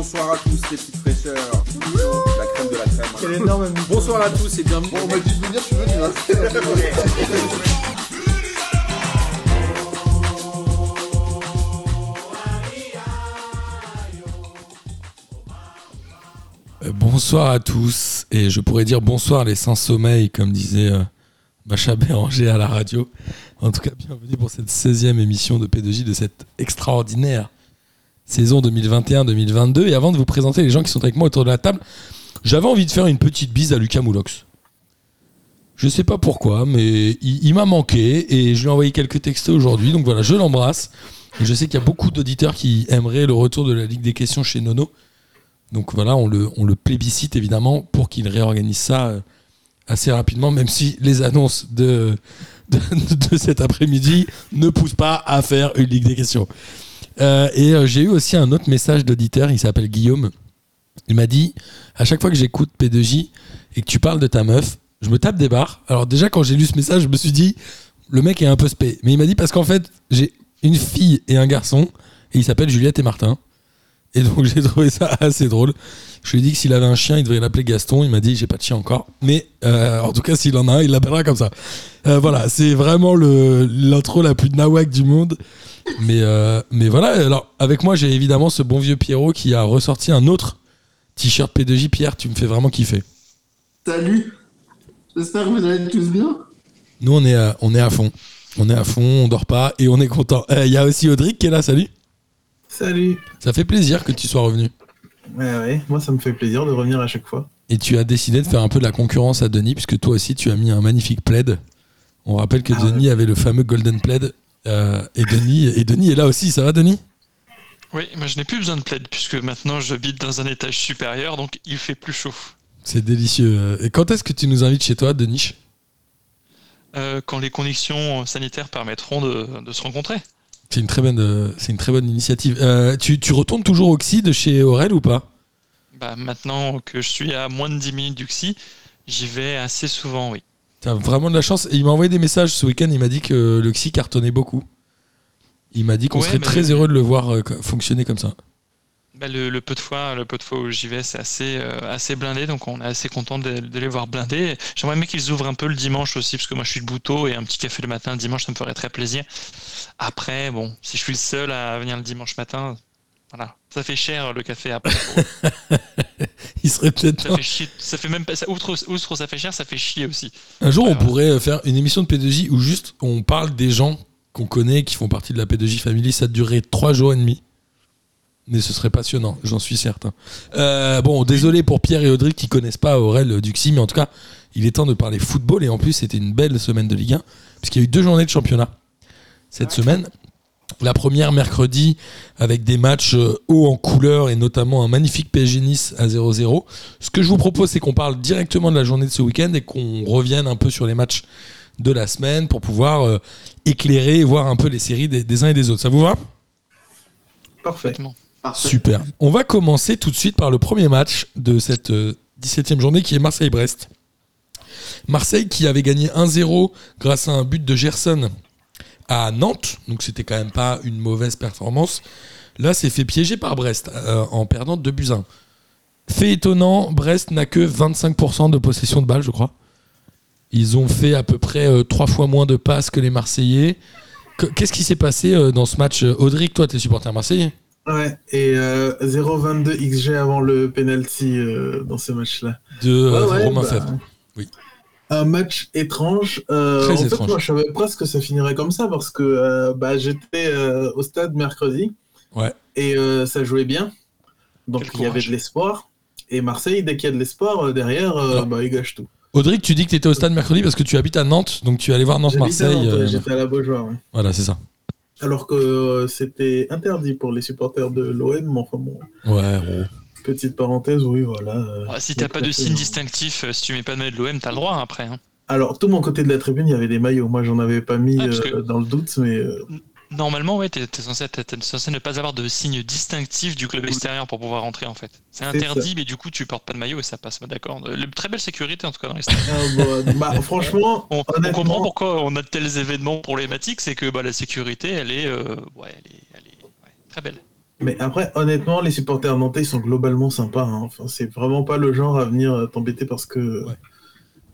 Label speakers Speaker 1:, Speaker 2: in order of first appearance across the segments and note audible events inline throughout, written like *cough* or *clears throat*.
Speaker 1: bonsoir à tous les petites fraîcheurs. La crème de la crème. Bonsoir à tous et bienvenue.
Speaker 2: Bon, on m'a dit de venir, je suis venu. Hein.
Speaker 3: Euh, Bonsoir à tous, et je pourrais dire bonsoir les sans sommeil, comme disait euh, Macha Béranger à la radio. En tout cas, bienvenue pour cette 16e émission de P2J de cette extraordinaire saison 2021-2022. Et avant de vous présenter les gens qui sont avec moi autour de la table, j'avais envie de faire une petite bise à Lucas Moulox. Je sais pas pourquoi, mais il, m'a manqué et je lui ai envoyé quelques textos aujourd'hui. Donc voilà, je l'embrasse. Je sais qu'il y a beaucoup d'auditeurs qui aimeraient le retour de la Ligue des questions chez Nono. Donc voilà, on le, on le plébiscite évidemment pour qu'il réorganise ça euh, assez rapidement, même si les annonces de, de cet après-midi ne poussent pas à faire une Ligue des questions. Euh, et euh, j'ai eu aussi un autre message d'auditeur, il s'appelle Guillaume. Il m'a dit, à chaque fois que j'écoute P2J et que tu parles de ta meuf, je me tape des barres. Alors déjà quand j'ai lu ce message, je me suis dit, le mec est un peu spé. Mais il m'a dit parce qu'en fait, j'ai une fille et un garçon, et il s'appelle Juliette et Martin. Et donc *laughs* j'ai trouvé ça assez drôle. Je lui ai dit que s'il avait un chien, il devrait l'appeler Gaston. Il m'a dit j'ai pas de chien encore, mais euh, en tout cas s'il en a un, il l'appellera comme ça. Euh, voilà, c'est vraiment l'intro la plus nawak du monde. Mais euh, mais voilà. Alors avec moi j'ai évidemment ce bon vieux Pierrot qui a ressorti un autre t-shirt P2J. Pierre, tu me fais vraiment kiffer.
Speaker 2: Salut. J'espère que vous allez tous bien.
Speaker 3: Nous on est à, on est à fond, on est à fond, on dort pas et on est content. Il y a aussi Audric qui est là. Salut.
Speaker 4: Salut.
Speaker 3: Ça fait plaisir que tu sois revenu.
Speaker 4: Ouais, ouais, moi ça me fait plaisir de revenir à chaque fois.
Speaker 3: Et tu as décidé de faire un peu de la concurrence à Denis, puisque toi aussi tu as mis un magnifique plaid. On rappelle que
Speaker 4: Ah
Speaker 3: Denis avait le fameux Golden Plaid. euh, et, Denis, et Denis est là aussi, ça va Denis?
Speaker 5: Oui, moi je n'ai plus besoin de plaid puisque maintenant j'habite dans un étage supérieur donc il fait plus chaud.
Speaker 3: C'est délicieux. Et quand est-ce que tu nous invites chez toi, Denis?
Speaker 5: Euh, quand les conditions sanitaires permettront de, de se rencontrer.
Speaker 3: C'est une, très bonne, euh, c'est une très bonne initiative. Euh, tu, tu retournes toujours au XI de chez Aurel ou pas?
Speaker 5: Bah, maintenant que je suis à moins de 10 minutes du XI, j'y vais assez souvent, oui.
Speaker 3: T'as vraiment de la chance. Et il m'a envoyé des messages ce week-end, il m'a dit que le XI cartonnait beaucoup. Il m'a dit qu'on
Speaker 5: Ouais,
Speaker 3: serait
Speaker 5: mais-
Speaker 3: très heureux de le voir euh, fonctionner comme ça.
Speaker 5: Bah, le, le peu de fois, le peu de fois où j'y vais, c'est assez, euh, assez blindé, donc on est assez content de, de les voir blindés. J'aimerais bien qu'ils ouvrent un peu le dimanche aussi, parce que moi je suis de bouteau et un petit café le matin, le dimanche, ça me ferait très plaisir. Après, bon, si je suis le seul à venir le dimanche matin, voilà, ça fait cher le café après. *laughs* *laughs*
Speaker 3: Il serait peut-être
Speaker 5: Ça fait chier, ça fait même pas, ça, outre, outre ça fait cher, ça fait chier aussi.
Speaker 3: Un jour, on pourrait faire une émission de P2J où juste on parle des gens qu'on connaît, qui font partie de la P2J Family. Ça durerait trois jours et demi. Mais ce serait passionnant, j'en suis certain. Euh, bon, désolé pour Pierre et Audrey qui connaissent pas Aurel Duxy, mais en tout cas, il est temps de parler football. Et en plus, c'était une belle semaine de Ligue 1, puisqu'il y a eu deux journées de championnat cette semaine. La première mercredi avec des matchs euh, hauts en couleur et notamment un magnifique PSG Nice à 0-0. Ce que je vous propose, c'est qu'on parle directement de la journée de ce week-end et qu'on revienne un peu sur les matchs de la semaine pour pouvoir euh, éclairer et voir un peu les séries des, des uns et des autres. Ça vous va?
Speaker 4: Parfait.
Speaker 3: Super. On va commencer tout de suite par le premier match de cette euh, 17e journée qui est Marseille-Brest. Marseille qui avait gagné 1-0 grâce à un but de Gerson à Nantes, donc c'était quand même pas une mauvaise performance. Là, c'est fait piéger par Brest euh, en perdant 2 buts à 1. Fait étonnant, Brest n'a que 25% de possession de balle, je crois. Ils ont fait à peu près euh, trois fois moins de passes que les Marseillais. Que- Qu'est-ce qui s'est passé euh, dans ce match Audric, toi, t'es supporter marseillais?
Speaker 4: Ouais, et euh, 0,22 XG avant le penalty euh, dans ce match-là.
Speaker 3: de euh,
Speaker 4: Ouais, ouais,
Speaker 3: Romain
Speaker 4: bah,
Speaker 3: Fèvre. Oui.
Speaker 4: Un match étrange. Euh,
Speaker 3: Très
Speaker 4: en fait,
Speaker 3: étrange.
Speaker 4: moi, je savais presque que ça finirait comme ça parce que euh, bah, j'étais euh, au stade mercredi
Speaker 3: Ouais.
Speaker 4: et euh, ça jouait bien. Donc
Speaker 5: Quel
Speaker 4: il y avait de l'espoir. Et Marseille, dès qu'il y a de l'espoir, euh, derrière, euh, bah, il gâche tout.
Speaker 3: Audric, tu dis que tu étais au stade mercredi parce que tu habites à Nantes, donc tu es allé voir Nantes-Marseille.
Speaker 4: Nantes,
Speaker 3: euh,
Speaker 4: ouais, J'étais à la Beaujoire. ouais.
Speaker 3: voilà, c'est ça.
Speaker 4: Alors que euh, c'était interdit pour les supporters de l'OM, mais enfin bon,
Speaker 3: Ouais, oh.
Speaker 4: petite parenthèse, oui, voilà. euh,
Speaker 5: Ah, si t'as pas de signe distinctif, euh, si tu mets pas de maillot de l'OM, t'as le droit après. hein.
Speaker 4: Alors, tout mon côté de la tribune, il y avait des maillots. Moi, j'en avais pas mis
Speaker 5: Ah,
Speaker 4: euh,
Speaker 5: que-
Speaker 4: dans le doute, mais euh,
Speaker 5: Normalement, ouais, t'es t'es censé, t'es- t'es censé ne pas avoir de signe distinctif du club extérieur pour pouvoir rentrer en fait. C'est
Speaker 4: C'est
Speaker 5: interdit, mais du coup, tu portes pas de maillot et ça passe. bah, D'accord. Le- Très belle sécurité en tout cas dans les stades.
Speaker 4: ah, bah, *laughs* franchement,
Speaker 5: On, comprend pourquoi on a de tels événements problématiques, c'est que bah, la sécurité, elle est, euh, ouais, elle est, elle est ouais, très belle.
Speaker 4: Mais après, honnêtement, les supporters nantais sont globalement sympas. Hein. Enfin, c'est vraiment pas le genre à venir euh, t'embêter parce que
Speaker 3: Ouais.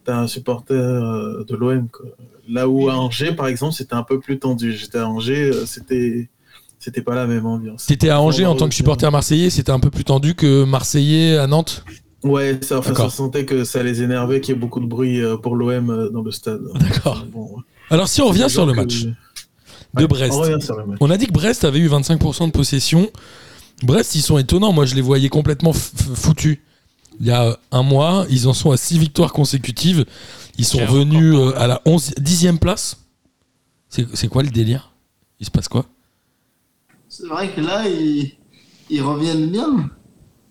Speaker 4: T'as un supporter euh, de l'OM. Là où à Angers, par exemple, c'était un peu plus tendu. J'étais à Angers, euh, c'était c'était pas la même ambiance.
Speaker 3: T'étais à Angers en tant que supporter marseillais, c'était un peu plus tendu que marseillais à Nantes?
Speaker 4: Ouais, ça, enfin,
Speaker 3: D'accord.
Speaker 4: ça sentait que ça les énervait qu'il y ait beaucoup de bruit euh, pour l'OM dans le stade.
Speaker 3: D'accord.
Speaker 4: Bon, ouais.
Speaker 3: Alors si on revient sur le match
Speaker 4: que-
Speaker 3: de
Speaker 4: Ouais,
Speaker 3: Brest.
Speaker 4: On match.
Speaker 3: A dit que Brest avait eu 25% de possession. Brest, ils sont étonnants. Moi, je les voyais complètement foutus. Il y a un mois, ils en sont à 6 victoires consécutives. Ils sont revenus euh, à la 11, 10e place. C'est quoi le délire? Il se passe quoi?
Speaker 2: C'est vrai que là, ils, ils reviennent bien.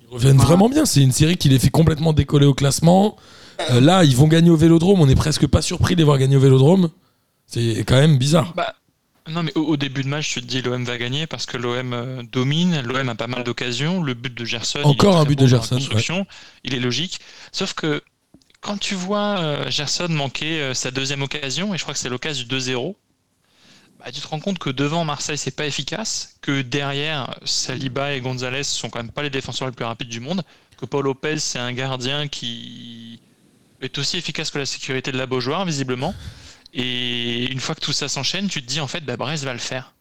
Speaker 3: Ils reviennent vraiment bien. C'est une série qui les fait complètement décoller au classement. Euh, là, ils vont gagner au Vélodrome. On n'est presque pas surpris de les voir gagner au Vélodrome. C'est quand même bizarre.
Speaker 5: Bah, non, mais au, au début de match, tu te dis l'OM va gagner parce que l'OM euh, domine, l'OM a pas mal d'occasions. Le but de Gerson,
Speaker 3: Encore un but de Gerson,
Speaker 5: Il est logique. Sauf que quand tu vois euh, Gerson manquer euh, sa deuxième occasion, et je crois que c'est l'occasion du 2-0, bah, tu te rends compte que devant Marseille, c'est pas efficace, que derrière Saliba et Gonzalez sont quand même pas les défenseurs les plus rapides du monde, que Paul Lopez, c'est un gardien qui est aussi efficace que la sécurité de la Beaujoire, visiblement. Et une fois que tout ça s'enchaîne, tu te dis en fait, bah, Brest va le faire.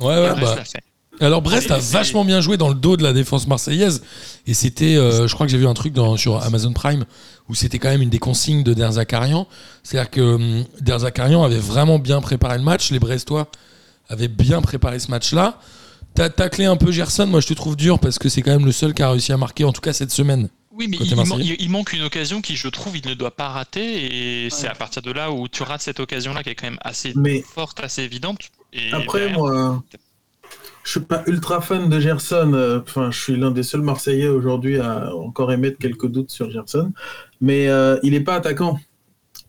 Speaker 3: Ouais, ouais,
Speaker 5: Brest
Speaker 3: bah,
Speaker 5: l'a fait.
Speaker 3: Alors Brest a vachement bien joué dans le dos de la défense marseillaise et c'était, euh, je crois que j'ai vu un truc dans, sur Amazon Prime où c'était quand même une des consignes de Der Zakarian, c'est-à-dire que hum, Der Zakarian avait vraiment bien préparé le match, les Brestois avaient bien préparé ce match-là. T'as taclé un peu Gerson, moi je te trouve dur parce que c'est quand même le seul qui a réussi à marquer en tout cas cette semaine.
Speaker 5: Oui, mais il, man- manque une occasion qui, je trouve, il ne doit pas rater. Et c'est à partir de là où tu rates cette occasion-là qui est quand même assez
Speaker 4: Mais
Speaker 5: forte, assez évidente. Et
Speaker 4: Après,
Speaker 5: derrière-
Speaker 4: moi, je suis pas ultra fan de Gerson. euh, Enfin, je suis l'un des seuls Marseillais aujourd'hui à encore émettre quelques doutes sur Gerson. Mais euh, il est pas attaquant.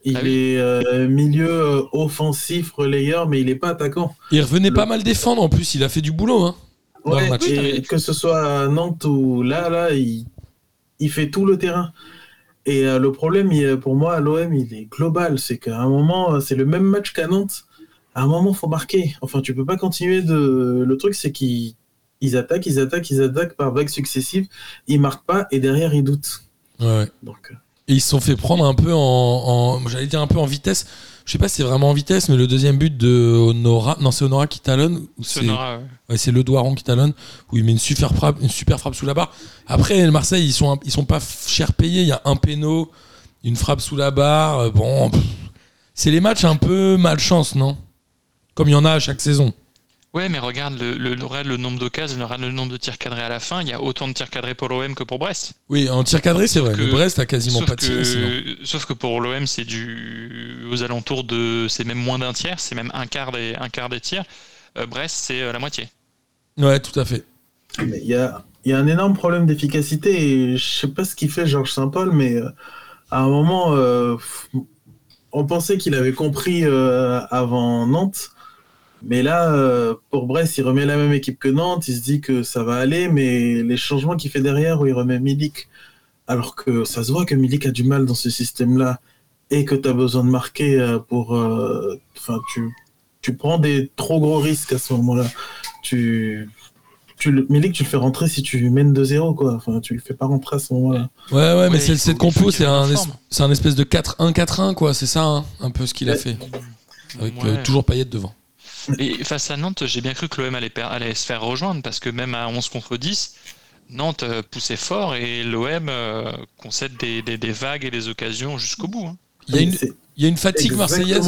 Speaker 4: Il
Speaker 5: Ah oui.
Speaker 4: est euh, milieu euh, offensif, relayeur, mais il est pas attaquant.
Speaker 3: Il revenait
Speaker 4: Le-
Speaker 3: pas mal défendre en plus, il a fait du boulot. Hein. Dans le
Speaker 4: Ouais,
Speaker 3: match.
Speaker 4: et que ce soit à Nantes ou là, là, il, il fait tout le terrain. Et euh, le problème, il- pour moi, à l'OM, il est global. C'est qu'à un moment, euh, c'est le même match qu'à Nantes. À un moment, faut marquer. Enfin, tu peux pas continuer de. Le truc, c'est qu'ils ils attaquent, ils attaquent, ils attaquent par vagues successives. Ils marquent pas et derrière, ils doutent.
Speaker 3: Ouais, ouais.
Speaker 4: Donc, euh,
Speaker 3: Et ils se sont fait prendre un peu en, en- j'allais dire un peu en vitesse. Je sais pas si c'est vraiment en vitesse, mais le deuxième but de Honora, non c'est Honora qui talonne, c'est
Speaker 5: Sonora, ouais.
Speaker 3: ouais, c'est Le Doiron qui talonne, où il met une super frappe, une super frappe sous la barre. Après le Marseille, ils sont ils sont pas cher payés. Il y a un péno, une frappe sous la barre. euh, Bon, c'est les matchs un peu malchance, non? Comme il y en a à chaque saison.
Speaker 5: Ouais, mais regarde le, le, regarde le nombre d'occasions, regarde le nombre de tirs cadrés à la fin. Il y a autant de tirs cadrés pour l'OM que pour Brest.
Speaker 3: Oui, en tir cadré, c'est vrai.
Speaker 5: que-
Speaker 3: Le Brest a quasiment pas de tir. sinon.
Speaker 5: que, sauf que pour l'OM, c'est du aux alentours de, c'est même moins d'un tiers, c'est même un quart des, un quart des tirs. Euh, Brest, c'est euh, la moitié.
Speaker 3: Ouais, tout à fait.
Speaker 4: mais il y a, il y a un énorme problème d'efficacité. Et je sais pas ce qu'il fait, Georges Saint-Paul, mais euh, à un moment, euh, on pensait qu'il avait compris euh, avant Nantes. Mais là, euh, pour Brest, il remet la même équipe que Nantes. Il se dit que ça va aller, mais les changements qu'il fait derrière, où il remet Milik, alors que ça se voit que Milik a du mal dans ce système-là et que tu as besoin de marquer euh, pour. euh, Enfin, tu, tu prends des trop gros risques à ce moment-là. Tu, tu le, Milik, tu le fais rentrer si tu mènes 2-0, quoi. Enfin, tu le fais pas rentrer à ce moment-là.
Speaker 3: Ouais, ouais, mais
Speaker 5: Ouais,
Speaker 3: c'est cette compo, c'est un, es- un espèce de 4-1-4-1, quoi. C'est ça, hein, un peu ce qu'il a fait. Avec
Speaker 5: Ouais.
Speaker 3: euh, toujours Payet devant.
Speaker 5: Et face à Nantes, j'ai bien cru que l'OM allait, per- allait se faire rejoindre parce que même à 11 contre 10, Nantes euh, poussait fort et l'OM euh, concède des, des- des vagues et des occasions jusqu'au bout. hein.
Speaker 3: Il y a une, il y a une fatigue marseillaise.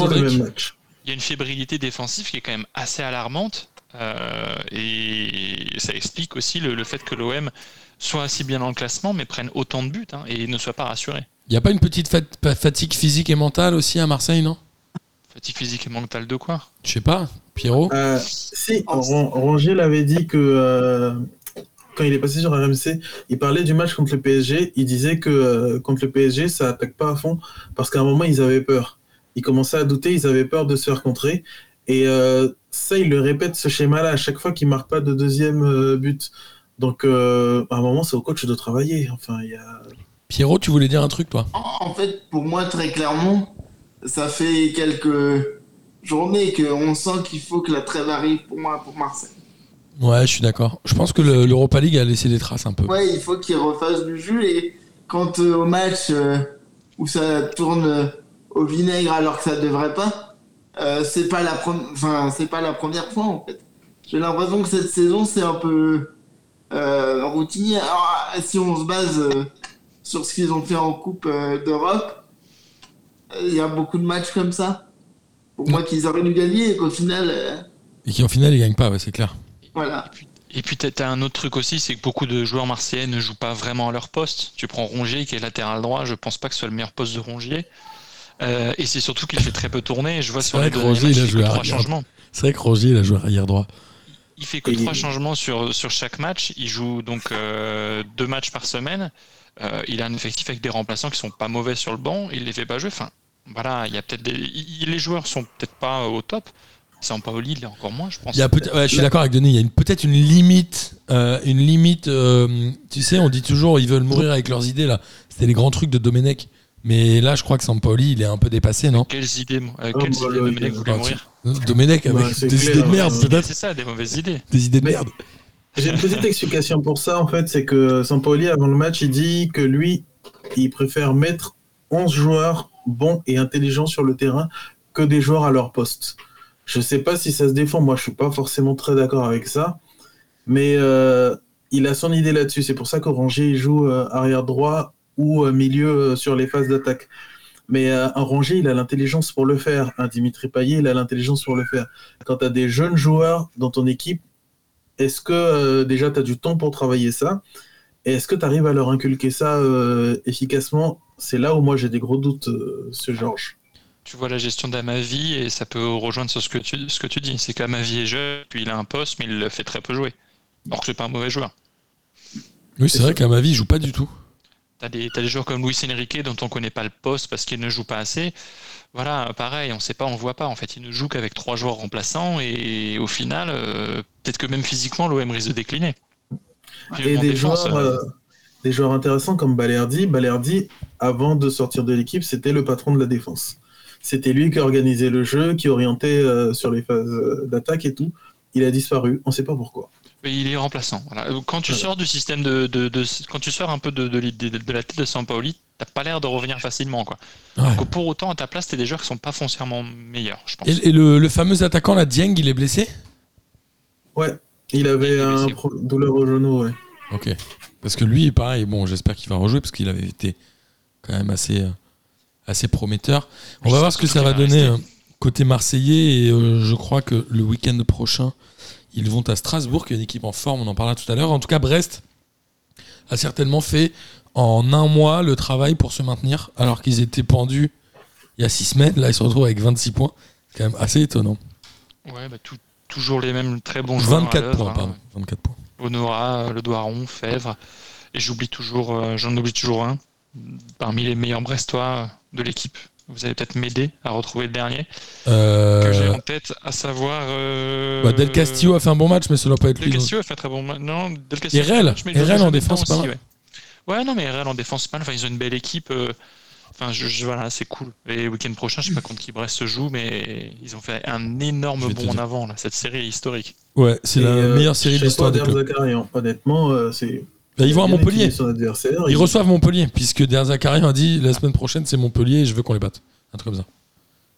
Speaker 5: Il y a une fébrilité défensive qui est quand même assez alarmante euh, et ça explique aussi le, le fait que l'OM soit assez bien dans le classement mais prenne autant de buts hein, et ne soit pas rassuré.
Speaker 3: Il n'y a pas une petite fat- fatigue physique et mentale aussi à Marseille, non?
Speaker 5: Fatigue physique et mentale de quoi?
Speaker 3: Je sais pas, Pierrot
Speaker 4: Euh, si, Ron- Rongier l'avait dit que euh, quand il est passé sur RMC, il parlait du match contre le PSG. Il disait que euh, contre le PSG, ça attaque pas à fond parce qu'à un moment, ils avaient peur. Ils commençaient à douter, ils avaient peur de se faire contrer. Et euh, ça, il le répète ce schéma-là à chaque fois qu'il marque pas de deuxième euh, but. Donc, euh, à un moment, c'est au coach de travailler. Enfin, il y a.
Speaker 3: Pierrot, tu voulais dire un truc, toi?
Speaker 2: En fait, pour moi, très clairement, ça fait quelques journées qu'on sent qu'il faut que la trêve arrive pour moi, pour Marseille.
Speaker 3: Ouais, je suis d'accord. Je pense que le- l'Europa League a laissé des traces un peu.
Speaker 2: Ouais, il faut qu'il refasse du jus et quand euh, au match euh, où ça tourne euh, au vinaigre alors que ça devrait pas, c'est pas la première, enfin c'est pas la première fois en fait. J'ai l'impression que cette saison c'est un peu routinier. Alors si on se base sur ce qu'ils ont fait en Coupe d'Europe, il y a beaucoup de matchs comme ça. Pour moi qu'ils auraient dû gagner et qu'au final, euh,
Speaker 3: Et en final, ils gagnent pas, ouais, c'est clair.
Speaker 2: voilà.
Speaker 5: Et puis t'as t'as un autre truc aussi, c'est que beaucoup de joueurs marseillais ne jouent pas vraiment à leur poste. Tu prends Rongier qui est latéral droit, je pense pas que ce soit le meilleur poste de Rongier. Euh, et c'est surtout qu'il fait très peu tourner. Je vois
Speaker 3: C'est
Speaker 5: sur
Speaker 3: vrai
Speaker 5: les
Speaker 3: Rongier, il a
Speaker 5: matchs, il fait
Speaker 3: joué
Speaker 5: que trois
Speaker 3: arrière.
Speaker 5: changements.
Speaker 3: C'est vrai que Roger, il a joué arrière droit.
Speaker 5: Il fait que
Speaker 4: Et-
Speaker 5: trois changements sur, sur chaque match. Il joue donc euh, deux matchs par semaine. Euh, il a un effectif avec des remplaçants qui sont pas mauvais sur le banc. Il les fait pas jouer. Enfin, voilà, il y a peut-être des... les joueurs sont peut-être pas au top. Sampaoli, il est encore moins, je pense.
Speaker 3: Il y a peut- ouais, je suis d'accord avec Denis. Il y a peut-être une limite, euh, une limite. euh, tu sais, on dit toujours ils veulent mourir avec leurs idées là. C'était les grands trucs de Domenech. Mais là, je crois que Sampaoli, il est un peu dépassé, non?
Speaker 5: Quelles idées, euh,
Speaker 4: Oh,
Speaker 5: quelles
Speaker 4: bah,
Speaker 5: idées Domenech voulait
Speaker 3: Ah,
Speaker 5: mourir
Speaker 3: Domenech avec des
Speaker 4: clair,
Speaker 3: idées de
Speaker 4: ouais.
Speaker 3: merde, peut-être.
Speaker 5: C'est ça, des mauvaises idées.
Speaker 3: Des idées de
Speaker 4: Mais-
Speaker 3: merde.
Speaker 4: J'ai une petite explication pour ça, en fait, c'est que Sampaoli, avant le match, il dit que lui, il préfère mettre 11 joueurs bons et intelligents sur le terrain que des joueurs à leur poste. Je sais pas si ça se défend, moi je suis pas forcément très d'accord avec ça, mais euh, il a son idée là-dessus. C'est pour ça qu'Oranger joue euh, arrière droit ou euh, milieu sur les phases d'attaque. Mais un Rongier, il a l'intelligence pour le faire. Un Dimitri Payet, il a l'intelligence pour le faire. Quand tu as des jeunes joueurs dans ton équipe, est-ce que déjà tu as du temps pour travailler ça? Et est-ce que tu arrives à leur inculquer ça efficacement C'est là où moi j'ai des gros doutes, euh, ce Georges.
Speaker 5: Tu vois la gestion d'Amavi et ça peut rejoindre sur ce que tu, ce que tu dis. C'est qu'Amavi est jeune, puis il a un poste, mais il le fait très peu jouer. Alors que c'est pas un mauvais joueur.
Speaker 3: Oui, c'est vrai qu'à ma vie, il joue pas du tout.
Speaker 5: T'as des, t'as des joueurs comme Luis Enrique dont on connaît pas le poste parce qu'il ne joue pas assez. Voilà, pareil, on sait pas, on voit pas. En fait, il ne joue qu'avec trois joueurs remplaçants et au final, euh, peut-être que même physiquement, l'OM risque de décliner.
Speaker 4: Et des
Speaker 5: défense,
Speaker 4: joueurs,
Speaker 5: euh,
Speaker 4: euh, des joueurs intéressants comme Balerdi. Balerdi, avant de sortir de l'équipe, c'était le patron de la défense. C'était lui qui organisait le jeu, qui orientait euh, sur les phases euh, d'attaque et tout. Il a disparu, on ne sait pas pourquoi.
Speaker 5: Mais il est remplaçant. Voilà. Quand tu
Speaker 4: Voilà.
Speaker 5: sors du système de, de- de- quand tu sors un peu de, de, l'idée- de la tête de Sampaoli, t'as pas l'air de revenir facilement, quoi.
Speaker 3: Ouais.
Speaker 5: Que pour autant, à ta place, t'es des joueurs qui sont pas foncièrement meilleurs, je pense.
Speaker 3: Et, et le, le fameux attaquant, la Dieng, il est blessé?
Speaker 4: Ouais, il avait
Speaker 5: Il est
Speaker 4: un
Speaker 5: blessé.
Speaker 4: pro- douleur au genou, ouais.
Speaker 3: Ok. Parce que lui, pareil, bon, j'espère qu'il va rejouer parce qu'il avait été quand même assez, euh, assez prometteur. On va voir ce que ça va donner
Speaker 5: rester.
Speaker 3: euh, côté marseillais et euh, je crois que le week-end prochain, ils vont à Strasbourg, qui est une équipe en forme, on en parlera tout à l'heure. En tout cas, Brest a certainement fait en un mois le travail pour se maintenir alors qu'ils étaient pendus il y a six semaines. Là, ils se retrouvent avec 26 points. C'est quand même assez étonnant.
Speaker 5: Ouais, bah, tout- toujours les mêmes très bons joueurs. à
Speaker 3: 24
Speaker 5: l'œuvre,
Speaker 3: points,
Speaker 5: hein.
Speaker 3: pardon. 24 points.
Speaker 5: Honora, Le Doiron, Fèvre. Et j'oublie toujours, euh, j'en oublie toujours un. Parmi les meilleurs Brestois de l'équipe. Vous allez peut-être m'aider à retrouver le dernier
Speaker 3: Euh,
Speaker 5: que j'ai en tête, à savoir. euh,
Speaker 3: bah, Del Castillo a fait un bon match, mais ça doit pas être
Speaker 5: Del
Speaker 3: lui. donc.
Speaker 5: Castillo a fait un très bon match. Non, Del Castillo. Match, mais
Speaker 3: en défense, pas mal.
Speaker 5: ouais. Ouais, non, mais Rel en défense, pas mal. Enfin, ils ont une belle équipe. euh, Enfin, je, je- voilà, c'est cool. Et le week-end prochain, je sais pas contre qui Brest se joue, mais ils ont fait un énorme bond en avant. Là. Cette série est historique.
Speaker 3: Ouais, c'est la
Speaker 4: euh,
Speaker 3: meilleure série de l'histoire du
Speaker 4: à
Speaker 3: club.
Speaker 4: Der Zakarian. Honnêtement, euh, c'est.
Speaker 3: Bah, ils vont à Montpellier. Ils
Speaker 4: Il-
Speaker 3: reçoivent Montpellier, puisque Der Zakarian a dit la semaine prochaine c'est Montpellier et je veux qu'on les batte. Un truc comme ça.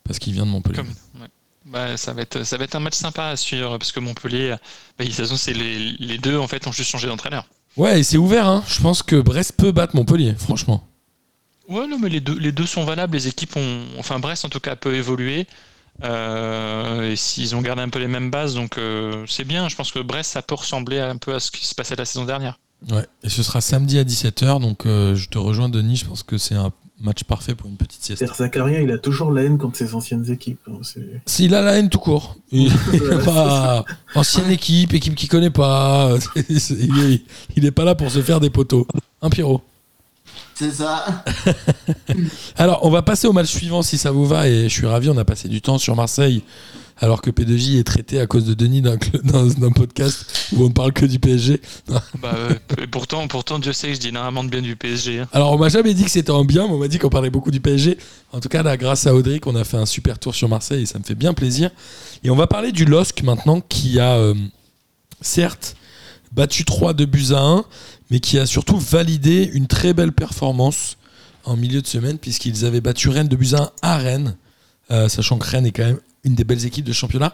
Speaker 3: Parce qu'il vient de Montpellier.
Speaker 5: Comme, ouais. Bah, ça, va être, ça va être un match sympa à suivre parce que Montpellier, bah, de toute façon, c'est les, les deux en fait ont juste changé d'entraîneur.
Speaker 3: Ouais, et c'est ouvert, hein. Je pense que Brest peut battre Montpellier, franchement.
Speaker 5: Ouais, non, mais les deux, les deux sont valables. Les équipes ont, enfin Brest en tout cas peut évoluer. Euh, et s'ils ont gardé un peu les mêmes bases, donc euh, c'est bien. Je pense que Brest ça peut ressembler un peu à ce qui se passait la saison dernière.
Speaker 3: Ouais. Et ce sera samedi à 17h, donc euh, je te rejoins, Denis. Je pense que c'est un match parfait pour une petite sieste.
Speaker 4: Der Zakarian, il a toujours la haine contre ses anciennes équipes. hein, c'est-
Speaker 3: S'il a la haine tout court. *laughs* Il pas ancienne équipe, équipe qu'il connaît pas. *laughs* il, est, il est pas là pour se faire des poteaux. Un Pierrot.
Speaker 2: C'est ça. *laughs*
Speaker 3: Alors, on va passer au match suivant si ça vous va. Et je suis ravi, on a passé du temps sur Marseille. Alors que P2J est traité à cause de Denis d'un cl- *laughs* d'un d'un podcast où on ne parle que du PSG. *laughs*
Speaker 5: Bah, euh, et pourtant, pourtant, Dieu sait que je dis énormément de bien du PSG. hein.
Speaker 3: Alors, on m'a jamais dit que c'était en bien, mais on m'a dit qu'on parlait beaucoup du PSG. En tout cas, là, grâce à Audric, on a fait un super tour sur Marseille et ça me fait bien plaisir. Et on va parler du LOSC maintenant qui a, euh, certes, battu 3 de buts à 1, mais qui a surtout validé une très belle performance en milieu de semaine, puisqu'ils avaient battu Rennes de buts à 1 à Rennes, euh, sachant que Rennes est quand même une des belles équipes de championnat.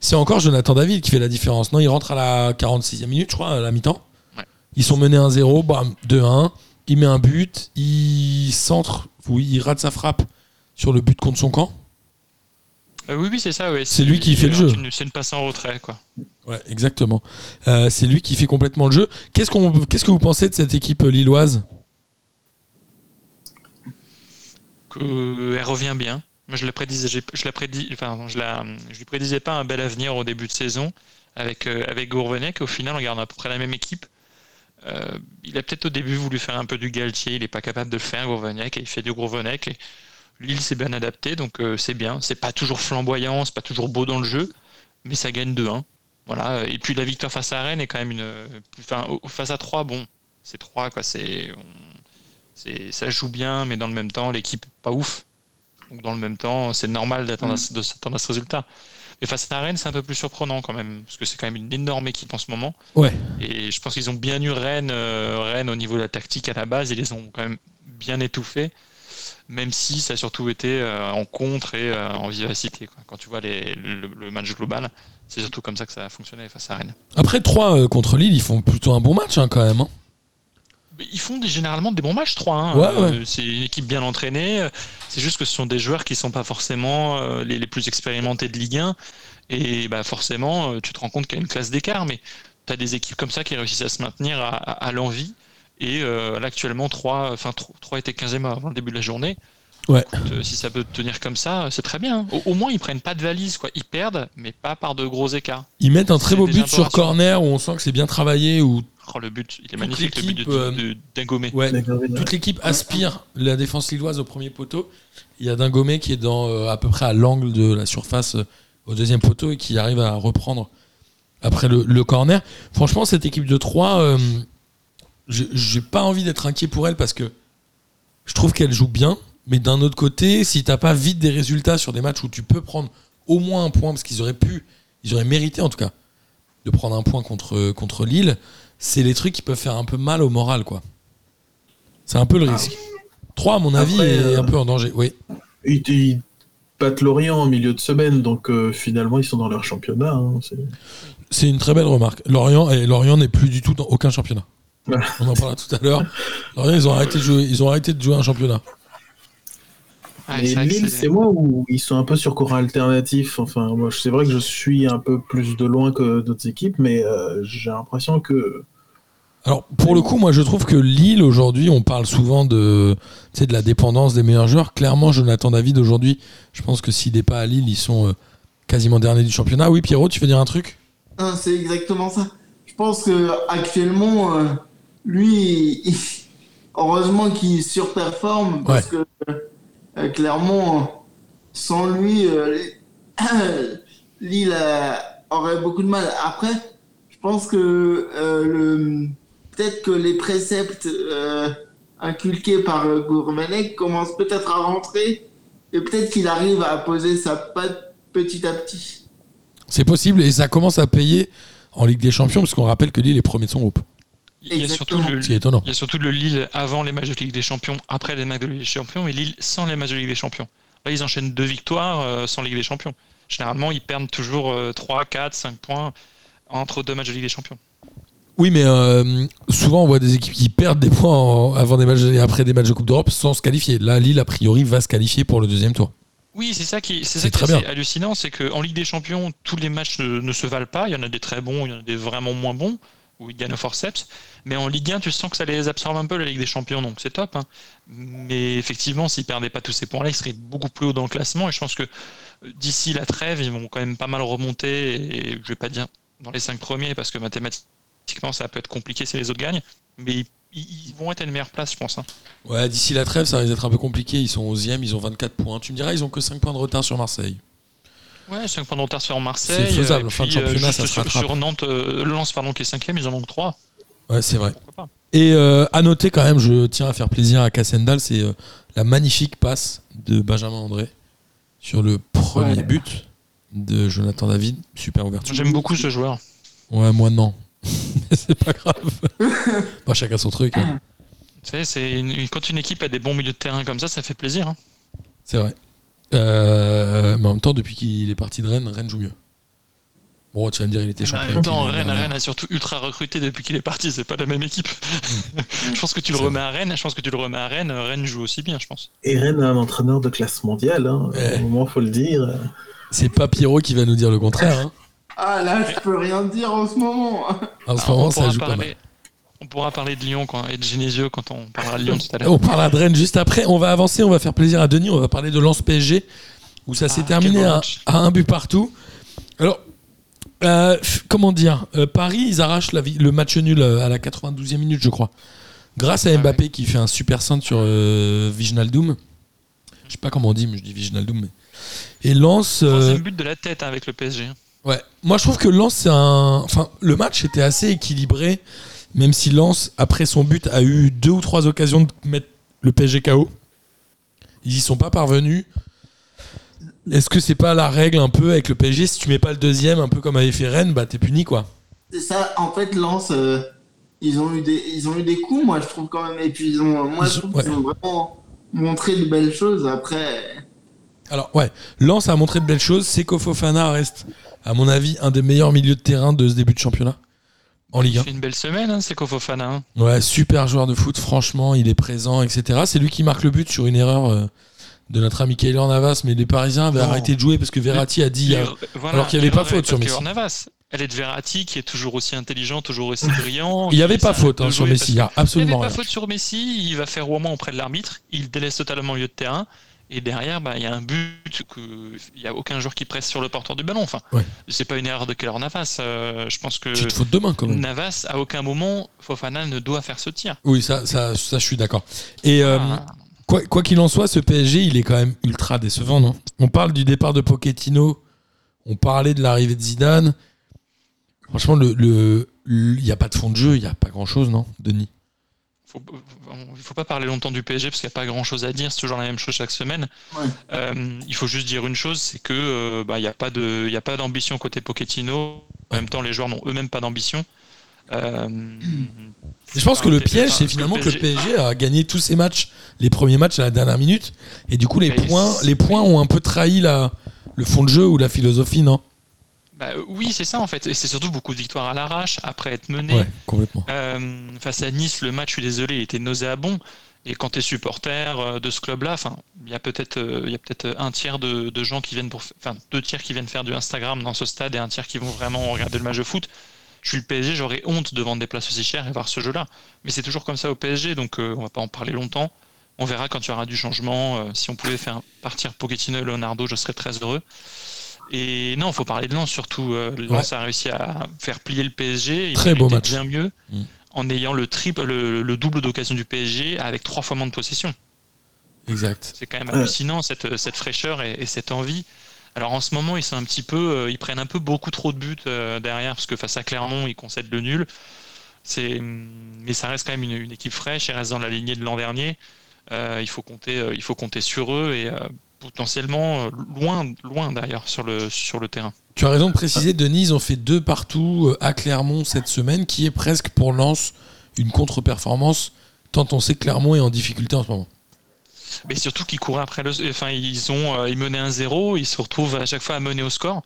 Speaker 3: C'est encore Jonathan David qui fait la différence. Non, il rentre à la 46e minute, je crois, à la mi-temps.
Speaker 5: Ouais.
Speaker 3: Ils sont menés 1-0, bam, 2-1. Il met un but, il centre, oui, il rate sa frappe sur le but contre son camp.
Speaker 5: Euh, oui, oui, c'est ça. Ouais.
Speaker 3: C'est lui qui fait le jeu.
Speaker 5: C'est une passe en retrait, quoi.
Speaker 3: Ouais, exactement. Euh, c'est lui qui fait complètement le jeu. Qu'est-ce, qu'on, qu'est-ce que vous pensez de cette équipe lilloise?
Speaker 5: Que, Elle revient bien. Moi, je la prédisais, je la prédis, enfin, je la, je lui prédisais pas un bel avenir au début de saison avec euh, avec Gourvenec. Au final, on garde à peu près la même équipe. Euh, il a peut-être au début voulu faire un peu du Galtier. Il n'est pas capable de le faire, Gourvenec, et il fait du Gourvenec. Et Lille s'est bien adapté, donc euh, c'est bien. C'est pas toujours flamboyant, c'est pas toujours beau dans le jeu, mais ça gagne 2-1. Voilà. Et puis la victoire face à Rennes est quand même une, enfin, face à 3, bon, c'est 3 quoi. C'est, on- ça joue bien, mais dans le même temps, l'équipe pas ouf. Donc dans le même temps, c'est normal d'attendre ce- de s'attendre à ce résultat. Mais face à Rennes, c'est un peu plus surprenant quand même, parce que c'est quand même une énorme équipe en ce moment.
Speaker 3: Ouais.
Speaker 5: Et je pense qu'ils ont bien eu Rennes, euh, Rennes au niveau de la tactique à la base, ils les ont quand même bien étouffés, même si ça a surtout été euh, en contre et euh, en vivacité. quoi. Quand tu vois les- le, le match global, c'est surtout comme ça que ça a fonctionné face à Rennes.
Speaker 3: Après 3 contre Lille, ils font plutôt un bon match hein, quand même. hein.
Speaker 5: Ils font des- généralement des bons matchs, 3. hein.
Speaker 3: Ouais,
Speaker 5: Euh, c'est une équipe bien entraînée. C'est juste que ce sont des joueurs qui sont pas forcément euh, les, les plus expérimentés de Ligue 1. Et bah, forcément, euh, tu te rends compte qu'il y a une classe d'écart. Mais tu as des équipes comme ça qui réussissent à se maintenir à, à- à l'envie. Et euh, là, actuellement, 3, enfin, 3 était 15e avant le début de la journée.
Speaker 3: Ouais.
Speaker 5: Écoute, euh, si ça peut tenir comme ça, c'est très bien. Au, au moins, ils prennent pas de valise. Quoi. Ils perdent, mais pas par de gros écarts.
Speaker 3: Ils mettent un très beau but sur corner où on sent que c'est bien travaillé. Où
Speaker 5: Oh, le but, il est
Speaker 3: Toute
Speaker 5: magnifique, le but
Speaker 3: l'équipe,
Speaker 5: de,
Speaker 3: euh,
Speaker 5: de, Dingomé.
Speaker 3: ouais, toute l'équipe aspire la défense lilloise au premier poteau. Il y a Dingomé qui est dans, euh, à peu près à l'angle de la surface euh, au deuxième poteau et qui arrive à reprendre après le, le corner. Franchement, cette équipe de 3, j'ai pas envie d'être inquiet pour elle parce que je trouve qu'elle joue bien. Mais d'un autre côté, si t'as pas vite des résultats sur des matchs où tu peux prendre au moins un point, parce qu'ils auraient pu, ils auraient mérité en tout cas, de prendre un point contre, contre Lille, c'est les trucs qui peuvent faire un peu mal au moral, quoi. C'est un peu le risque. 3, à mon avis,
Speaker 4: Après,
Speaker 3: est
Speaker 4: euh,
Speaker 3: un peu en danger. Oui.
Speaker 4: Ils, ils battent Lorient en milieu de semaine, donc euh, finalement ils sont dans leur championnat. hein, c'est-
Speaker 3: C'est une très belle remarque. Lorient, et Lorient n'est plus du tout dans aucun championnat.
Speaker 4: Voilà. *laughs*
Speaker 3: On en parlera tout à l'heure. Ils ont arrêté de jouer, ils ont arrêté de jouer un championnat.
Speaker 5: Ah,
Speaker 4: Et Lille,
Speaker 5: c'est-
Speaker 4: moi où ils sont un peu sur courant alternatif. Enfin, moi, c'est vrai que je suis un peu plus de loin que d'autres équipes, mais euh, j'ai l'impression que
Speaker 3: Alors, pour le coup, moi, je trouve que Lille, aujourd'hui, on parle souvent de, tu sais, de la dépendance des meilleurs joueurs. Clairement, Jonathan David, aujourd'hui, je pense que s'il n'est pas à Lille, ils sont euh, quasiment derniers du championnat. Oui, Pierrot, tu veux dire un truc?
Speaker 2: Ah, c'est exactement ça. Je pense que actuellement, euh, lui, il- heureusement qu'il surperforme parce que euh, clairement, sans lui, euh, Lille euh, aurait beaucoup de mal. Après, je pense que euh, le peut-être que les préceptes euh, inculqués par euh, Gourvenec commencent peut-être à rentrer et peut-être qu'il arrive à poser sa patte petit à petit.
Speaker 3: C'est possible et ça commence à payer en Ligue des Champions, parce qu'on rappelle que Lille est premier de son groupe.
Speaker 5: Il y a surtout le,
Speaker 3: Ce qui est étonnant.
Speaker 5: Il y a surtout le Lille avant les matchs de Ligue des Champions, après les matchs de Ligue des Champions, et Lille sans les matchs de Ligue des Champions. Là, ils enchaînent deux victoires euh, sans Ligue des Champions. Généralement, ils perdent toujours euh, 3, 4, 5 points entre deux matchs de Ligue des Champions.
Speaker 3: Oui, mais euh, souvent on voit des équipes qui perdent des points avant des matchs et après des matchs de Coupe d'Europe sans se qualifier. Là, Lille, a priori, va se qualifier pour le deuxième tour.
Speaker 5: Oui, c'est ça qui, c'est
Speaker 3: C'est
Speaker 5: ça qui
Speaker 3: très
Speaker 5: est hallucinant, c'est qu'en Ligue des Champions, tous les matchs ne, ne se valent pas. Il y en a des très bons, il y en a des vraiment moins bons, où ils gagnent au forceps. Mais en Ligue 1, tu sens que ça les absorbe un peu, la Ligue des Champions, donc c'est top. hein. Mais effectivement, s'ils perdaient pas tous ces points-là, ils seraient beaucoup plus haut dans le classement. Et je pense que euh, d'ici la trêve, ils vont quand même pas mal remonter. Et je vais pas dire dans les cinq premiers, parce que mathématiquement, ça peut être compliqué si les autres gagnent. Mais ils, ils vont être à une meilleure place, je pense. hein.
Speaker 3: Ouais, d'ici la trêve, ça risque d'être un peu compliqué. Ils sont 11e, ils ont 24 points. Tu me diras, ils ont que 5 points de retard sur Marseille.
Speaker 5: Ouais, 5 points de retard sur Marseille.
Speaker 3: C'est faisable, en fin de
Speaker 5: euh,
Speaker 3: championnat, ça se
Speaker 5: sur,
Speaker 3: rattrape.
Speaker 5: sur Nantes, euh, Lens, pardon, qui est 5 ils en manquent 3.
Speaker 3: Ouais, c'est vrai. Et euh, à noter quand même, je tiens à faire plaisir à Cassendal, c'est euh, la magnifique passe de Benjamin André sur le premier
Speaker 2: Ouais.
Speaker 3: but de Jonathan David. Super ouverture.
Speaker 5: J'aime beaucoup ce joueur.
Speaker 3: Ouais, moi non. *laughs* Mais c'est pas grave. Bah, chacun son truc. hein.
Speaker 5: Tu sais, c'est une- quand une équipe a des bons milieux de terrain comme ça, ça fait plaisir. hein.
Speaker 3: C'est vrai. Euh, mais en même temps, depuis qu'il est parti de Rennes, Rennes joue mieux. Bon, tu vas me dire, il était
Speaker 5: En
Speaker 3: champion.
Speaker 5: même temps, Rennes, a surtout ultra recruté depuis qu'il est parti. C'est pas la même équipe. *laughs* je pense que tu le remets à Rennes. Je pense que tu le remets à Rennes. Rennes joue aussi bien, je pense.
Speaker 4: Et Rennes a un entraîneur de classe mondiale, hein.
Speaker 3: Ouais.
Speaker 4: au moment faut le dire.
Speaker 3: C'est pas Pierrot qui va nous dire le contraire. hein.
Speaker 2: Ah là, je peux rien dire en ce moment.
Speaker 3: En ce
Speaker 5: Alors,
Speaker 3: moment, ça joue pas mal.
Speaker 5: On pourra parler de Lyon quand, et de Genesio quand on parlera de Lyon tout à l'heure.
Speaker 3: On parlera de Rennes juste après. On va avancer, on va faire plaisir à Denis. On va parler de Lens PSG où ça s'est
Speaker 5: Ah,
Speaker 3: terminé
Speaker 5: quel beau
Speaker 3: à, un but partout. Alors, euh, comment dire euh, Paris, ils arrachent la le match nul euh, à la 92e minute, je crois. Grâce à
Speaker 5: Ah
Speaker 3: Mbappé qui fait un super centre sur euh, Viginaldoum. Je sais pas comment on dit, mais je dis Viginaldoum. Mais... Et Lens. euh,
Speaker 5: Troisième but de la tête hein, avec le PSG.
Speaker 3: Ouais, moi je trouve que Lens, c'est un. Enfin, le match était assez équilibré, même si Lens, après son but, a eu deux ou trois occasions de mettre le PSG KO. Ils y sont pas parvenus. Est-ce que c'est pas la règle un peu avec le PSG Si tu mets pas le deuxième, un peu comme avait fait Rennes, bah t'es puni quoi.
Speaker 2: C'est ça, en fait, Lens, euh, ils, ont eu des, ils ont eu des coups, moi je trouve quand même. Et puis, ils ont, moi
Speaker 3: Ils
Speaker 2: je trouve
Speaker 3: ouais.
Speaker 2: qu'ils ont vraiment montré de belles choses. Après,
Speaker 3: Alors ouais, Lens a montré de belles choses. Seko Fofana reste, à mon avis, un des meilleurs milieux de terrain de ce début de championnat en Ligue 1.
Speaker 5: Il fait une belle semaine, hein, c'est Kofofana. hein.
Speaker 3: Ouais, super joueur de foot, franchement, il est présent, etc. C'est lui qui marque le but sur une erreur euh, de notre ami Keylor Navas, mais les Parisiens avaient arrêté de jouer parce que Verratti a dit. euh,
Speaker 5: L'erreur- voilà,
Speaker 3: alors qu'il y avait pas faute sur Messi.
Speaker 5: Navas. Elle est de Verratti qui est toujours aussi intelligent, toujours aussi brillant.
Speaker 3: il n'y avait pas faute hein, sur Messi, il n'y a
Speaker 5: parce que- Il n'y
Speaker 3: absolument
Speaker 5: avait
Speaker 3: rien.
Speaker 5: pas faute sur Messi, il va faire roulement auprès de l'arbitre, il délaisse totalement le milieu de terrain. Et derrière, bah, il y a un but que il n'y a aucun joueur qui presse sur le porteur du ballon. Enfin,
Speaker 3: Ouais.
Speaker 5: c'est pas une erreur de Keylor Navas. euh, je pense que
Speaker 3: faute de main quand même.
Speaker 5: Navas, à aucun moment, Fofana ne doit faire ce tir.
Speaker 3: Oui, ça, ça, ça, je suis d'accord. Et euh,
Speaker 5: Ah.
Speaker 3: quoi quoi qu'il en soit, ce PSG, il est quand même ultra décevant, non? On parle du départ de Pochettino, on parlait de l'arrivée de Zidane. Franchement, le, il n'y a pas de fond de jeu, il n'y a pas grand-chose, non, Denis?
Speaker 5: Faut, il faut pas parler longtemps du PSG parce qu'il n'y a pas grand chose à dire, c'est toujours la même chose chaque semaine.
Speaker 2: Ouais.
Speaker 5: Euh, il faut juste dire une chose, c'est que euh, bah, il n'y a pas de, il y a pas d'ambition côté Pochettino. En même temps, les joueurs n'ont eux-mêmes pas d'ambition. Euh,
Speaker 3: je pense que le piège, c'est finalement que le
Speaker 5: PSG
Speaker 3: PSG a gagné tous ses matchs, les premiers matchs à la dernière minute, et du coup les points, les points ont un peu trahi la, le fond de jeu ou la philosophie, non?
Speaker 5: Bah, euh, oui, c'est ça en fait. Et c'est surtout beaucoup de victoires à l'arrache après être mené.
Speaker 3: Ouais, complètement.
Speaker 5: Euh, face à Nice, le match, je suis désolé, il était nauséabond. Et quand tu es supporter euh, de ce club-là, il y a peut-être un tiers de, de gens qui viennent pour, enfin, deux tiers qui viennent faire du Instagram dans ce stade et un tiers qui vont vraiment regarder le match de foot. Je suis le PSG, j'aurais honte de vendre des places aussi chères et voir ce jeu-là. Mais c'est toujours comme ça au PSG, donc euh, on va pas en parler longtemps. On verra quand il y aura du changement. Euh, si on pouvait faire partir Pochettino et Leonardo, je serais très heureux. Et non, il faut parler de Lens surtout. Euh, Lens a réussi à faire plier le PSG. Il
Speaker 3: Très beau match.
Speaker 5: bien mieux
Speaker 3: Mm.
Speaker 5: en ayant le triple, le, le double d'occasion du PSG avec trois fois moins de possession.
Speaker 3: Exact.
Speaker 5: C'est quand même
Speaker 4: Ouais.
Speaker 5: hallucinant cette, cette fraîcheur et, et cette envie. Alors en ce moment, ils sont un petit peu, euh, ils prennent un peu beaucoup trop de buts euh, derrière parce que face à Clermont, ils concèdent le nul. C'est, mais ça reste quand même une, une équipe fraîche. Ils restent dans la lignée de l'an dernier. Euh, il faut compter, euh, il faut compter sur eux et euh, potentiellement euh, loin, loin d'ailleurs sur le sur le terrain.
Speaker 3: Tu as raison de préciser, Denis, ils ont fait deux partout euh, à Clermont cette semaine, qui est presque pour Lens une contre-performance, tant on sait que Clermont est en difficulté en ce moment.
Speaker 5: Mais surtout qu'ils couraient après le. Enfin, ils ont euh, ils menaient un 0 ils se retrouvent à chaque fois à mener au score.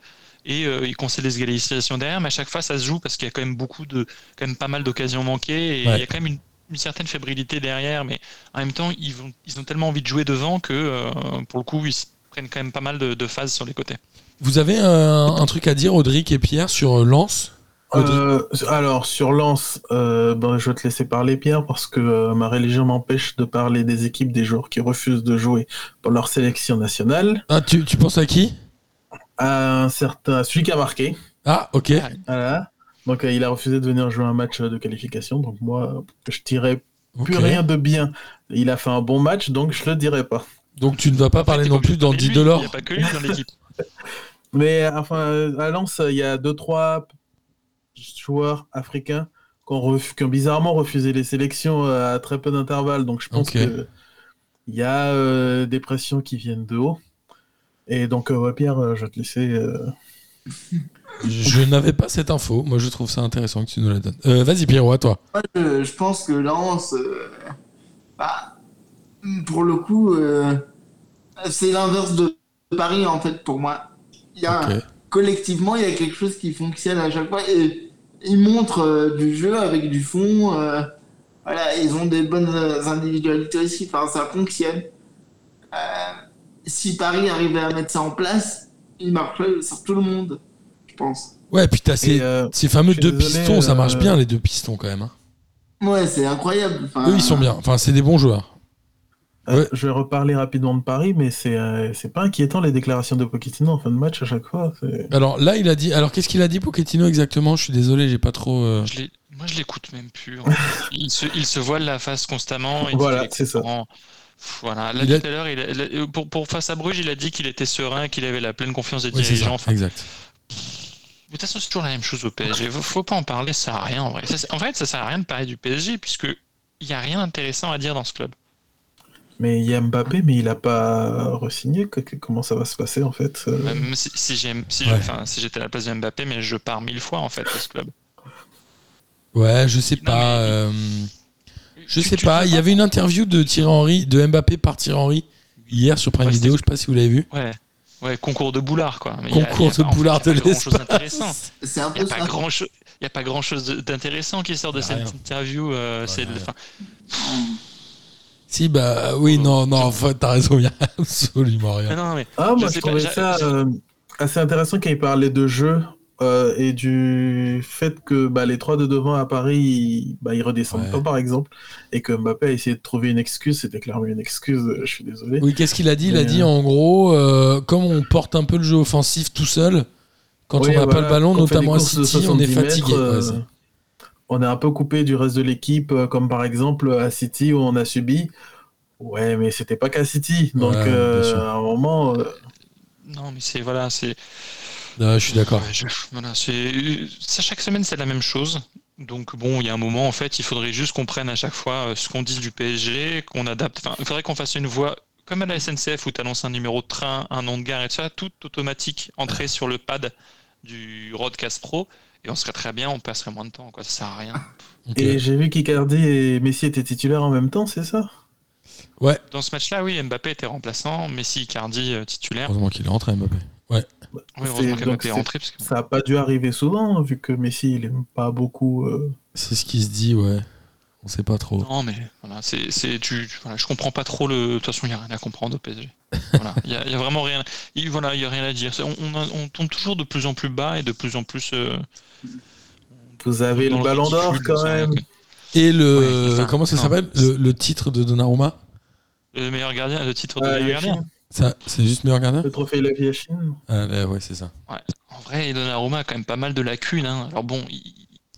Speaker 5: Et euh, ils concèdent des égalisations derrière, mais à chaque fois ça se joue parce qu'il y a quand même beaucoup de. quand même pas mal d'occasions manquées. Et
Speaker 3: Ouais.
Speaker 5: il y a quand même une, une certaine fébrilité derrière, mais en même temps, ils, vont, ils ont tellement envie de jouer devant que euh, pour le coup, ils prennent quand même pas mal de, de phases sur les côtés.
Speaker 3: Vous avez un, un truc à dire, Audric et Pierre, sur euh, Lens?
Speaker 4: Euh, alors, sur Lens, euh, ben, je vais te laisser parler, Pierre, parce que euh, ma religion m'empêche de parler des équipes des joueurs qui refusent de jouer pour leur sélection nationale.
Speaker 3: Ah, tu, tu penses à qui?
Speaker 4: À un certain, celui qui a marqué.
Speaker 3: Ah, ok.
Speaker 4: Voilà. Donc, euh, il a refusé de venir jouer un match de qualification. Donc, moi, euh, je dirais plus rien de bien. Il a fait un bon match, donc je le dirais pas.
Speaker 3: Donc tu ne vas pas parler non plus d'Andy Delors
Speaker 5: Il n'y a pas que lui dans l'équipe. *laughs* *laughs*
Speaker 4: Mais enfin, euh, à Lens, il y a deux, trois joueurs africains qui ont, ref- qui ont bizarrement refusé les sélections euh, à très peu d'intervalle. Donc je pense
Speaker 3: Ok.
Speaker 4: que il y a euh, des pressions qui viennent de haut. Et donc, euh, ouais, Pierre, euh, je vais te laisser. euh, *laughs*
Speaker 3: Je n'avais pas cette info. Moi, je trouve ça intéressant que tu nous la donnes. Euh, Vas-y, Pierrot, à toi.
Speaker 2: Moi, je, je pense que Lens, euh, bah, pour le coup, euh, c'est l'inverse de Paris, en fait, pour moi. Il y a,
Speaker 3: Ok.
Speaker 2: Collectivement, il y a quelque chose qui fonctionne à chaque fois. Et ils montrent du jeu avec du fond. voilà, ils ont des bonnes individualités aussi. Enfin, ça fonctionne. Si Paris arrivait à mettre ça en place, il marcherait sur tout le monde, pense.
Speaker 3: Ouais, puis t'as ces,
Speaker 4: euh,
Speaker 3: ces fameux deux
Speaker 4: désolé,
Speaker 3: pistons. Ça marche
Speaker 4: euh,
Speaker 3: bien, les deux pistons, quand même. hein.
Speaker 2: Ouais, c'est incroyable. Enfin,
Speaker 3: Eux, ils sont bien. Enfin, c'est des bons joueurs.
Speaker 4: euh,
Speaker 3: Ouais.
Speaker 4: Je vais reparler rapidement de Paris, mais c'est euh, c'est pas inquiétant les déclarations de Pochettino en fin de match à chaque fois.
Speaker 3: Alors là, il a dit. Alors, qu'est-ce qu'il a dit, Pochettino, exactement? Je suis désolé, j'ai pas trop. euh,
Speaker 5: Je l'ai- moi, je l'écoute même plus. *laughs* il, se, il se voile la face constamment. il
Speaker 4: Voilà, c'est ça.
Speaker 5: Voilà. Là,
Speaker 3: Il a-
Speaker 5: tout à l'heure, a- pour, pour face à Bruges, il a dit qu'il était serein, qu'il avait la pleine confiance des
Speaker 3: ouais,
Speaker 5: dirigeants. Enfin,
Speaker 3: Exact.
Speaker 5: De toute façon, c'est toujours la même chose au PSG. Faut, faut pas en parler, ça sert à rien en vrai. Ça, en fait, ça sert à rien de parler du PSG puisque il y a rien d'intéressant à dire dans ce club.
Speaker 4: Mais il y a Mbappé, mais il a pas re-signé. Comment ça va se passer en fait euh,
Speaker 5: Même si, si j'aime- si
Speaker 3: Ouais.
Speaker 5: je- enfin, si j'étais à la place de Mbappé, mais je pars mille fois en fait de ce club.
Speaker 3: Ouais, je sais
Speaker 5: Non,
Speaker 3: pas.
Speaker 5: mais-
Speaker 3: euh, Je
Speaker 5: Tu-
Speaker 3: sais
Speaker 5: tu
Speaker 3: pas. Il y avait une interview de Thierry Henry, de Mbappé par Thierry Henry hier sur Prime
Speaker 5: Ouais,
Speaker 3: Video. Je sais pas si vous l'avez vu.
Speaker 5: Ouais. Ouais, concours de boulard quoi. Mais il y a-
Speaker 3: Concours
Speaker 5: y a
Speaker 3: de boulard
Speaker 5: il y a
Speaker 3: de l'espace.
Speaker 2: C'est un
Speaker 5: Il n'y
Speaker 2: peu
Speaker 5: a, pas
Speaker 2: ça.
Speaker 5: grand chose, il y a pas grand chose d'intéressant qui sort de
Speaker 3: a
Speaker 5: cette
Speaker 3: rien.
Speaker 5: interview. euh, enfin,
Speaker 3: Si, bah oui, non, non, en fait, t'as raison, il y a absolument rien.
Speaker 5: mais non, mais
Speaker 4: Ah, moi
Speaker 5: Je
Speaker 4: je,
Speaker 5: pas,
Speaker 4: ça euh, assez intéressant quand il parlait de jeu euh, et du fait que bah, les trois de devant à Paris, ils, bah, ils redescendent
Speaker 3: Ouais.
Speaker 4: pas par exemple, et que Mbappé a essayé de trouver une excuse. C'était clairement une excuse, euh, je suis désolé.
Speaker 3: Oui, qu'est-ce qu'il a dit? Il a dit
Speaker 4: euh,
Speaker 3: en gros, euh, comme on porte un peu le jeu offensif tout seul, quand
Speaker 4: Oui,
Speaker 3: on n'a pas le ballon, notamment à City, on est
Speaker 4: 70
Speaker 3: fatigué.
Speaker 4: mètres, euh,
Speaker 3: Ouais, c'est-
Speaker 4: on est un peu coupé du reste de l'équipe, comme par exemple à City où on a subi. Ouais, mais c'était pas qu'à City. Donc
Speaker 3: Ouais,
Speaker 4: euh, à un moment, euh,
Speaker 5: non, mais c'est voilà, c'est
Speaker 3: Ouais, je suis d'accord.
Speaker 5: Ouais, je- voilà, chaque semaine c'est la même chose. Donc bon, il y a un moment en fait, il faudrait juste qu'on prenne à chaque fois euh, ce qu'on dit du PSG, qu'on adapte. Enfin, il faudrait qu'on fasse une voie comme à la SNCF où tu annonces un numéro de train, un nom de gare et tout ça, tout automatique, entré sur le pad du Roadcast Pro et on serait très bien, on passerait moins de temps. Quoi, ça sert à rien.
Speaker 4: Et j'ai vu qu'Icardi et Messi étaient titulaires en même temps, c'est ça?
Speaker 3: Ouais,
Speaker 5: Dans ce match-là, oui, Mbappé était remplaçant, Messi, Icardi euh, titulaire.
Speaker 3: heureusement qu'il est rentré, Mbappé.
Speaker 5: Oui, Heureusement parce que
Speaker 4: Ça a pas dû arriver souvent, vu que Messi, il aime pas beaucoup. euh,
Speaker 3: C'est ce qui se dit, ouais. On sait pas trop.
Speaker 5: Non, mais voilà, c'est, c'est, tu, tu- voilà, je comprends pas trop le. De toute façon, il n'y a rien à comprendre au PSG. *laughs* Voilà, il y a, y vraiment rien. il- voilà, il y a rien à dire. On, on, a- on tombe toujours de plus en plus bas et de plus en plus. euh,
Speaker 4: Vous avez
Speaker 5: dans
Speaker 4: le ballon d'or quand même.
Speaker 3: Et le.
Speaker 5: Ouais, enfin,
Speaker 3: comment ça s'appelle? Le, le titre de Donnarumma?
Speaker 5: Le meilleur gardien, le titre de
Speaker 4: Euh,
Speaker 5: meilleur gardien.
Speaker 3: Ça, C'est juste meilleur gardien
Speaker 4: le trophée Lev Yashin.
Speaker 3: ah, là, Ouais, c'est ça.
Speaker 5: En vrai, Donnarumma a quand même pas mal de lacunes. hein. Alors bon, il,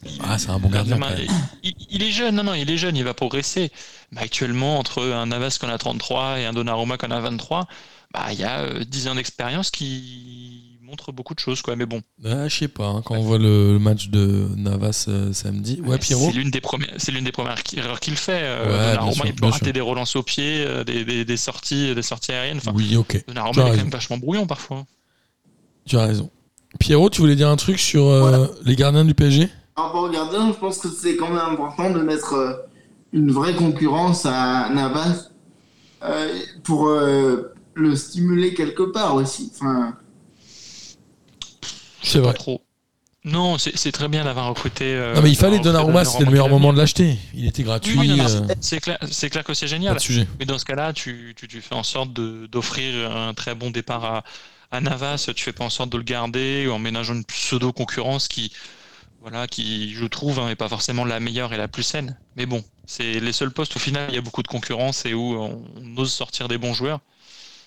Speaker 5: il-
Speaker 3: Ah, c'est un bon gardien,
Speaker 5: il-
Speaker 3: quand même.
Speaker 5: il, il est jeune, non, non, il est jeune, il va progresser. Mais actuellement, entre un Navas qu'on a 33 et un Donnarumma qu'on a 23, bah, il y a euh, 10 ans d'expérience qui montrent beaucoup de choses, quoi. Mais bon,
Speaker 3: Ah, je sais pas, hein, quand on voit le, le match de Navas euh, samedi. Ouais, Pierrot
Speaker 5: C'est l'une des premières, c'est l'une des premières erreurs qu'il fait. Euh,
Speaker 3: Ouais, sûr,
Speaker 5: il peut rater
Speaker 3: sûr.
Speaker 5: des relances au pied, euh, des, des- des sorties, des sorties aériennes. Enfin,
Speaker 3: Oui, ok.
Speaker 5: Donnarumma est quand
Speaker 3: raison.
Speaker 5: même vachement brouillon parfois.
Speaker 3: Tu as raison. Pierrot, tu voulais dire un truc sur euh, les gardiens du PSG
Speaker 2: Par rapport au gardien, je pense que c'est quand même important de mettre euh, une vraie concurrence à Navas euh, pour euh, le stimuler quelque part aussi. Enfin,
Speaker 3: C'est
Speaker 5: Pas
Speaker 3: vrai.
Speaker 5: trop. Non, c'est très bien d'avoir recruté. euh,
Speaker 3: Non, mais il fallait Donnarumma, c'était le meilleur moment de l'acheter. Il était gratuit.
Speaker 5: Oui, oui,
Speaker 3: euh,
Speaker 5: c'est- clair, c'est clair que c'est génial.
Speaker 3: sujet.
Speaker 5: Mais dans ce cas-là, tu, tu, tu fais en sorte de- d'offrir un très bon départ à, à Navas. Tu fais pas en sorte de le garder en ménageant une pseudo concurrence qui, voilà, qui, je trouve, hein, est pas forcément la meilleure et la plus saine. Mais bon, c'est les seuls postes où, au final, il y a beaucoup de concurrence et où on, on ose sortir des bons joueurs.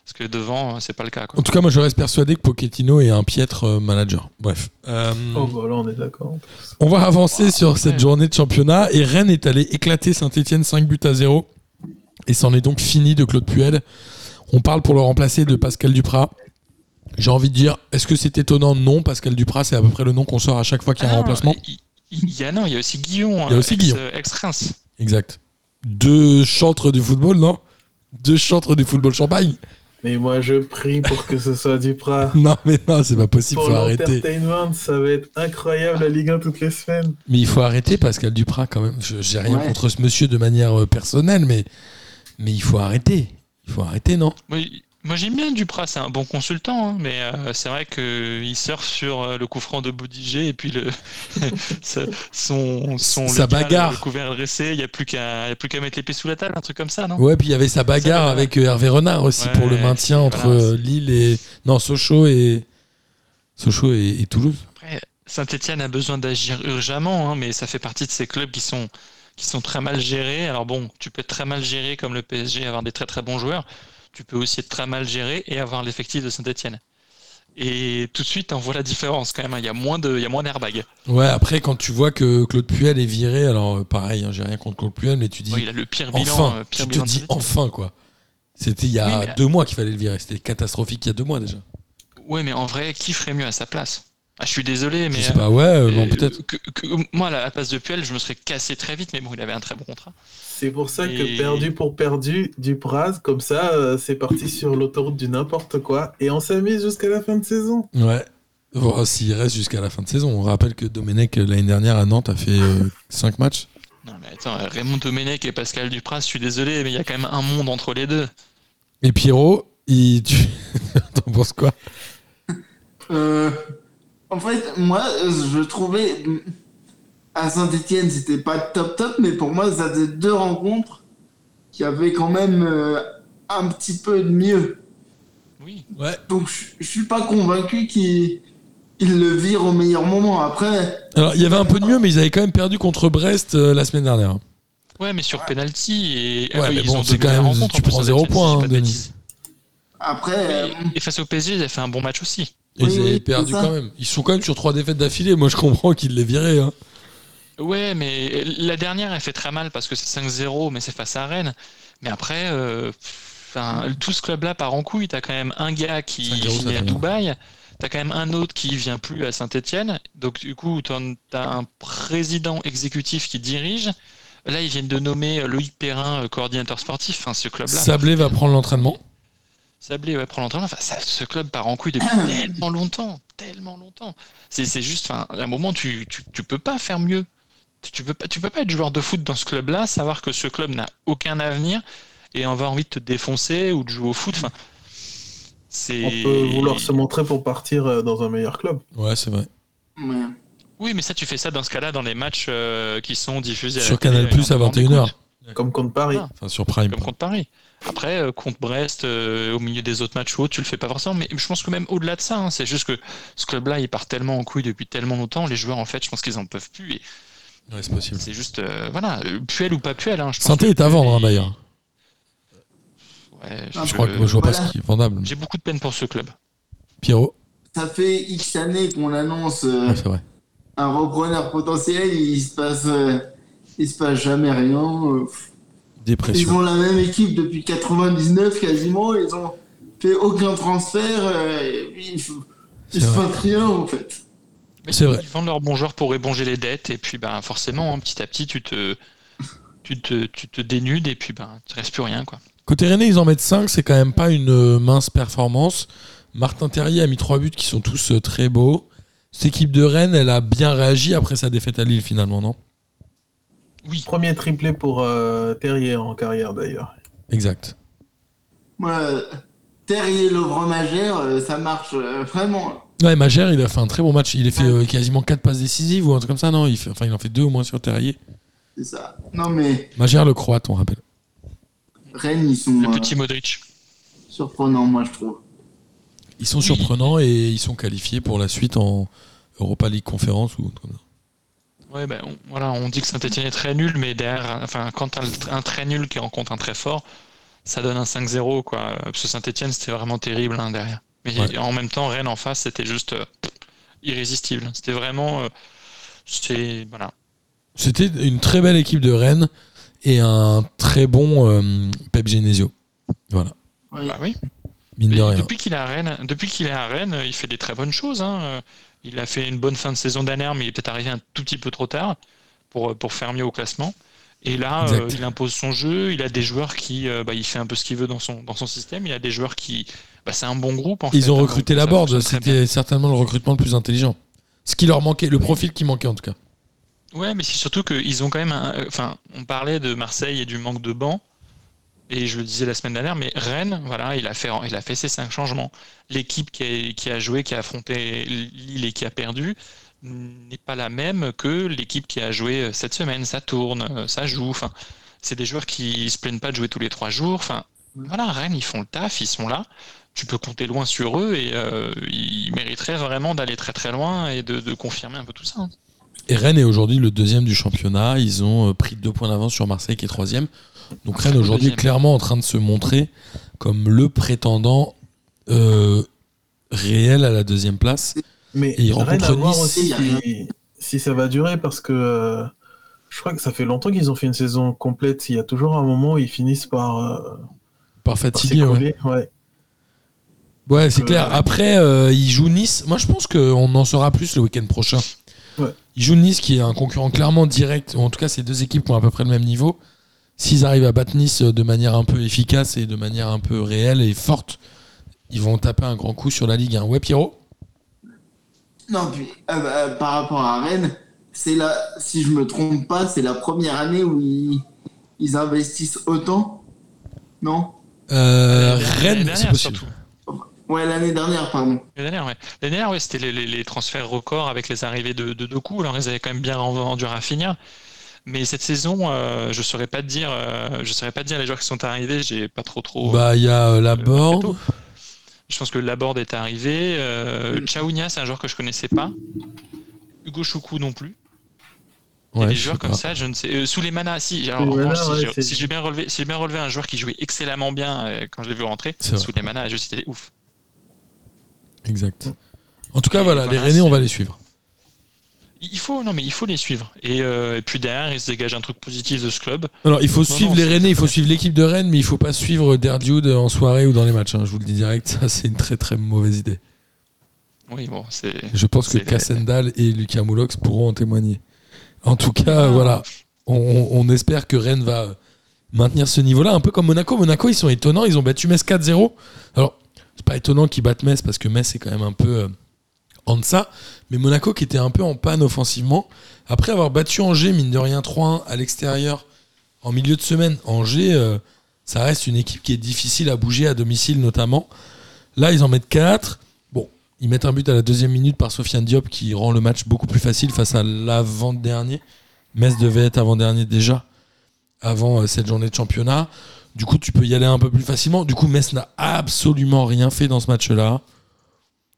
Speaker 5: Parce que devant, c'est pas le cas. Quoi.
Speaker 3: En tout cas, moi, je reste persuadé que Pochettino est un piètre euh, manager. Bref. Euh,
Speaker 4: Oh, bah là, on est d'accord.
Speaker 3: On va avancer
Speaker 5: Wow,
Speaker 3: sur
Speaker 5: ouais.
Speaker 3: cette journée de championnat et Rennes est allé éclater Saint-Etienne 5 buts à 0 et c'en est donc fini de Claude Puel. On parle pour le remplacer de Pascal Duprat. J'ai envie de dire, est-ce que c'est étonnant? Non, Pascal Duprat, c'est à peu près le nom qu'on sort à chaque fois qu'il y a un
Speaker 5: Ah
Speaker 3: remplacement.
Speaker 5: Il, y a, non, il y a aussi Guillon.
Speaker 3: Il y a aussi
Speaker 5: ex-
Speaker 3: Guillon.
Speaker 5: Ex-Reims.
Speaker 3: Exact. Deux chantres du football, non? Deux chantres du football champagne.
Speaker 4: Mais moi, je prie pour que ce soit Duprat. *laughs*
Speaker 3: non, mais non, c'est pas possible,
Speaker 4: Pour
Speaker 3: faut arrêter.
Speaker 4: l'entertainment, ça va être incroyable la Ligue 1 toutes les semaines.
Speaker 3: Mais il faut arrêter Pascal Duprat quand même. Je- J'ai rien
Speaker 2: Ouais.
Speaker 3: contre ce monsieur de manière euh, personnelle, mais, mais il faut arrêter. Il faut arrêter, non?
Speaker 5: Moi, moi, j'aime bien Duprat, c'est un bon consultant, hein, mais euh, c'est vrai qu'il surfe sur euh, le coup franc de Boudigé et puis le *laughs* son, son
Speaker 3: Sa
Speaker 5: local,
Speaker 3: bagarre.
Speaker 5: le couvert dressé, il n'y a plus qu'à mettre l'épée sous la table, un truc comme ça, non?
Speaker 3: Ouais, puis il y avait sa bagarre avec euh, Hervé Renard aussi
Speaker 5: Ouais,
Speaker 3: pour le maintien entre
Speaker 5: voilà.
Speaker 3: Lille et. Non, Sochaux et. Sochaux et, et Toulouse.
Speaker 5: Après, Saint-Etienne a besoin d'agir urgemment, hein, mais ça fait partie de ces clubs qui sont, qui sont très mal gérés. Alors bon, tu peux être très mal géré comme le PSG et avoir des très très bons joueurs. Tu peux aussi être très mal géré et avoir l'effectif de Saint-Etienne. Et tout de suite, on voit la différence quand même. hein. Il y a moins de, il y a moins d'airbag.
Speaker 3: Ouais, après, quand tu vois que Claude Puel est viré, alors euh, pareil, hein, j'ai rien contre Claude Puel, mais tu dis.
Speaker 5: Ouais, il a le pire bilan.
Speaker 3: enfin,
Speaker 5: euh, pire
Speaker 3: tu te
Speaker 5: bilan
Speaker 3: dis enfin, quoi. C'était il y a
Speaker 5: Oui,
Speaker 3: deux mois qu'il fallait le virer. C'était catastrophique il y a deux mois déjà.
Speaker 5: Ouais, mais en vrai, qui ferait mieux à sa place? Ah, Je suis désolé, mais
Speaker 3: Je sais pas, ouais, euh, bon,
Speaker 5: euh,
Speaker 3: peut-être.
Speaker 5: que- que- moi, à la place de Puel, je me serais cassé très vite, mais bon, il avait un très bon contrat.
Speaker 4: C'est pour ça que perdu pour perdu, Dupraz, comme ça, euh, c'est parti sur l'autoroute du n'importe quoi. Et on s'amuse jusqu'à la fin de saison.
Speaker 3: Ouais. Voir s'il reste jusqu'à la fin de saison. On rappelle que Domenech, l'année dernière à Nantes, a fait 5 matchs.
Speaker 5: Non, mais attends, Raymond Domenech et Pascal Dupras, je suis désolé, mais il y a quand même un monde entre les deux.
Speaker 3: Et Pierrot, il. Tu... *laughs* T'en penses quoi?
Speaker 2: Euh, en fait, moi, euh, je trouvais à Saint-Etienne, c'était pas top top, mais pour moi, ça faisait deux rencontres qui avaient quand même euh, un petit peu de mieux.
Speaker 5: Oui.
Speaker 3: Ouais.
Speaker 2: Donc, je suis pas convaincu qu'il il le vire au meilleur moment. Après,
Speaker 3: Alors, il y avait un peu de mieux, mais ils avaient quand même perdu contre Brest euh, la semaine dernière.
Speaker 5: Ouais, mais sur penalty et ah
Speaker 3: Ouais,
Speaker 5: oui,
Speaker 3: mais
Speaker 5: ils
Speaker 3: bon,
Speaker 5: ont
Speaker 3: quand même-
Speaker 5: rencontre,
Speaker 3: tu prends zéro point,
Speaker 5: si
Speaker 3: hein, Denis.
Speaker 2: après, euh,
Speaker 5: Et, et face au PSG, ils avaient fait un bon match aussi.
Speaker 3: Et
Speaker 2: Oui,
Speaker 3: ils avaient
Speaker 2: oui,
Speaker 3: perdu
Speaker 2: c'est ça.
Speaker 3: quand même. Ils sont quand même sur trois défaites d'affilée. Moi, je comprends qu'ils les viraient. Hein.
Speaker 5: Ouais, mais la dernière, elle fait très mal parce que c'est 5-0, mais c'est face à Rennes. Mais après, euh, tout ce club-là part en couille. T'as quand même un gars qui
Speaker 3: 5-0, ça
Speaker 5: finit
Speaker 3: fait
Speaker 5: à. Dubaï. T'as quand même un autre qui vient plus à Saint-Etienne. Donc, du coup, t'as un président exécutif qui dirige. Là, ils viennent de nommer Loïc Perrin, euh, coordinateur sportif. Enfin, ce club-là.
Speaker 3: Sablé va prendre l'entraînement.
Speaker 5: Sablé ouais, prend l'entraînement. Enfin, ça- ce club part en couille depuis *clears throat* tellement longtemps, tellement longtemps. C'est c'est juste, enfin, à un moment, tu, tu, tu peux pas faire mieux. Tu, tu peux pas, tu peux pas être joueur de foot dans ce club-là, savoir que ce club n'a aucun avenir et avoir envie de te défoncer ou de jouer au foot. Enfin, c'est.
Speaker 4: On peut vouloir se montrer pour partir euh, dans un meilleur club.
Speaker 3: Ouais, c'est vrai.
Speaker 2: ouais.
Speaker 5: Oui, mais ça, tu fais ça dans ce cas-là dans les matchs euh, qui sont diffusés à la
Speaker 3: Sur Canal Plus à
Speaker 5: en
Speaker 3: 21h.
Speaker 5: écoute.
Speaker 4: Comme contre Paris.
Speaker 5: Ah.
Speaker 3: Enfin, sur Prime.
Speaker 5: Comme contre Paris. Après, euh, contre Brest, euh, au milieu des autres matchs hauts, tu le fais pas forcément. Mais je pense que même au-delà de ça, hein, c'est juste que ce club-là, il part tellement en couille depuis tellement longtemps. Les joueurs, en fait, je pense qu'ils en peuvent plus. Et
Speaker 3: Ouais, c'est possible.
Speaker 5: c'est juste, euh, voilà, Puel ou pas Puel. Hein, je pense
Speaker 3: Santé
Speaker 5: que
Speaker 3: est à vendre, hein,
Speaker 5: il-
Speaker 3: d'ailleurs.
Speaker 5: Ouais,
Speaker 2: Ah,
Speaker 3: Je crois que je vois pas ce qui est vendable.
Speaker 5: J'ai beaucoup de peine pour ce club.
Speaker 3: Pierrot
Speaker 2: ça fait X années qu'on annonce euh,
Speaker 3: Ouais, c'est vrai.
Speaker 2: un repreneur potentiel, il se passe, euh, il se passe jamais rien. Ils ont la même équipe depuis 99 quasiment, ils ont fait aucun transfert, euh, et puis il, faut- il
Speaker 3: C'est
Speaker 2: se passe rien en fait.
Speaker 5: Mais
Speaker 3: C'est vrai.
Speaker 5: Ils vendent leurs bons joueurs pour éponger les dettes. Et puis, ben, forcément, hein, petit à petit, tu te, tu te, tu te dénudes et puis, ben, tu restes plus rien, quoi.
Speaker 3: Côté Rennais, ils en mettent 5, c'est quand même pas une euh, mince performance. Martin Terrier a mis 3 buts qui sont tous euh, très beaux. Cette équipe de Rennes, elle a bien réagi après sa défaite à Lille finalement, non?
Speaker 5: Oui.
Speaker 4: Premier triplé pour euh, Terrier en carrière d'ailleurs.
Speaker 3: Exact.
Speaker 2: Moi, Terrier Lovre Magère, euh, ça marche euh, vraiment.
Speaker 3: Ouais, Magère, il a fait un très bon match. Il a fait euh, quasiment 4 passes décisives ou un truc comme ça, non? Il fait, Enfin, il en fait 2 au moins sur Terrier.
Speaker 2: C'est ça. Non mais
Speaker 3: Magère, le croate, on rappelle.
Speaker 2: Rennes, ils sont
Speaker 5: Le
Speaker 2: euh,
Speaker 5: petit Modric.
Speaker 2: surprenants, moi je trouve.
Speaker 3: Ils sont
Speaker 5: Oui.
Speaker 3: surprenants et ils sont qualifiés pour la suite en Europa League Conférence ou autre comme ça.
Speaker 5: Ouais, ben, on, voilà, on dit que Saint-Etienne est très nul, mais derrière, enfin, quand un très nul qui rencontre un très fort, ça donne un 5-0, quoi. Parce que Saint-Etienne, c'était vraiment terrible hein, derrière. Mais
Speaker 3: Ouais.
Speaker 5: en même temps, Rennes en face, c'était juste euh, irrésistible. C'était vraiment. euh, c'est. Voilà.
Speaker 3: C'était une très belle équipe de Rennes et un très bon euh, Pep Genesio. Voilà,
Speaker 2: Ouais.
Speaker 5: Bah oui.
Speaker 3: mine
Speaker 5: Mais
Speaker 3: de rien.
Speaker 5: depuis qu'il est à Rennes, depuis qu'il est à Rennes, il fait des très bonnes choses. hein. Euh, Il a fait une bonne fin de saison dernière, mais il est peut-être arrivé un tout petit peu trop tard pour, pour faire mieux au classement. Et là, euh, il impose son jeu. Il a des joueurs qui, euh, bah, il fait un peu ce qu'il veut dans son dans son système. Il a des joueurs qui, bah, c'est un bon groupe. En
Speaker 3: Ils
Speaker 5: fait,
Speaker 3: ont
Speaker 5: hein,
Speaker 3: recruté la board, c'était certainement le recrutement le plus intelligent. Ce qui leur manquait, le profil qui manquait en tout cas.
Speaker 5: Ouais, mais c'est surtout qu'ils ont quand même. un- euh, Enfin, on parlait de Marseille et du manque de banc. Et je le disais la semaine dernière, mais Rennes, voilà, il a fait, il a fait ses cinq changements. L'équipe qui a, joué, qui a affronté Lille et qui a perdu, n'est pas la même que l'équipe qui a joué cette semaine. Ça tourne, euh, ça joue. Enfin, c'est des joueurs qui se plaignent pas de jouer tous les trois jours. Enfin, voilà, Rennes, ils font le taf, ils sont là. Tu peux compter loin sur eux et euh, ils mériteraient vraiment d'aller très très loin et de, confirmer un peu tout ça. hein.
Speaker 3: Et Rennes est aujourd'hui le deuxième du championnat. Ils ont euh, pris deux points d'avance sur Marseille qui est troisième. Donc Rennes aujourd'hui est clairement en train de se montrer comme le prétendant euh, réel à la deuxième place.
Speaker 4: Mais
Speaker 3: Et ils
Speaker 4: Rennes, à voir
Speaker 3: Nice.
Speaker 4: aussi
Speaker 2: Il y a rien.
Speaker 4: si, si ça va durer parce que euh, je crois que ça fait longtemps qu'ils ont fait une saison complète. Il y a toujours un moment où ils finissent par, euh,
Speaker 3: Par
Speaker 4: par
Speaker 3: fatigué. Ouais,
Speaker 4: s'écrouler. Ouais.
Speaker 3: Ouais, c'est
Speaker 4: Euh,
Speaker 3: clair. Après, euh, ils jouent Nice. Moi, je pense qu'on en saura plus le week-end prochain.
Speaker 4: Ouais.
Speaker 3: Ils jouent Nice, qui est un concurrent clairement direct. Ou en tout cas, ces deux équipes qui ont à peu près le même niveau. S'ils arrivent à battre Nice de manière un peu efficace et de manière un peu réelle et forte, ils vont taper un grand coup sur la Ligue 1. Ouais, Pierrot?
Speaker 2: Non, puis euh, euh, par rapport à Rennes, c'est là, si je me trompe pas, c'est la première année où ils, ils investissent autant. Non?
Speaker 3: Euh, Rennes, c'est possible.
Speaker 5: surtout.
Speaker 2: Ouais, l'année dernière, pardon.
Speaker 5: L'année dernière, ouais. L'année dernière, ouais, c'était les, les- les transferts records avec les arrivées de, de Doku. Alors, ils avaient quand même bien vendu Rafinha. Mais cette saison, euh, je saurais pas te dire, euh, je saurais pas te dire les joueurs qui sont arrivés. J'ai pas trop trop.
Speaker 3: Bah, il y a euh, la board.
Speaker 5: mercato. Je pense que Laborde est arrivé. Euh, Chaounia, c'est un joueur que je connaissais pas. Hugo Choukou non plus. Il y a
Speaker 3: Ouais,
Speaker 5: des joueurs comme
Speaker 3: pas.
Speaker 5: ça, je ne sais. Euh, Souleymana, si. Alors, en
Speaker 4: Souleymana,
Speaker 5: revanche, si
Speaker 4: ouais,
Speaker 5: j'ai-
Speaker 4: c'est-
Speaker 5: si j'ai bien relevé, si j'ai bien relevé un joueur qui jouait excellemment bien euh, quand je l'ai vu rentrer,
Speaker 3: C'est vrai.
Speaker 5: Souleymana, je c'était ouf.
Speaker 3: Exact. En tout cas,
Speaker 5: Et
Speaker 3: voilà,
Speaker 5: voilà,
Speaker 3: les Rennais, on va les suivre.
Speaker 5: Il faut, non, mais il faut les suivre. Et, euh, et puis derrière, il se dégage un truc positif de ce club.
Speaker 3: Alors, il faut suivre
Speaker 5: non,
Speaker 3: les Rennais, il faut suivre l'équipe de Rennes, mais il faut pas suivre Derdude en soirée ou dans les matchs. hein. Je vous le dis direct, *laughs* ça, c'est une très très mauvaise idée.
Speaker 5: Oui, bon, c'est.
Speaker 3: Je pense que Cassendal et Lucas Moulox pourront en témoigner. En tout cas,
Speaker 5: Ah.
Speaker 3: voilà, on, on espère que Rennes va maintenir ce niveau-là, un peu comme Monaco. Monaco, ils sont étonnants, ils ont battu Metz 4-0. Alors, c'est pas étonnant qu'ils battent Metz parce que Metz est quand même un peu deçà, mais Monaco qui était un peu en panne offensivement, après avoir battu Angers, mine de rien 3-1 à l'extérieur en milieu de semaine, Angers, euh, ça reste une équipe qui est difficile à bouger à domicile notamment. Là, ils en mettent 4. Bon, ils mettent un but à la deuxième minute par Sofiane Diop qui rend le match beaucoup plus facile face à l'avant-dernier. Metz devait être avant-dernier déjà, avant euh, cette journée de championnat. Du coup, tu peux y aller un peu plus facilement. Du coup, Metz n'a absolument rien fait dans ce match-là.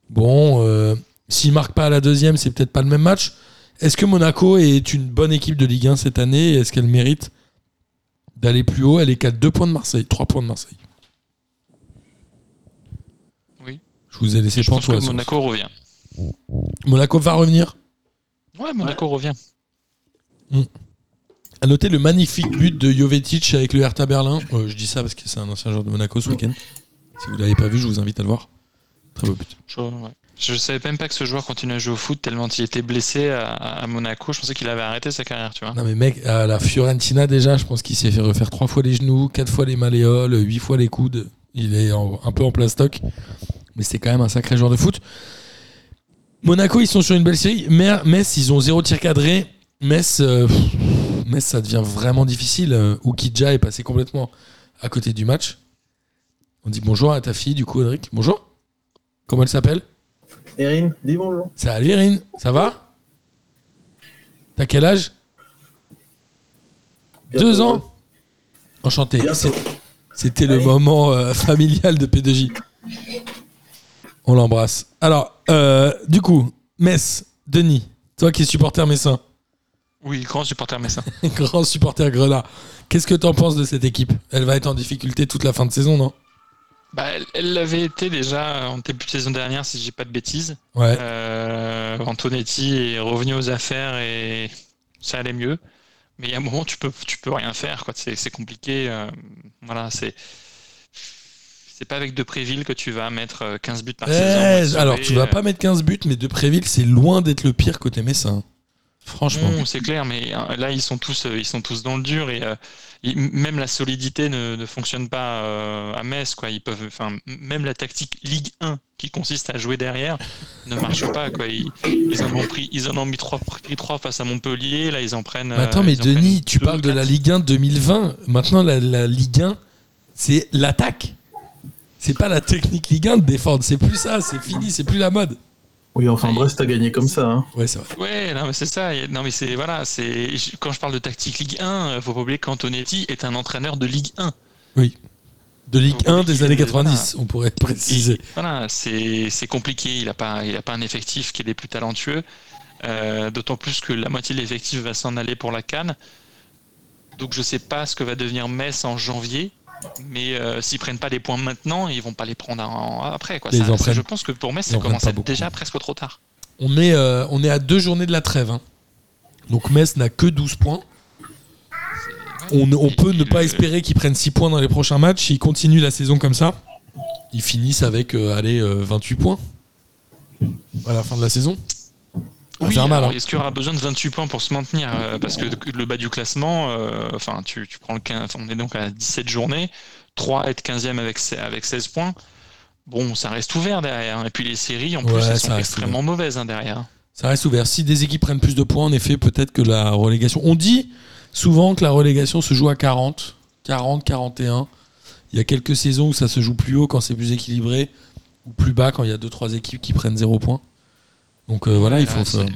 Speaker 3: Bon, euh, s'ils marquent pas à la deuxième, c'est peut-être pas le même match. Est-ce que Monaco est une bonne équipe de Ligue 1 cette année Est-ce qu'elle mérite d'aller plus haut? Elle est qu'à 2 points de Marseille, 3 points de Marseille.
Speaker 5: Oui.
Speaker 3: Je vous ai laissé
Speaker 5: Je pense
Speaker 3: penser
Speaker 5: que Monaco revient.
Speaker 3: Monaco va revenir?
Speaker 5: Ouais, Monaco revient.
Speaker 3: À noter le magnifique but de Jovetic avec le Hertha Berlin. Euh, je dis ça parce que c'est un ancien joueur de Monaco ce week-end. Si vous l'avez pas vu, je vous invite à le voir. Très beau but.
Speaker 5: Je, ouais. Je savais même pas que ce joueur continuait à jouer au foot tellement il était blessé à, Monaco. Je pensais qu'il avait arrêté sa carrière, tu vois.
Speaker 3: Non mais mec, à la Fiorentina déjà, je pense qu'il s'est fait refaire trois fois les genoux, quatre fois les malléoles, huit fois les coudes. Il est un peu en plastoc. Mais c'est quand même un sacré joueur de foot. Monaco, ils sont sur une belle série. Metz, ils ont zéro tir cadré. Metz, euh, ça devient vraiment difficile. Euh, Oukidja est passé complètement à côté du match. On dit bonjour à ta fille, du coup, Audric. Bonjour. Comment elle s'appelle?
Speaker 4: Erin, dis bonjour.
Speaker 3: Salut Erin, ça va? T'as quel âge? Deux ans. Enchanté. C'était le moment euh, familial de P2J. On l'embrasse. Alors, euh, du coup, Metz, Denis, toi qui es supporter messin,
Speaker 5: Oui, grand supporter messin. *laughs*
Speaker 3: grand supporter Grenat, qu'est-ce que t'en penses de cette équipe? Elle va être en difficulté toute la fin de saison, non?
Speaker 5: Bah, elle- l'avait été déjà en début de saison dernière, si je dis pas de bêtises.
Speaker 3: Ouais.
Speaker 5: Euh, Antonetti est revenu aux affaires et ça allait mieux. Mais il y a un moment, tu peux, tu peux rien faire. quoi. C'est c'est compliqué. euh, voilà, c'est. C'est pas avec Depréville que tu vas mettre euh, 15 buts par
Speaker 3: Eh,
Speaker 5: saison. sauver,
Speaker 3: alors, tu vas
Speaker 5: euh,
Speaker 3: pas mettre 15 buts, mais Depréville, c'est loin d'être le pire côté messin. Franchement.
Speaker 5: Non, c'est clair, mais euh, là ils sont tous, euh, ils sont tous dans le dur et, euh, même la solidité ne, ne fonctionne pas euh, à Metz, quoi. Ils peuvent, enfin, même la tactique Ligue 1 qui consiste à jouer derrière ne marche pas, quoi. Ils, ils en ont pris, ils en ont mis trois, pris trois face à Montpellier. Là, ils en prennent.
Speaker 3: Mais attends, mais Denis, tu
Speaker 5: deux,
Speaker 3: parles de la. Ligue 1 2020. Maintenant, la, la Ligue 1, c'est l'attaque. C'est pas la technique Ligue 1 de défendre. C'est plus ça. C'est fini. C'est plus la mode.
Speaker 4: Oui, enfin, Brest a gagné comme ça. Hein.
Speaker 3: Ouais, c'est vrai.
Speaker 5: Ouais, non, mais c'est ça. Non, mais c'est voilà, c'est quand je parle de tactique Ligue 1, euh, faut pas oublier qu'Antonetti est un entraîneur de Ligue 1.
Speaker 3: De Ligue
Speaker 5: Donc,
Speaker 3: 1 des années
Speaker 5: voilà.
Speaker 3: 90, on pourrait préciser.
Speaker 5: Et *laughs* voilà, c'est c'est compliqué. Il a pas, il a pas un effectif qui est des plus talentueux. Euh, D'autant plus que la moitié de l'effectif va s'en aller pour la Cannes. Donc je sais pas ce que va devenir Metz en janvier. Mais euh, s'ils prennent pas les points maintenant, ils vont pas les prendre en- après. Quoi. Ça-
Speaker 3: prennent-
Speaker 5: je pense que pour Metz, ça commence à être déjà presque trop tard.
Speaker 3: On est, euh, on est à deux journées de la trêve. hein. Donc Metz n'a que 12 points. On, on peut ne pas
Speaker 5: le-
Speaker 3: espérer qu'ils prennent 6 points dans les prochains matchs. S'ils continuent la saison comme ça, ils finissent avec euh, allez, euh, 28 points à la fin de la saison. Va
Speaker 5: Oui, alors,
Speaker 3: hein.
Speaker 5: est-ce qu'il y aura besoin de 28 points pour se maintenir euh, Parce que le bas du classement, euh, enfin, tu, tu prends le 15, on est donc à 17 journées, 3 être 15e avec, se- avec 16 points. Bon, ça reste ouvert derrière. Et puis les séries, en plus, elles sont extrêmement mauvaises hein, derrière.
Speaker 3: Ça reste ouvert. Si des équipes prennent plus de points, en effet, peut-être que la relégation. On dit souvent que la relégation se joue à 40, 40, 41. Il y a quelques saisons où ça se joue plus haut quand c'est plus équilibré, ou plus bas quand il y a 2-3 équipes qui prennent 0 points. Donc euh, voilà, il
Speaker 5: Là,
Speaker 3: faut. Ça,
Speaker 5: c'est-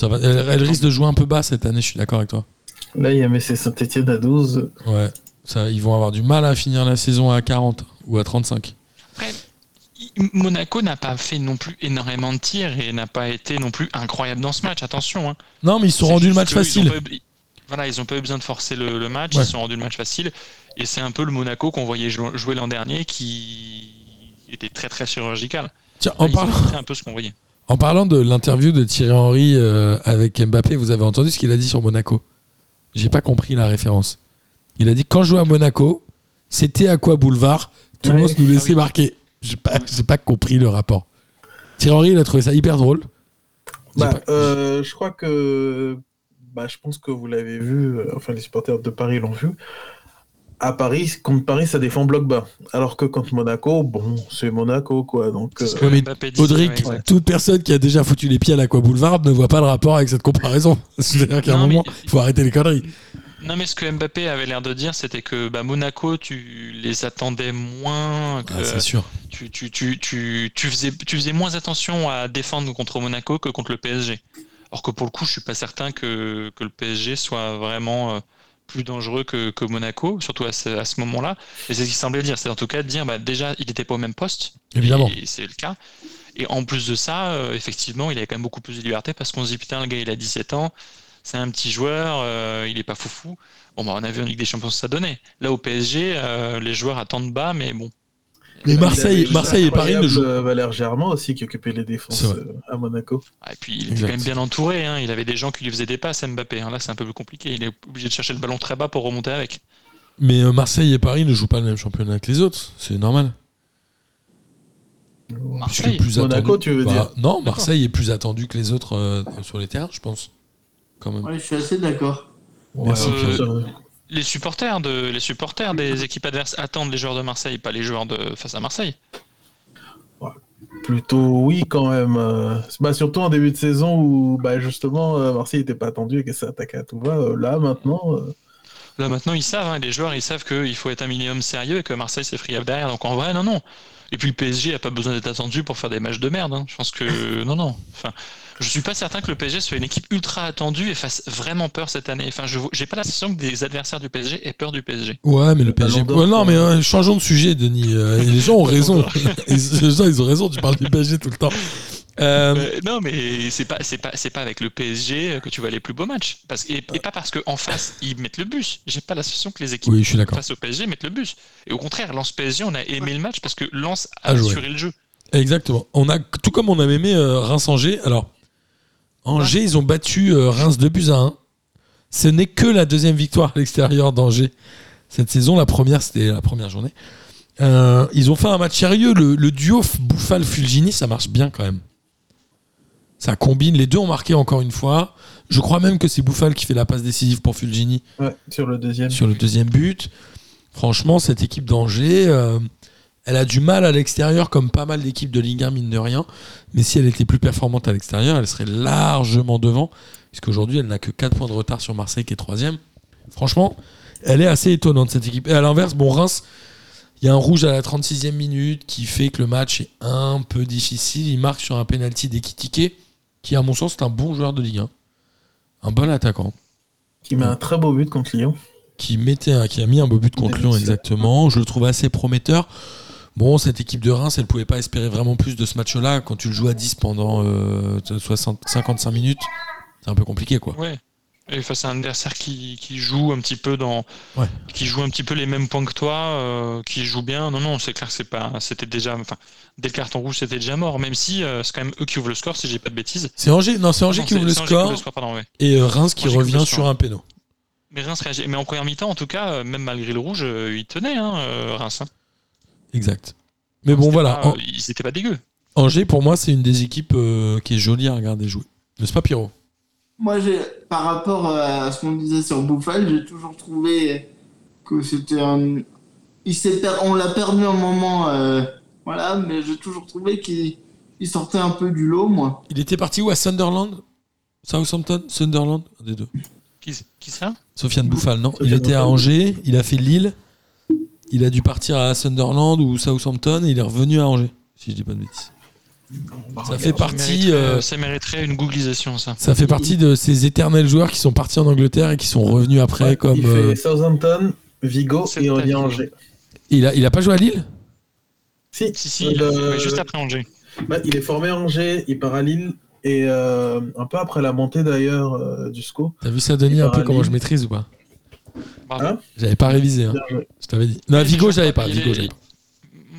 Speaker 3: ça va, elle, elle risque de jouer un peu bas cette année, je suis d'accord avec toi.
Speaker 4: Là, il y a Metz Saint-Etienne à 12.
Speaker 3: Ouais. Ça, ils vont avoir du mal à finir la saison à 40 ou à 35.
Speaker 5: Après, Monaco n'a pas fait non plus énormément de tirs et n'a pas été non plus incroyable dans ce match. Attention. Hein.
Speaker 3: Non, mais ils se sont rendus le match
Speaker 5: ils
Speaker 3: facile.
Speaker 5: pas voilà, ils n'ont pas eu besoin de forcer le, le match,
Speaker 3: Ouais.
Speaker 5: ils se sont rendus le match facile. Et c'est un peu le Monaco qu'on voyait jou- jouer l'an dernier qui était très très chirurgical.
Speaker 3: Tiens, en
Speaker 5: ont
Speaker 3: parlant,
Speaker 5: un peu ce qu'on voyait.
Speaker 3: En parlant de l'interview de Thierry Henry euh, avec Mbappé, vous avez entendu ce qu'il a dit sur Monaco? J'ai pas compris la référence. Il a dit quand je jouais à Monaco, c'était à quoi boulevard? Tout le monde nous laissait
Speaker 5: oui.
Speaker 3: marquer. J'ai pas, j'ai pas compris le rapport. Thierry Henry, il a trouvé ça hyper drôle.
Speaker 4: Bah,
Speaker 3: pas-
Speaker 4: euh, je crois que. Bah, je pense que vous l'avez vu, euh, enfin, les supporters de Paris l'ont vu. À Paris, contre Paris, ça défend bloc bas. Alors que contre Monaco, bon, c'est Monaco, quoi. Donc, euh,
Speaker 5: C'est ce que
Speaker 3: Ouais, mais
Speaker 5: Mbappé disait,
Speaker 3: Audric,
Speaker 5: ouais,
Speaker 3: toute personne qui a déjà foutu les pieds à l'Aqua Boulevard ne voit pas le rapport avec cette comparaison. *laughs* C'est-à-dire qu'à un
Speaker 5: mais-
Speaker 3: moment, il faut arrêter les conneries.
Speaker 5: Non, mais ce que Mbappé avait l'air de dire, c'était que bah, Monaco, tu les attendais moins, que
Speaker 3: Ah, c'est sûr.
Speaker 5: tu, tu, tu, tu, tu faisais, tu faisais moins attention à défendre contre Monaco que contre le PSG. Alors que pour le coup, je suis pas certain que, que le PSG soit vraiment euh, plus dangereux que, que Monaco, surtout à ce, à ce moment-là. Et c'est ce qu'il semblait dire. C'est en tout cas de dire, bah, déjà, il n'était pas au même poste.
Speaker 3: Évidemment.
Speaker 5: Et c'est le cas. Et en plus de ça, euh, effectivement, il avait quand même beaucoup plus de liberté parce qu'on se dit, putain, le gars, il a 17 ans, c'est un petit joueur, euh, il est pas foufou. Bon, bah, on a vu en Ligue des Champions ce que ça donnait. Là, au PSG, euh, les joueurs attendent bas, mais bon.
Speaker 3: Mais
Speaker 4: il
Speaker 3: Marseille, Marseille et Paris ne jouent.
Speaker 4: euh, Valère Germain aussi, qui occupait les défenses euh, à Monaco.
Speaker 5: Ah, et puis, il était
Speaker 3: Exact.
Speaker 5: quand même bien entouré. hein. Il avait des gens qui lui faisaient des passes, Mbappé. hein. Là, c'est un peu plus compliqué. Il est obligé de chercher le ballon très bas pour remonter avec.
Speaker 3: Mais euh, Marseille et Paris ne jouent pas le même championnat que les autres. C'est normal.
Speaker 5: Marseille.
Speaker 3: plus
Speaker 4: Monaco,
Speaker 3: attendu-
Speaker 4: tu veux
Speaker 3: Bah,
Speaker 4: dire
Speaker 3: Non, Marseille est plus attendu que les autres euh, sur les terrains, je pense. Quand même.
Speaker 2: Ouais, je suis assez d'accord.
Speaker 3: Merci,
Speaker 4: Ouais,
Speaker 5: Pierre.
Speaker 4: euh,
Speaker 5: Les supporters, de, les supporters des équipes adverses attendent les joueurs de Marseille, pas les joueurs de face à Marseille.
Speaker 4: Plutôt oui quand même. euh, Bah, surtout en début de saison où bah, justement euh, Marseille n'était pas attendu et que ça attaquait à tout va. Euh, Là maintenant,
Speaker 5: Là maintenant ils savent, hein, les joueurs ils savent qu'il faut être un minimum sérieux et que Marseille c'est friable derrière. Donc en vrai non non. Et puis le PSG a pas besoin d'être attendu pour faire des matchs de merde. hein. Je pense que non non. Enfin, je suis pas certain que le PSG soit une équipe ultra attendue et fasse vraiment peur cette année. Enfin, je j'ai pas l'impression que des adversaires du PSG aient peur du PSG.
Speaker 3: Ouais, mais le PSG. Ouais, non, mais euh, changeons de sujet, Denis. Euh, les gens ont raison. *laughs* les gens, ils ont raison. Tu parles du PSG tout le temps. Euh,
Speaker 5: Euh, non, mais c'est pas, c'est pas, c'est pas avec le PSG que tu vois les plus beaux matchs. Parce, et, et pas parce qu'en face, ils mettent le bus. J'ai pas l'impression que les équipes
Speaker 3: oui, je suis d'accord.
Speaker 5: face au PSG mettent le bus. Et au contraire, Lens PSG, on a aimé le match parce que Lens a assuré le jeu.
Speaker 3: Exactement. On a, tout comme on a aimé euh, Reims-Angers. Alors, Angers, ils ont battu euh, Reims 2 buts à 1. Ce n'est que la deuxième victoire à l'extérieur d'Angers cette saison. La première, c'était la première journée. Euh, ils ont fait un match sérieux. Le, le duo Bouffal-Fulgini, ça marche bien quand même. Ça combine. Les deux ont marqué encore une fois. Je crois même que c'est Bouffal qui fait la passe décisive pour Fulgini
Speaker 4: Ouais, sur le deuxième.
Speaker 3: sur le deuxième but. Franchement, cette équipe d'Angers, euh, elle a du mal à l'extérieur, comme pas mal d'équipes de Ligue 1, mine de rien. Mais si elle était plus performante à l'extérieur, elle serait largement devant. Puisqu'aujourd'hui, elle n'a que 4 points de retard sur Marseille, qui est troisième. Franchement, elle est assez étonnante, cette équipe. Et à l'inverse, bon, Reims, il y a un rouge à la 36e minute qui fait que le match est un peu difficile. Il marque sur un penalty d'Ekitike, qui, à mon sens, est un bon joueur de Ligue 1. Un bon attaquant
Speaker 4: Qui met un très beau but contre Lyon.
Speaker 3: qui mettait qui a mis un beau but contre Lyon exactement. Je le trouve assez prometteur. Bon, cette équipe de Reims, elle pouvait pas espérer vraiment plus de ce match-là quand tu le joues à 10 pendant euh, 60, 55 minutes. C'est un peu compliqué quoi.
Speaker 5: Ouais. Et face à un adversaire qui, qui joue un petit peu dans,
Speaker 3: Ouais.
Speaker 5: qui joue un petit peu les mêmes points que toi, euh, qui joue bien. Non, non, c'est clair que c'est pas, c'était déjà, enfin, dès le carton rouge, c'était déjà mort. Même si euh, c'est quand même eux qui ouvrent le score, si j'ai pas de bêtises.
Speaker 3: C'est Angers, non, c'est Angers qui ouvre le score et euh, Reims qui revient sur un péno.
Speaker 5: Mais Reims réagit. Mais en première mi-temps, en tout cas, euh, même malgré le rouge, euh, ils tenaient, hein, euh, Reims. hein.
Speaker 3: Exact. Mais bon voilà,
Speaker 5: pas,
Speaker 3: An-
Speaker 5: euh, ils étaient pas dégueux.
Speaker 3: Angers pour moi c'est une des équipes euh, qui est jolie à regarder jouer. N'est-ce pas Pierrot?
Speaker 2: Moi, j'ai, par rapport à ce qu'on disait sur Bouffal, j'ai toujours trouvé que c'était un. Il s'est per- On l'a perdu un moment, euh, voilà, mais j'ai toujours trouvé qu'il il sortait un peu du lot, moi.
Speaker 3: Il était parti où à Sunderland? Southampton Sunderland? Un des deux.
Speaker 5: Qui, qui ça?
Speaker 3: Sofiane Bouffal, non Il était à. Angers, il a fait Lille, il a dû partir à Sunderland ou Southampton et il est revenu à Angers, si je dis pas de bêtises. Ça fait
Speaker 5: Ça
Speaker 3: partie,
Speaker 5: mériterait,
Speaker 3: euh,
Speaker 5: ça mériterait une googlisation, ça.
Speaker 3: ça fait partie de ces éternels joueurs qui sont partis en Angleterre et qui sont revenus après
Speaker 4: Ouais,
Speaker 3: comme.
Speaker 4: il
Speaker 3: euh,
Speaker 4: fait Southampton, Vigo et revient. Angers.
Speaker 3: il, a, il a pas joué à Lille?
Speaker 4: Si,
Speaker 5: Si, si, il a
Speaker 4: Euh,
Speaker 5: juste après Angers.
Speaker 4: ouais, il est formé à Angers, il part à Lille et euh, un peu après la montée d'ailleurs euh, du SCO.
Speaker 3: T'as vu ça, Denis, un peu comment je maîtrise ou pas?
Speaker 4: Hein
Speaker 3: J'avais pas révisé, hein. Je t'avais dit. Non, Vigo, j'avais pas. Vigo, j'avais.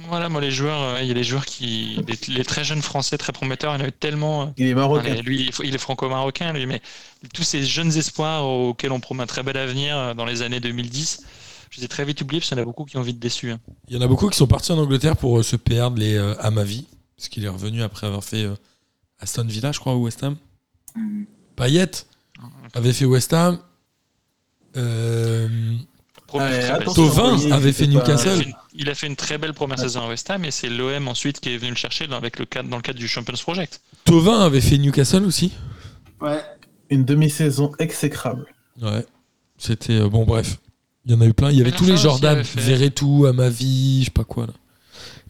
Speaker 5: Voilà, moi, les joueurs, euh, il y a les joueurs qui. Les, les très jeunes français, très prometteurs, il y en a eu tellement. euh,
Speaker 4: Il est marocain.
Speaker 5: Allez, lui, il est franco-marocain, lui, mais tous ces jeunes espoirs auxquels on promet un très bel avenir euh, dans les années 2010, je les ai très vite oubliés parce qu'il y en a beaucoup qui ont vite déçu. hein.
Speaker 3: Il y en a beaucoup qui sont partis en Angleterre pour euh, se perdre les euh, à ma vie, parce qu'il est revenu après avoir fait euh, Aston Villa, je crois, ou West Ham. Payet avait fait West Ham. Euh. Tovin avait fait Newcastle.
Speaker 5: il a fait une très belle première saison à West Ham et c'est l'OM ensuite qui est venu le chercher dans, avec le cadre, dans le cadre du Champions Project.
Speaker 3: Tovin avait fait Newcastle aussi?
Speaker 2: Ouais.
Speaker 4: Une demi-saison exécrable.
Speaker 3: Ouais. C'était euh, bon, bref. Il y en a eu plein. Il y avait
Speaker 5: Mais
Speaker 3: tous les Jordan,
Speaker 5: fait-
Speaker 3: Verretou, à ma vie, je sais pas quoi. Là.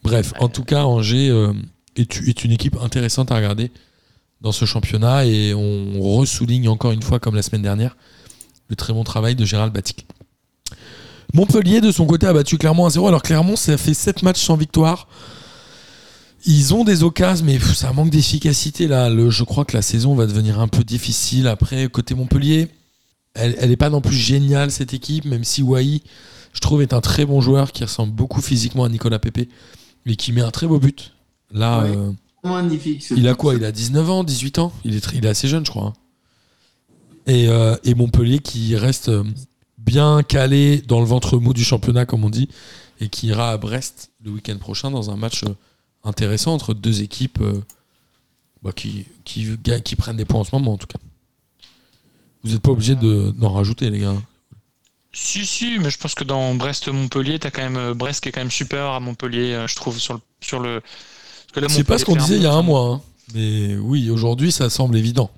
Speaker 3: Bref, en tout cas, Angers euh, est, est une équipe intéressante à regarder dans ce championnat et on ressouligne encore une fois, comme la semaine dernière, le très bon travail de Gérald Batic. Montpellier, de son côté, a battu Clermont 1-0. Alors, Clermont, ça fait 7 matchs sans victoire. Ils ont des occasions, mais ça manque d'efficacité là. Le, je crois que la saison va devenir un peu difficile. Après, côté Montpellier, elle, elle est pas non plus géniale cette équipe, même si Wai, je trouve, est un très bon joueur qui ressemble beaucoup physiquement à Nicolas Pepe et qui met un très beau but. Là,
Speaker 2: Ouais.
Speaker 3: euh,
Speaker 2: Magnifique.
Speaker 3: il a quoi? Il a 19 ans, 18 ans? Il est, très- il est assez jeune, je crois. hein. Et, euh, et Montpellier qui reste euh, bien calé dans le ventre mou du championnat, comme on dit, et qui ira à Brest le week-end prochain dans un match euh, intéressant entre deux équipes euh, bah, qui, qui, ga- qui prennent des points en ce moment, en tout cas. Vous n'êtes pas obligé de- d'en rajouter, les gars.
Speaker 5: Si, si, mais je pense que dans Brest-Montpellier, t'as quand même Brest qui est quand même supérieur à Montpellier, je trouve, sur le. Sur le...
Speaker 3: C'est pas ce qu'on disait il y a un mois. hein. Mais oui, aujourd'hui, ça semble évident.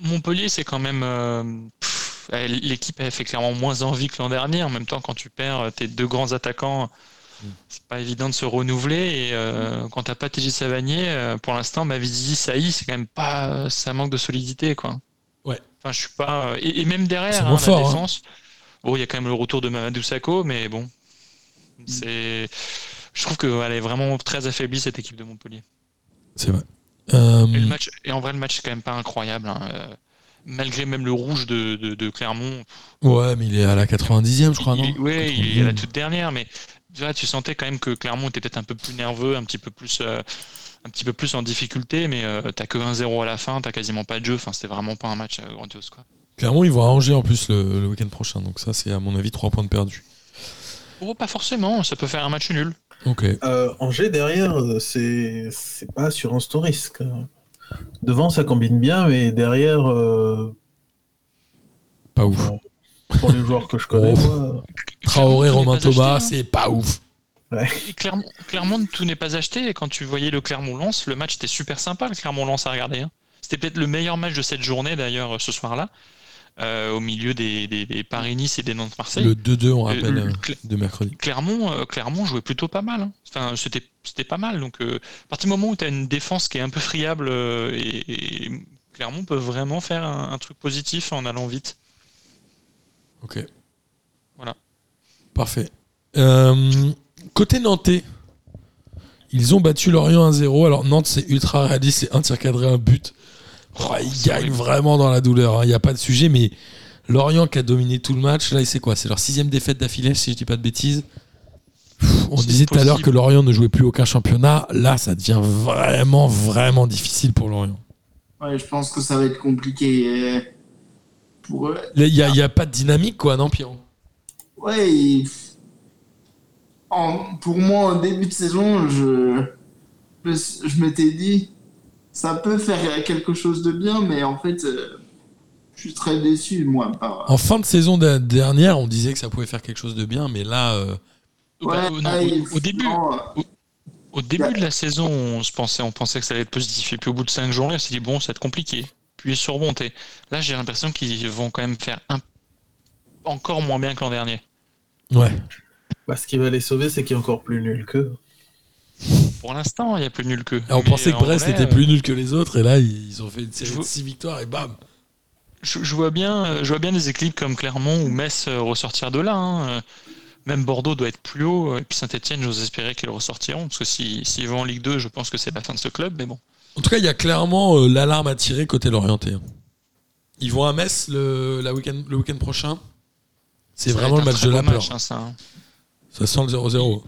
Speaker 5: Montpellier, c'est quand même. euh, pff, L'équipe a fait clairement moins envie que l'an dernier. En même temps, quand tu perds euh, tes deux grands attaquants,
Speaker 3: Mm.
Speaker 5: c'est pas évident de se renouveler. Et euh, quand t'as pas TJ Savanier, euh, pour l'instant, Mavidi, Saï, c'est quand même pas. Ça manque de solidité, quoi.
Speaker 3: Ouais.
Speaker 5: Enfin, je suis pas. euh, Et, et même derrière, hein, la
Speaker 3: hein.
Speaker 5: défense. Bon, il y a quand même le retour de Mamadou Sakho, mais bon. C'est. Je trouve qu'elle est vraiment très affaiblie, cette équipe de Montpellier.
Speaker 3: C'est vrai. Euh,
Speaker 5: Et, le match, et en vrai, le match, c'est quand même pas incroyable. hein. Euh, Malgré même le rouge de, de, de Clermont.
Speaker 3: ouais, mais il est à la 90e, je crois, non
Speaker 5: il, ouais, il est à la
Speaker 3: 90e.
Speaker 5: toute dernière, mais tu, vois, tu sentais quand même que Clermont était peut-être un peu plus nerveux, un petit peu plus, euh, un petit peu plus en difficulté, mais euh, t'as que 1-0 à la fin, t'as quasiment pas de jeu. Enfin, c'était vraiment pas un match grandiose. Quoi.
Speaker 3: Clairement, ils vont à Angers en plus le, le week-end prochain. Donc ça, c'est à mon avis 3 points de perdu.
Speaker 5: Oh, pas forcément, ça peut faire un match nul.
Speaker 3: Ok.
Speaker 4: Euh, Angers derrière, euh, c'est c'est pas assurance tout risque. devant ça combine bien, mais derrière, euh,
Speaker 3: Pas ouf.
Speaker 4: pour les joueurs que je connais, moi,
Speaker 3: Traoré, Romain Thomas,
Speaker 5: acheté,
Speaker 3: c'est pas ouf.
Speaker 5: Et Clermont, Clermont, tout n'est pas acheté. Et quand tu voyais le Clermont-Lens, le match était super sympa, le Clermont-Lens à regarder. hein. C'était peut-être le meilleur match de cette journée, d'ailleurs, ce soir-là, euh, au milieu des, des- des Paris-Nice et des Nantes-Marseille.
Speaker 3: Le 2-2, on
Speaker 5: Euh,
Speaker 3: rappelle,
Speaker 5: le-
Speaker 3: euh, de mercredi.
Speaker 5: Clermont, Clermont jouait plutôt pas mal. hein. Enfin, c'était, c'était pas mal. Donc, euh, à partir du moment où tu as une défense qui est un peu friable, et, et Clermont peut vraiment faire un, un truc positif en allant vite.
Speaker 3: Ok.
Speaker 5: Voilà.
Speaker 3: Parfait. Côté Nantais, ils ont battu Lorient 1-0. Alors Nantes, c'est ultra réaliste, c'est un tir cadré, un but. Oh, gagnent
Speaker 5: horrible.
Speaker 3: vraiment dans la douleur, il n'y a pas de sujet, mais Lorient qui a dominé tout le match, là, c'est quoi? C'est leur sixième défaite d'affilée, si je dis pas de bêtises. Pff, On disait tout à l'heure que Lorient ne jouait plus aucun championnat. Là, ça devient vraiment, vraiment difficile pour Lorient.
Speaker 2: Ouais, je pense que ça va être compliqué euh, pour eux.
Speaker 3: Il n'y a, il y a pas de dynamique, quoi, non, Pierrot?
Speaker 2: Ouais, il- en- pour moi, en début de saison, je m'étais dit, ça peut faire quelque chose de bien, mais en fait, euh, je suis très déçu, moi. Par...
Speaker 3: En fin de saison de- dernière, on disait que ça pouvait faire quelque chose de bien, mais là, euh,
Speaker 5: Bah, non,
Speaker 2: ouais,
Speaker 5: au- début,
Speaker 2: non, euh,
Speaker 5: Au début
Speaker 2: Yeah.
Speaker 5: de la saison, on, se pensait, on pensait que ça allait être positif. Et puis au bout de 5 journées, on s'est dit, bon, ça va être compliqué. Puis surmonter. Là, j'ai l'impression qu'ils vont quand même faire un... encore moins bien que l'an dernier.
Speaker 3: ouais.
Speaker 4: bah, ce qui va les sauver, c'est qu'il est encore plus nul qu'eux.
Speaker 5: Pour l'instant, il y a plus nul qu'eux.
Speaker 3: Et on pensait que Brest
Speaker 5: vrai,
Speaker 3: était
Speaker 5: euh,
Speaker 3: plus nul que les autres, et là, ils ont fait une série de
Speaker 5: vous-
Speaker 3: 6 victoires, et bam
Speaker 5: Je, je vois bien, euh, je vois bien des équipes comme Clermont ou Metz euh, ressortir de là. hein. Euh, Même Bordeaux doit être plus haut. Et puis Saint-Etienne, j'ose espérer qu'ils ressortiront. Parce que si- s'ils vont en Ligue 2, je pense que c'est la fin de ce club. Mais bon.
Speaker 3: En tout cas, il y a clairement euh, l'alarme à tirer côté l'orienté. hein. Ils vont à Metz le, la week-end, le week-end prochain. C'est vraiment le match de la
Speaker 5: beau
Speaker 3: peur.
Speaker 5: match, hein, ça, hein.
Speaker 3: Ça sent le 0-0.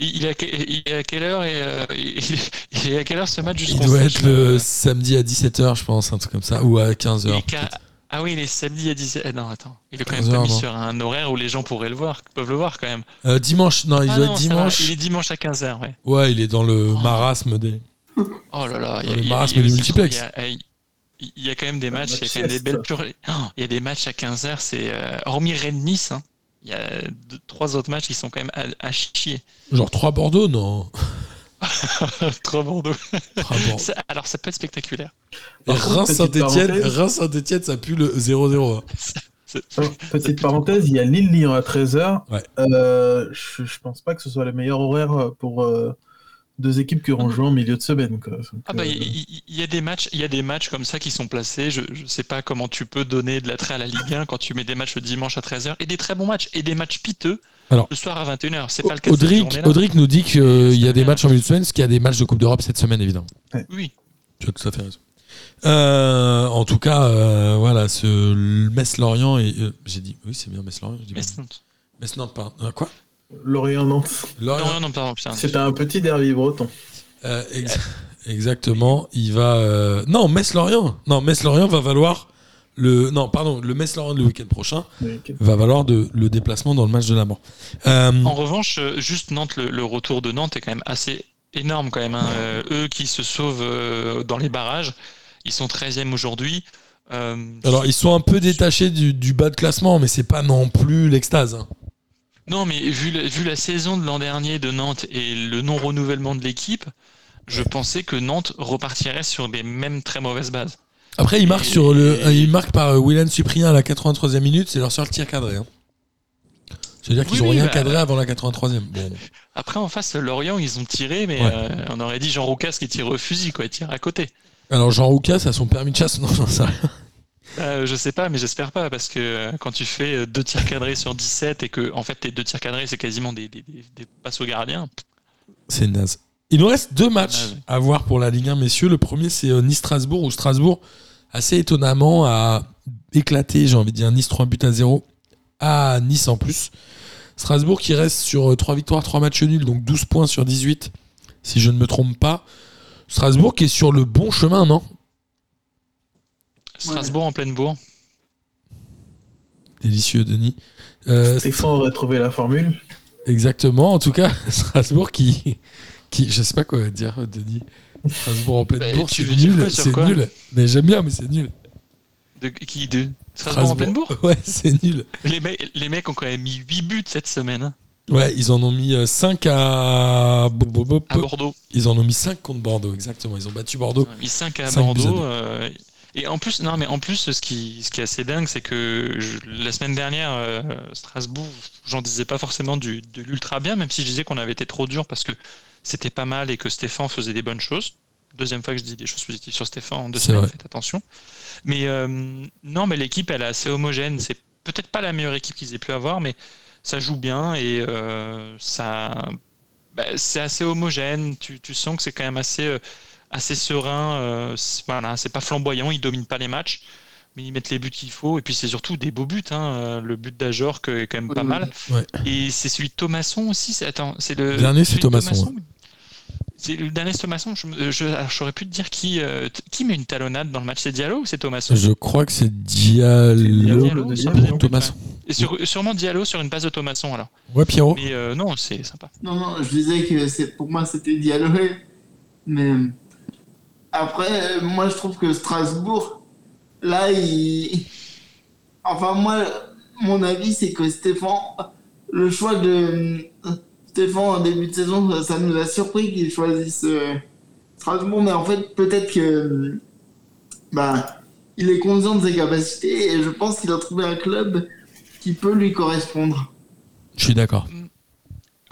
Speaker 5: Il, est à, que- il est à quelle heure et, euh, il, est à quelle heure ce match
Speaker 3: Il doit être le samedi à 17h, je pense, un truc comme ça, ou à 15h.
Speaker 5: il est qu'à- Ah oui, il est samedi à 17 Non, attends. Il est quand même
Speaker 3: 15
Speaker 5: pas mis
Speaker 3: non.
Speaker 5: sur un horaire où les gens pourraient le voir, peuvent le voir quand même.
Speaker 3: Euh, dimanche, non, il
Speaker 5: Ah
Speaker 3: doit
Speaker 5: non,
Speaker 3: être dimanche.
Speaker 5: Il est dimanche à 15h, ouais.
Speaker 3: Ouais, il est dans le
Speaker 5: Oh.
Speaker 3: marasme des.
Speaker 5: Oh là là, il y a,
Speaker 3: le marasme
Speaker 5: il y a
Speaker 3: du multiplex.
Speaker 5: Il y a, quand même des matchs, il y a quand même des belles purées. Oh, il y a des matchs à 15h, c'est euh, hormis Rennes-Nice, hein, il y a deux- trois autres matchs qui sont quand même à, à chier.
Speaker 3: Genre 3 Bordeaux, non *laughs*
Speaker 5: Trois Bordeaux.
Speaker 3: Trois Bordeaux.
Speaker 5: Ça- Alors ça peut être spectaculaire.
Speaker 3: Reims-Saint-Etienne, ça pue le 0-0. hein. *laughs*
Speaker 4: Petite parenthèse, il y a Lille-Lyon à 13h.
Speaker 3: Ouais.
Speaker 4: Euh, je, je pense pas que ce soit le meilleur horaire pour euh, deux équipes qui auront joué en milieu de semaine. Quoi. Donc,
Speaker 5: Ah bah
Speaker 4: euh,
Speaker 5: il y, a des matchs, il y a des matchs comme ça qui sont placés. Je, je sais pas comment tu peux donner de l'attrait à la Ligue 1 quand tu mets des matchs le dimanche à 13h et des très bons matchs et des matchs piteux
Speaker 3: Alors,
Speaker 5: le soir à 21h. C'est pas le cas
Speaker 3: Audric. Audric nous dit qu'il y a des matchs en milieu de semaine, parce qu'il y a des matchs de Coupe d'Europe cette semaine, évidemment.
Speaker 5: Oui.
Speaker 3: Tu as tout à fait raison. Euh, en tout cas, euh, voilà, ce Metz-Lorient et. euh, j'ai dit. Oui, c'est bien Metz-Lorient.
Speaker 5: c'est-
Speaker 3: Metz-Nantes, pardon. Euh, quoi?
Speaker 4: Lorient-Nantes.
Speaker 3: Lorient.
Speaker 5: Non, non, pardon, putain.
Speaker 4: C'était un petit derby breton.
Speaker 3: Euh, ex- exactement. Il va. euh, Non, Metz-Lorient. Non, Metz-Lorient va valoir. Le... Non, pardon, le Metz-Lorient le week-end prochain va valoir de... le déplacement dans le match de la mort. Euh,
Speaker 5: En revanche, juste Nantes, le, le retour de Nantes est quand même assez énorme quand même. hein. Euh, eux qui se sauvent euh, dans les barrages, ils sont 13e aujourd'hui. Euh,
Speaker 3: Alors, ils sont un peu détachés du, du bas de classement, mais c'est pas non plus l'extase. hein.
Speaker 5: Non, mais vu la, vu la saison de l'an dernier de Nantes et le non-renouvellement de l'équipe, je pensais que Nantes repartirait sur des mêmes très mauvaises bases.
Speaker 3: Après, ils marquent,
Speaker 5: Et-
Speaker 3: sur le... euh, ils marquent par euh, William Cyprien à la 83e minute, c'est leur seul tir cadré. hein. C'est-à-dire qu'ils n'ont
Speaker 5: oui,
Speaker 3: rien
Speaker 5: bah-
Speaker 3: cadré avant la 83e. Bon. *laughs*
Speaker 5: Après, en face, Lorient, ils ont tiré, mais
Speaker 3: Ouais.
Speaker 5: euh, on aurait dit Jean Roucas qui tire au fusil, quoi, il tire à côté.
Speaker 3: Alors, Jean Roucas a son permis de chasse Non, j'en sais rien.
Speaker 5: Euh, je sais pas, mais j'espère pas, parce que euh, quand tu fais euh, deux tirs cadrés sur 17 et que, en fait, tes deux tirs cadrés, c'est quasiment des, des, des- des passes au gardien.
Speaker 3: C'est naze. Il nous reste deux matchs
Speaker 5: Naze.
Speaker 3: à voir pour la Ligue 1, messieurs. Le premier, c'est Nice-Strasbourg, où Strasbourg, assez étonnamment, a éclaté, j'ai envie de dire, Nice 3 buts à 0 à Nice en plus. Strasbourg qui reste sur 3 victoires, 3 matchs nuls, donc 12 points sur 18, si je ne me trompe pas. Strasbourg qui est sur le bon chemin, non?
Speaker 5: Strasbourg en pleine bourre.
Speaker 3: Délicieux, Denis. Euh,
Speaker 4: Stéphane aurait trouvé la formule.
Speaker 3: Exactement. En tout cas, *laughs* Strasbourg qui, qui, je sais pas quoi dire, Denis, Strasbourg en pleine
Speaker 5: Bah,
Speaker 3: bourse,
Speaker 5: tu
Speaker 3: c'est nul. C'est nul. Mais j'aime bien, mais c'est nul.
Speaker 5: De, qui de Strasbourg en pleine bourre
Speaker 3: Ouais, c'est nul.
Speaker 5: les, mecs- les mecs ont quand même mis 8 buts cette semaine hein,
Speaker 3: Ouais, ils en ont mis 5 à. Bo- bo- bo-
Speaker 5: à Bordeaux.
Speaker 3: Ils en ont mis 5 contre Bordeaux, exactement. Ils ont battu Bordeaux.
Speaker 5: Ils ont mis 5 à
Speaker 3: Cinq buts à
Speaker 5: Bordeaux. Et en plus, non, mais en plus, ce qui, ce qui est assez dingue, c'est que je- la semaine dernière, euh, Strasbourg, j'en disais pas forcément du, de l'ultra bien, même si je disais qu'on avait été trop dur parce que c'était pas mal et que Stéphane faisait des bonnes choses. Deuxième fois que je dis des choses positives sur Stéphane en deux semaines, faites attention. Mais euh, non, mais l'équipe, elle est assez homogène. C'est peut-être pas la meilleure équipe qu'ils aient pu avoir, mais ça joue bien et euh, ça, bah, c'est assez homogène. Tu, tu sens que c'est quand même assez, euh, assez serein. euh, c'est- voilà, c'est pas flamboyant, ils dominent pas les matchs, mais ils mettent les buts qu'il faut. Et puis c'est surtout des beaux buts. hein. Le but d'Ajor que- est quand même pas
Speaker 2: Oui,
Speaker 5: mal.
Speaker 3: Ouais.
Speaker 5: Et c'est celui de Thomasson aussi. c'est- Attends, c'est le
Speaker 3: Le dernier, c'est Thomasson,
Speaker 5: C'est le dernier c'est Thomasson. Je, me- je, alors, j'aurais pu te dire qui, euh, qui met une talonnade dans le match. C'est Diallo ou c'est Thomasson?
Speaker 3: Je crois que c'est Diallo.
Speaker 5: Diallo,
Speaker 4: non
Speaker 5: but,
Speaker 3: Thomasson.
Speaker 5: Et sur- sûrement Diallo sur une passe de Thomasson alors.
Speaker 3: Ouais, Pierrot.
Speaker 5: Mais euh, non, c'est sympa.
Speaker 2: Non, non, je disais que c'est pour moi c'était Diallo. Mais après, moi je trouve que Strasbourg, là, il. Enfin, moi, mon avis, c'est que Stéphane, le choix de Stéphane en début de saison, ça, ça nous a surpris qu'il choisisse euh, Strasbourg, mais en fait, peut-être que. Bah, il est conscient de ses capacités et je pense qu'il a trouvé un club qui peut lui correspondre.
Speaker 3: Je suis d'accord.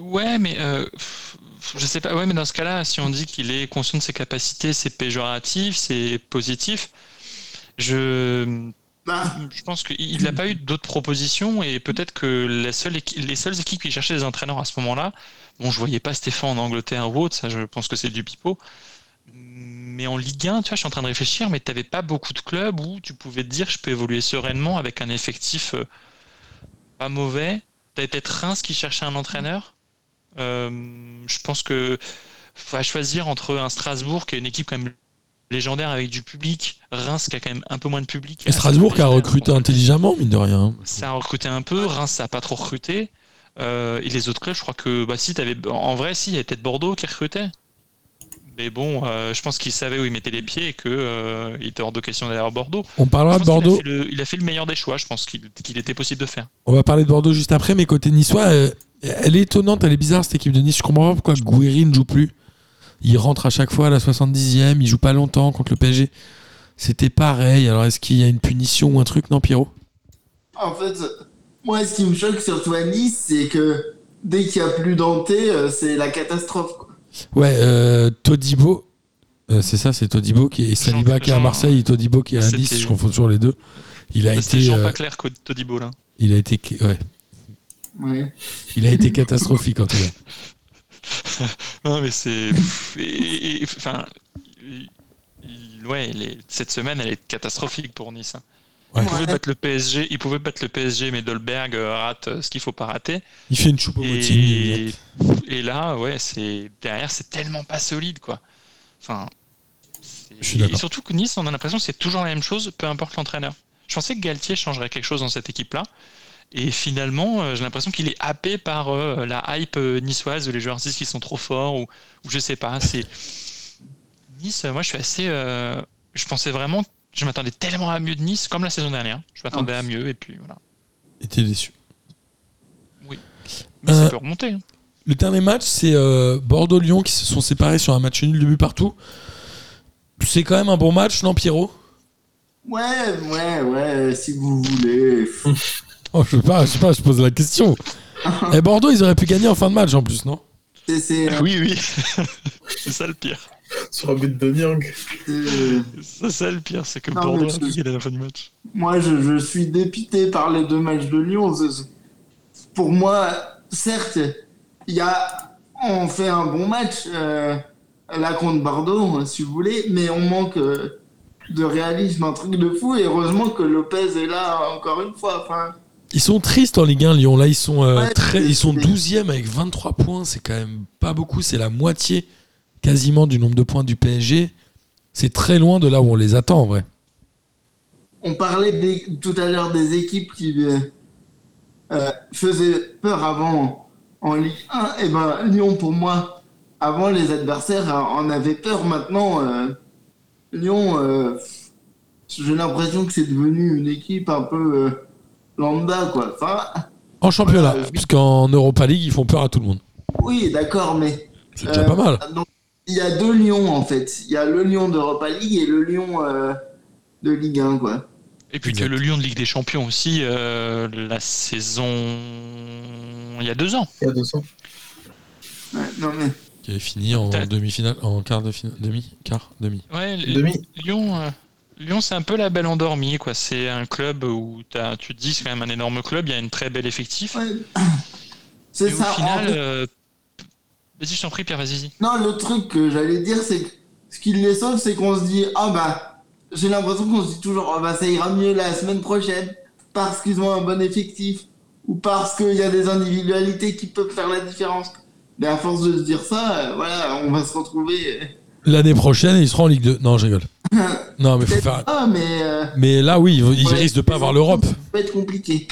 Speaker 5: Ouais, mais euh, je sais pas. Ouais, mais dans ce cas-là, si on dit qu'il est conscient de ses capacités, c'est péjoratif, c'est positif. Je,
Speaker 2: Bah,
Speaker 5: je pense qu'il n'a pas eu d'autres propositions et peut-être que la seule les seules équipes qui cherchaient des entraîneurs à ce moment-là, bon, je voyais pas Stéphane en Angleterre ou autre, ça, je pense que c'est du pipeau. Mais en Ligue 1, tu vois, je suis en train de réfléchir, mais tu n'avais pas beaucoup de clubs où tu pouvais te dire je peux évoluer sereinement avec un effectif euh, pas mauvais. Tu peut-être Reims qui cherchait un entraîneur. Euh, je pense que faut choisir entre un Strasbourg qui est une équipe quand même légendaire avec du public, Reims qui a quand même un peu moins de public.
Speaker 3: Et Strasbourg qui a recruté intelligemment, mine de rien.
Speaker 5: Ça a recruté un peu, Reims ça a pas trop recruté. Euh, et les autres clubs, je crois que bah si t'avais en vrai si il y avait peut-être Bordeaux qui recrutait. Mais bon, euh, je pense qu'il savait où il mettait les pieds et que euh, était hors de question d'aller à Bordeaux.
Speaker 3: On parlera de
Speaker 5: qu'il a
Speaker 3: Bordeaux.
Speaker 5: le- il a fait le meilleur des choix, je pense qu'il qu'il était possible de faire.
Speaker 3: On va parler de Bordeaux juste après, mais côté niçois, elle est étonnante, elle est bizarre cette équipe de Nice. Je comprends pas pourquoi Gouiri ne joue plus. Il rentre à chaque fois à la 70e, il joue pas longtemps contre le PSG. C'était pareil. Alors est-ce qu'il y a une punition ou un truc? Non, Pierrot
Speaker 2: En fait, moi, ce qui me choque surtout à Nice, c'est que dès qu'il n'y a plus Danté, euh, c'est la catastrophe. quoi.
Speaker 3: Ouais, euh, Todibo. euh, c'est ça, c'est Todibo qui est Saliba
Speaker 5: Jean-
Speaker 3: qui est à Marseille et Todibo qui est à Nice. Je confonds toujours les deux. Il a
Speaker 5: C'était
Speaker 3: été,
Speaker 5: Jean
Speaker 3: euh,
Speaker 5: pas clair que Todibo là.
Speaker 3: il a été, ouais,
Speaker 2: Ouais.
Speaker 3: il a été catastrophique en tout cas. *laughs*
Speaker 5: Non mais c'est enfin ouais, les- cette semaine elle est catastrophique pour Nice. hein.
Speaker 3: Ouais.
Speaker 5: Il pouvait battre le PSG, il pouvait battre le PSG, mais Dolberg euh, rate euh, ce qu'il faut pas rater.
Speaker 3: Il fait une choupe au
Speaker 5: Et, et là, ouais, c'est derrière, c'est tellement pas solide, quoi. Enfin, et surtout que Nice, on a l'impression que c'est toujours la même chose, peu importe l'entraîneur. Je pensais que Galtier changerait quelque chose dans cette équipe-là. Et finalement, euh, j'ai l'impression qu'il est happé par euh, la hype euh, niçoise où les joueurs disent qu'ils sont trop forts ou, ou je sais pas. C'est *laughs* Nice. Moi, je suis assez. euh, Je pensais vraiment. Je m'attendais tellement à mieux de Nice, comme la saison dernière. Je m'attendais à mieux et puis voilà.
Speaker 3: était déçu.
Speaker 5: Mais
Speaker 3: Euh,
Speaker 5: ça peut remonter. hein.
Speaker 3: Le dernier match, c'est euh, Bordeaux-Lyon qui se sont séparés sur un match nul de but partout. C'est quand même un bon match, non, Pierrot?
Speaker 2: Ouais, ouais, ouais, si vous voulez. *laughs*
Speaker 3: Oh, je sais pas, je sais pas, je pose la question. Et Bordeaux, ils auraient pu gagner en fin de match en plus, non?
Speaker 2: C'est, c'est,
Speaker 5: Oui, oui. *laughs* c'est ça le pire.
Speaker 4: Sur un but de Niang.
Speaker 2: c'est-
Speaker 5: C'est ça le pire, c'est que
Speaker 2: Non,
Speaker 5: Bordeaux
Speaker 2: mais
Speaker 5: a
Speaker 2: je-
Speaker 5: gagné à la fin du match.
Speaker 2: Moi, je, je suis dépité par les deux matchs de Lyon. C'est- Pour moi, certes, il y a, on fait un bon match euh, là contre Bordeaux, si vous voulez, mais on manque euh, de réalisme, un truc de fou. Et heureusement que Lopez est là encore une fois. Enfin,
Speaker 3: Ils sont tristes en Ligue 1, Lyon. Là, ils sont, euh,
Speaker 2: Ouais,
Speaker 3: très, ils sont
Speaker 2: c'est-
Speaker 3: 12e avec 23 points. C'est quand même pas beaucoup. C'est la moitié quasiment du nombre de points du PSG. C'est très loin de là où on les attend en vrai.
Speaker 2: on parlait des- tout à l'heure des équipes qui euh, euh, faisaient peur avant en Ligue 1. Et ben Lyon, pour moi, avant, les adversaires en avaient peur. Maintenant, euh, Lyon, j'ai l'impression que c'est devenu une équipe un peu lambda, quoi. Enfin,
Speaker 3: En championnat,
Speaker 2: Voilà, je-
Speaker 3: puisqu'en Europa League, ils font peur à tout le monde.
Speaker 2: oui, d'accord, mais
Speaker 3: C'est déjà
Speaker 2: Euh,
Speaker 3: pas mal.
Speaker 2: donc, il y a deux Lyons en fait. Il y a le Lyon d'Europa League et le Lyon euh, de Ligue 1, quoi.
Speaker 5: Et puis que le Lyon de Ligue des Champions aussi, euh, la saison il y a deux ans.
Speaker 4: Il y a 200.
Speaker 2: Ouais, non mais
Speaker 3: Qui avait fini en demi-finale, en quart de finale, demi, quart, demi.
Speaker 5: Ouais,
Speaker 4: Demi.
Speaker 5: Lyon, euh, Lyon c'est un peu la belle endormie. quoi. C'est un club où t'as- tu te dis c'est quand même un énorme club, il y a une très belle effectif.
Speaker 2: ouais. *clears throat* C'est
Speaker 5: au
Speaker 2: ça. en
Speaker 5: final,
Speaker 2: fait.
Speaker 5: euh, vas-y, je t'en prie, Pierre, vas-y.
Speaker 2: Non, le truc que j'allais dire, c'est que ce qui les sauve, c'est qu'on se dit ah bah j'ai l'impression qu'on se dit toujours ah bah ça ira mieux la semaine prochaine parce qu'ils ont un bon effectif ou parce qu'il y a des individualités qui peuvent faire la différence. Mais à force de se dire ça, euh, voilà, on va se retrouver. Euh,
Speaker 3: L'année prochaine, ils seront en Ligue 2. Non, je rigole. *laughs* Non, mais faut faire.
Speaker 2: pas, mais euh,
Speaker 3: Mais là, oui, ils, ils
Speaker 2: Ouais,
Speaker 3: risquent de pas avoir l'Europe.
Speaker 2: Ça peut être compliqué.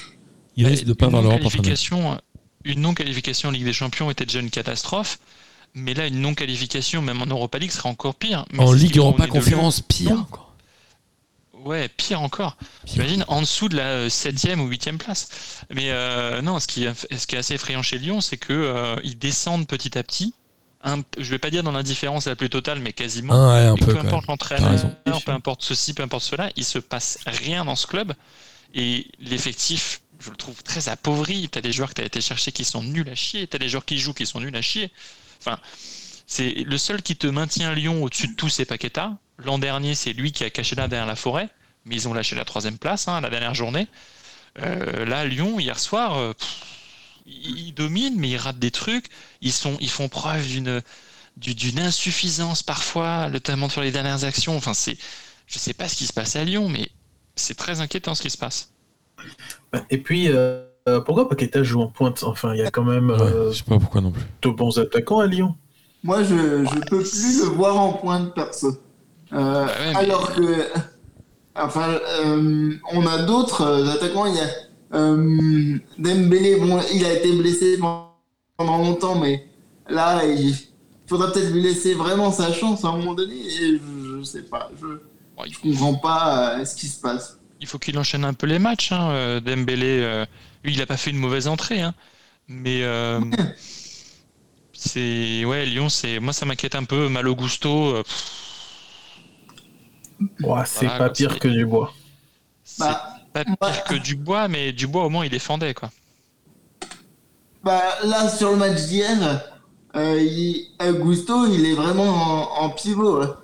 Speaker 3: Ils risquent de pas avoir l'Europe en fin d'année.
Speaker 5: non-qualification, Une non-qualification en Ligue des Champions était déjà une catastrophe. Mais là, une non-qualification, même en Europa League, serait encore pire. Mais
Speaker 3: En
Speaker 5: c'est ce
Speaker 3: Ligue
Speaker 5: qui
Speaker 3: Europa
Speaker 5: de
Speaker 3: Conférence, pire.
Speaker 5: Non. Lyon. Ouais, pire encore. J'imagine en dessous de la 7 ou 8 place. Mais euh, non, ce qui, est, ce qui est assez effrayant chez Lyon, c'est que euh, ils descendent petit à petit. Un, je vais pas dire dans l'indifférence la plus totale, mais quasiment.
Speaker 3: Ah ouais, un
Speaker 5: Et
Speaker 3: peu
Speaker 5: importe l'entraîneur, peu importe ceci, peu importe cela, il se passe rien dans ce club. Et l'effectif, je le trouve très appauvri. T'as des joueurs que t'as été chercher qui sont nuls à chier. T'as des joueurs qui jouent qui sont nuls à chier. Enfin, c'est le seul qui te maintient Lyon au-dessus de tous, c'est Paqueta. L'an dernier, c'est lui qui a caché là derrière la forêt. Mais ils ont lâché la troisième place, hein, la dernière journée. Euh, là, Lyon, hier soir, euh, pff, ils dominent, mais ils ratent des trucs. Ils, sont, ils font preuve d'une du- d'une insuffisance parfois, notamment sur les dernières actions. Enfin, c'est, je sais pas ce qui se passe à Lyon, mais c'est très inquiétant ce qui se passe.
Speaker 4: Et puis, euh, pourquoi Paqueta joue en pointe? Enfin, il y a quand même
Speaker 3: Ouais,
Speaker 4: euh,
Speaker 3: je sais pas pourquoi non plus.
Speaker 4: de bons attaquants à Lyon.
Speaker 2: Moi, je, je peux plus le voir en pointe perso. Euh,
Speaker 5: Bah ouais, mais-
Speaker 2: Alors que, enfin, euh, on a d'autres attaquants. Il y a euh, Dembélé. Bon, il a été blessé pendant longtemps, mais là, il faudra peut-être lui laisser vraiment sa chance à un moment donné. Et je, je sais pas, je,
Speaker 5: Bon, il,
Speaker 2: je comprends pas euh, ce qui se passe.
Speaker 5: il faut qu'il enchaîne un peu les matchs. Hein. euh, Dembélé, euh, lui, il a pas fait une mauvaise entrée, hein. mais euh, *laughs* c'est ouais, Lyon, c'est moi ça m'inquiète un peu. Malo Gusto, euh, pff,
Speaker 4: Ouah, c'est
Speaker 5: Voilà,
Speaker 4: pas pire que du bois.
Speaker 2: Bah,
Speaker 5: pas pire que Dubois, mais Dubois au moins il défendait quoi.
Speaker 2: Bah, là, sur le match d'hier, euh, il- Augusto, il est vraiment en, en pivot. hein.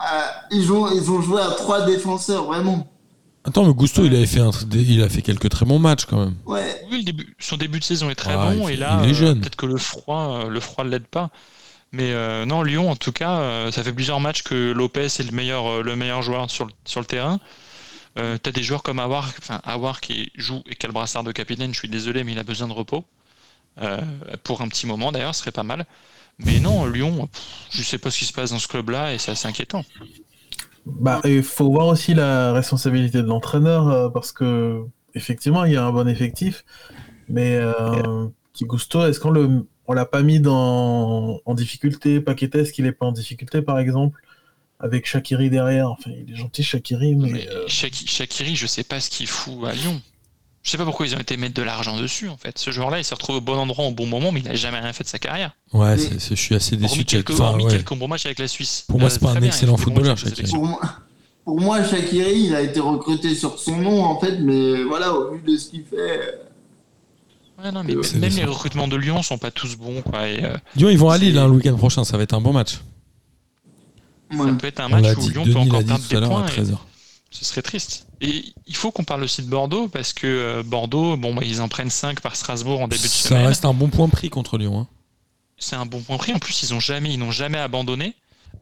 Speaker 2: Euh, ils, ont, ils ont joué à trois défenseurs, vraiment.
Speaker 3: Attends, mais Gusto, il avait fait un, il a fait quelques très bons matchs quand même.
Speaker 2: Ouais,
Speaker 5: Oui, le début, son début de saison est très
Speaker 3: Ah,
Speaker 5: bon
Speaker 3: il
Speaker 5: et là, euh, peut-être que le froid, euh, le froid ne l'aide pas. Mais euh, non, Lyon, en tout cas, euh, ça fait plusieurs matchs que Lopez est le meilleur, euh, le meilleur joueur sur le, sur le terrain. Euh, T'as des joueurs comme Awar, enfin Awar qui joue et qui a le brassard de capitaine. Je suis désolé, mais il a besoin de repos Euh, pour un petit moment d'ailleurs, ce serait pas mal. Mais non, Lyon, pff, je sais pas ce qui se passe dans ce club-là et c'est assez inquiétant.
Speaker 4: Bah, il faut voir aussi la responsabilité de l'entraîneur euh, parce que effectivement, il y a un bon effectif, mais euh, est-ce qu'on le, on l'a pas mis dans en difficulté? Paqueta, est-ce qu'il est pas en difficulté par exemple? Avec Shakiri derrière Enfin, il est gentil Shakiri, mais,
Speaker 5: Mais
Speaker 4: euh,
Speaker 5: Shaki- Shakiri, je sais pas ce qu'il fout à Lyon. Je sais pas pourquoi ils ont été mettre de l'argent dessus en fait. Ce joueur-là, il s'est retrouvé au bon endroit au bon moment, mais il a jamais rien fait de sa carrière.
Speaker 3: Ouais, je suis assez déçu
Speaker 5: Hormis
Speaker 3: de
Speaker 5: quelques,
Speaker 3: enfin,
Speaker 5: hormis
Speaker 3: ouais.
Speaker 5: quelques bons matchs avec la Suisse.
Speaker 3: Pour moi,
Speaker 5: Euh,
Speaker 3: c'est pas un
Speaker 5: bien,
Speaker 3: excellent footballeur, Shaqiri.
Speaker 2: pour moi, pour moi, Shakiri, il a été recruté sur son nom, en fait, mais voilà, au vu de ce qu'il fait. euh.
Speaker 5: Ouais, non, mais même les recrutements de Lyon sont pas tous bons. Quoi, et, euh,
Speaker 3: Lyon, ils vont à Lille hein, le week-end prochain, ça va être un bon match.
Speaker 2: Ouais.
Speaker 5: Ça peut être un
Speaker 3: On
Speaker 5: match où
Speaker 3: dit,
Speaker 5: Lyon peut
Speaker 3: Denis
Speaker 5: encore perdre des points. et
Speaker 3: 13h.
Speaker 5: ce serait triste. Et il faut qu'on parle aussi de Bordeaux parce que euh, Bordeaux, bon, bah, ils en prennent 5 par Strasbourg en début de
Speaker 3: Ça
Speaker 5: semaine.
Speaker 3: reste un bon point pris contre Lyon. hein.
Speaker 5: c'est un bon point pris. En plus, ils ont jamais, ils n'ont jamais abandonné,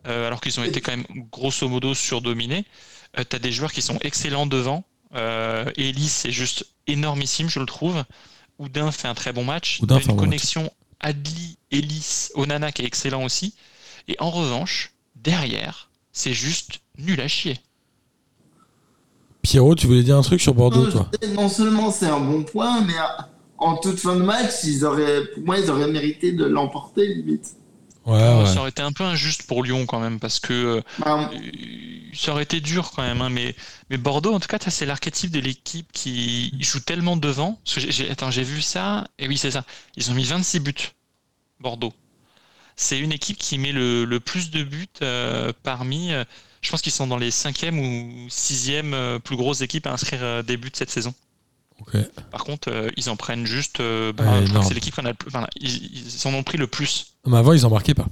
Speaker 5: euh, alors qu'ils ont été quand même grosso modo surdominés. Euh, T'as des joueurs qui sont excellents devant. Euh, Ellis c'est juste énormissime, je le trouve. Oudin fait un très bon match.
Speaker 3: Oudin un
Speaker 5: une
Speaker 3: bon
Speaker 5: connexion Adli, Ellis, Onana qui est excellent aussi. Et en revanche, derrière, c'est juste nul à chier.
Speaker 3: Pierrot, tu voulais dire un truc sur Bordeaux,
Speaker 2: non,
Speaker 3: toi
Speaker 2: non seulement c'est un bon point, mais euh, en toute fin de match, ils auraient, pour moi, ils auraient mérité de l'emporter, limite.
Speaker 3: Ouais, ouais.
Speaker 5: Ça aurait été un peu injuste pour Lyon quand même, parce que euh,
Speaker 2: Bah,
Speaker 5: ça aurait été dur quand même. hein, mais, mais Bordeaux, en tout cas, c'est l'archétype de l'équipe qui joue tellement devant. Parce que j'ai- j'ai- attends, j'ai vu ça, et oui, c'est ça. Ils ont mis 26 buts, Bordeaux. C'est une équipe qui met le, le plus de buts euh, parmi. euh, je pense qu'ils sont dans les cinquième ou sixième euh, plus grosses équipes à inscrire des buts cette saison. Par contre, ils en prennent juste. euh, bah,
Speaker 3: Ouais,
Speaker 5: c'est l'équipe qu'on a le plus. enfin, ils, ils en ont pris le plus.
Speaker 3: Mais avant, ils en marquaient pas.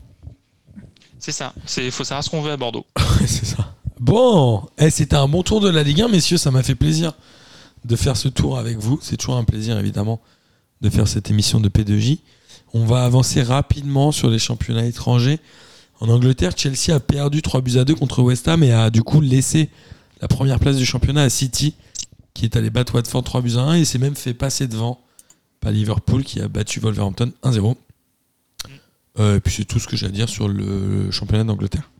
Speaker 5: C'est ça. Il faut savoir ce qu'on veut à Bordeaux. *laughs*
Speaker 3: C'est ça. Bon, eh, c'était un bon tour de la Ligue 1, messieurs. Ça m'a fait plaisir de faire ce tour avec vous. C'est toujours un plaisir, évidemment, de faire cette émission de P2J. On va avancer rapidement sur les championnats étrangers. En Angleterre, Chelsea a perdu 3 buts à 2 contre West Ham et a du coup laissé la première place du championnat à City, qui est allé battre Watford 3 buts à 1 et s'est même fait passer devant par Liverpool qui a battu Wolverhampton 1-0. Euh, et puis c'est tout ce que j'ai à dire sur le championnat d'Angleterre.